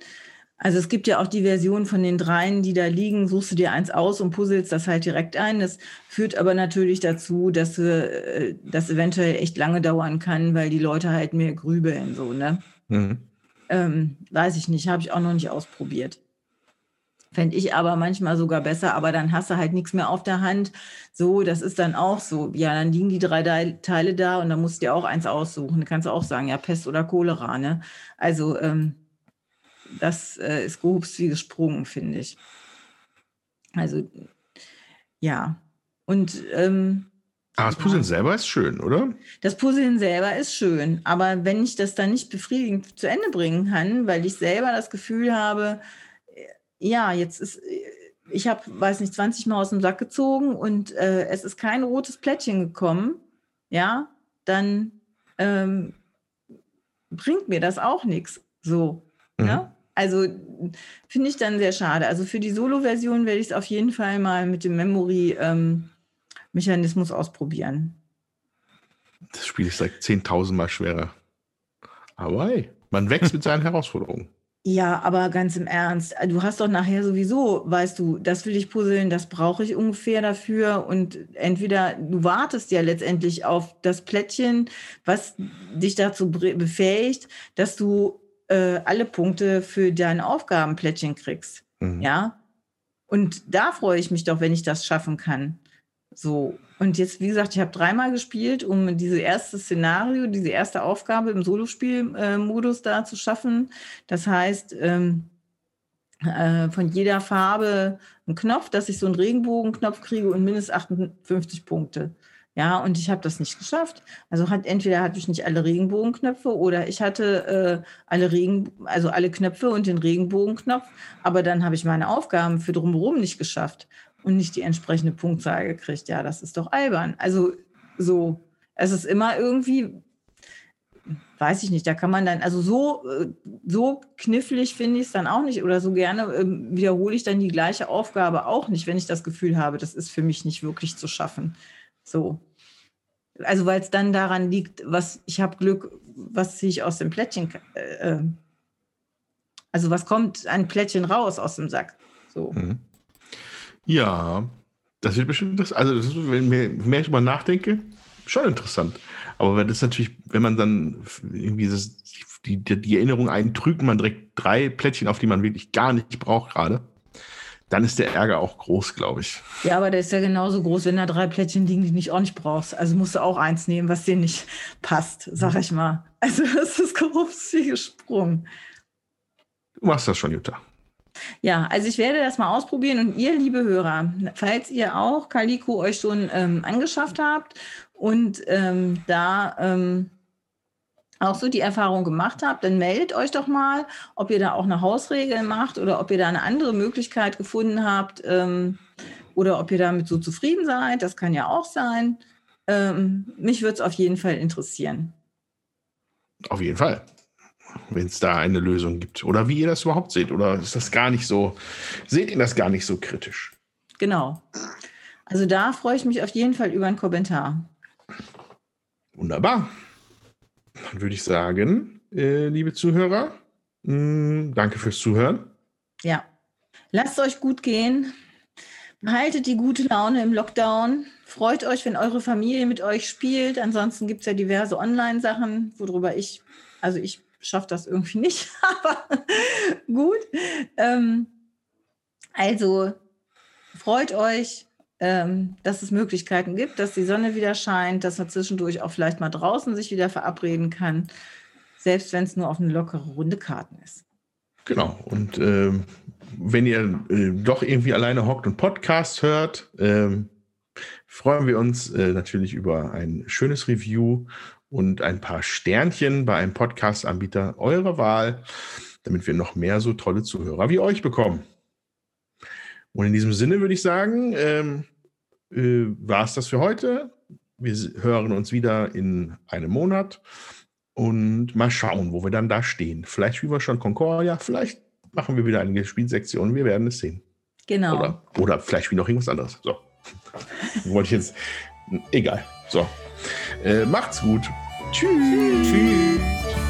Also es gibt ja auch die Version von den dreien, die da liegen, suchst du dir eins aus und puzzelst das halt direkt ein. Das führt aber natürlich dazu, dass du, äh, das eventuell echt lange dauern kann, weil die Leute halt mehr grübeln so, ne? Mhm. Ähm, weiß ich nicht, habe ich auch noch nicht ausprobiert. Fände ich aber manchmal sogar besser, aber dann hast du halt nichts mehr auf der Hand. So, das ist dann auch so. Ja, dann liegen die drei Teile da und dann musst du dir auch eins aussuchen. Du kannst auch sagen, ja, Pest oder Cholera, ne? Also, ähm, das äh, ist gehupst wie gesprungen, finde ich. Also, ja. Und ähm, aber das Puzzeln selber ist schön, oder? Das Puzzeln selber ist schön. Aber wenn ich das dann nicht befriedigend zu Ende bringen kann, weil ich selber das Gefühl habe, äh, ja, jetzt ist, äh, ich habe, weiß nicht, 20 Mal aus dem Sack gezogen und äh, es ist kein rotes Plättchen gekommen, ja, dann ähm, bringt mir das auch nichts. So. Mhm. Ja? Also finde ich dann sehr schade. Also für die Solo-Version werde ich es auf jeden Fall mal mit dem Memory. Ähm, ausprobieren. Das Spiel ist like 10.000 Mal schwerer. Aber hey, man wächst mit seinen Herausforderungen. Ja, aber ganz im Ernst, du hast doch nachher sowieso, weißt du, das will ich puzzeln, das brauche ich ungefähr dafür. Und entweder du wartest ja letztendlich auf das Plättchen, was dich dazu befähigt, dass du äh, alle Punkte für dein Aufgabenplättchen kriegst. Mhm. Ja. Und da freue ich mich doch, wenn ich das schaffen kann. So, und jetzt, wie gesagt, ich habe dreimal gespielt, um diese erste Szenario, diese erste Aufgabe im Solospielmodus äh, da zu schaffen. Das heißt, ähm, äh, von jeder Farbe ein Knopf, dass ich so einen Regenbogenknopf kriege und mindestens 58 Punkte. Ja, und ich habe das nicht geschafft. Also hat entweder hatte ich nicht alle Regenbogenknöpfe oder ich hatte äh, alle Regen, also alle Knöpfe und den Regenbogenknopf, aber dann habe ich meine Aufgaben für drumherum nicht geschafft und nicht die entsprechende Punktzahl gekriegt. Ja, das ist doch albern. Also so, es ist immer irgendwie, weiß ich nicht, da kann man dann, also so, äh, so knifflig finde ich es dann auch nicht oder so gerne äh, wiederhole ich dann die gleiche Aufgabe auch nicht, wenn ich das Gefühl habe, das ist für mich nicht wirklich zu schaffen. So. Also weil es dann daran liegt, was ich habe Glück, was ziehe ich aus dem Plättchen, äh, äh, also was kommt ein Plättchen raus aus dem Sack. So. Mhm. Ja, das wird bestimmt das. Also, das ist, wenn ich mehr drüber nachdenke, schon interessant. Aber wenn das natürlich, wenn man dann irgendwie das, die, die Erinnerung eintrügt, man direkt drei Plättchen, auf die man wirklich gar nicht braucht gerade, dann ist der Ärger auch groß, glaube ich. Ja, aber der ist ja genauso groß, wenn da drei Plättchen liegen, die du nicht auch nicht brauchst. Also musst du auch eins nehmen, was dir nicht passt, sag ich mal. Also das ist grob wie gesprungen. Du machst das schon, Jutta. Ja, also ich werde das mal ausprobieren und ihr, liebe Hörer, falls ihr auch Calico euch schon ähm, angeschafft habt und ähm, da ähm, auch so die Erfahrung gemacht habt, dann meldet euch doch mal, ob ihr da auch eine Hausregel macht oder ob ihr da eine andere Möglichkeit gefunden habt ähm, oder ob ihr damit so zufrieden seid. Das kann ja auch sein. Ähm, mich würde es auf jeden Fall interessieren. Auf jeden Fall wenn es da eine Lösung gibt. Oder wie ihr das überhaupt seht. Oder ist das gar nicht so, seht ihr das gar nicht so kritisch? Genau. Also da freue ich mich auf jeden Fall über einen Kommentar. Wunderbar. Dann würde ich sagen, äh, liebe Zuhörer, mh, hm, danke fürs Zuhören. Ja. Lasst euch gut gehen. Behaltet die gute Laune im Lockdown. Freut euch, wenn eure Familie mit euch spielt. Ansonsten gibt es ja diverse Online-Sachen, worüber ich, also ich schaffe das irgendwie nicht, aber gut. Ähm, also freut euch, dass es Möglichkeiten gibt, dass die Sonne wieder scheint, dass man zwischendurch auch vielleicht mal draußen sich wieder verabreden kann, selbst wenn es nur auf eine lockere Runde Karten ist. Genau. Und ähm, wenn ihr äh, doch irgendwie alleine hockt und Podcast hört, ähm, freuen wir uns äh, natürlich über ein schönes Review und ein paar Sternchen bei einem Podcast-Anbieter eurer Wahl, damit wir noch mehr so tolle Zuhörer wie euch bekommen. Und in diesem Sinne würde ich sagen, ähm, äh, war es das für heute. Wir hören uns wieder in einem Monat und mal schauen, wo wir dann da stehen. Vielleicht spielen wir schon Concordia, vielleicht machen wir wieder eine Spielsektion. Wir werden es sehen. Genau. Oder, oder vielleicht spielen noch irgendwas anderes. So. Wollte ich jetzt. Egal. So. Äh, macht's gut. Tschüss. Tschüss.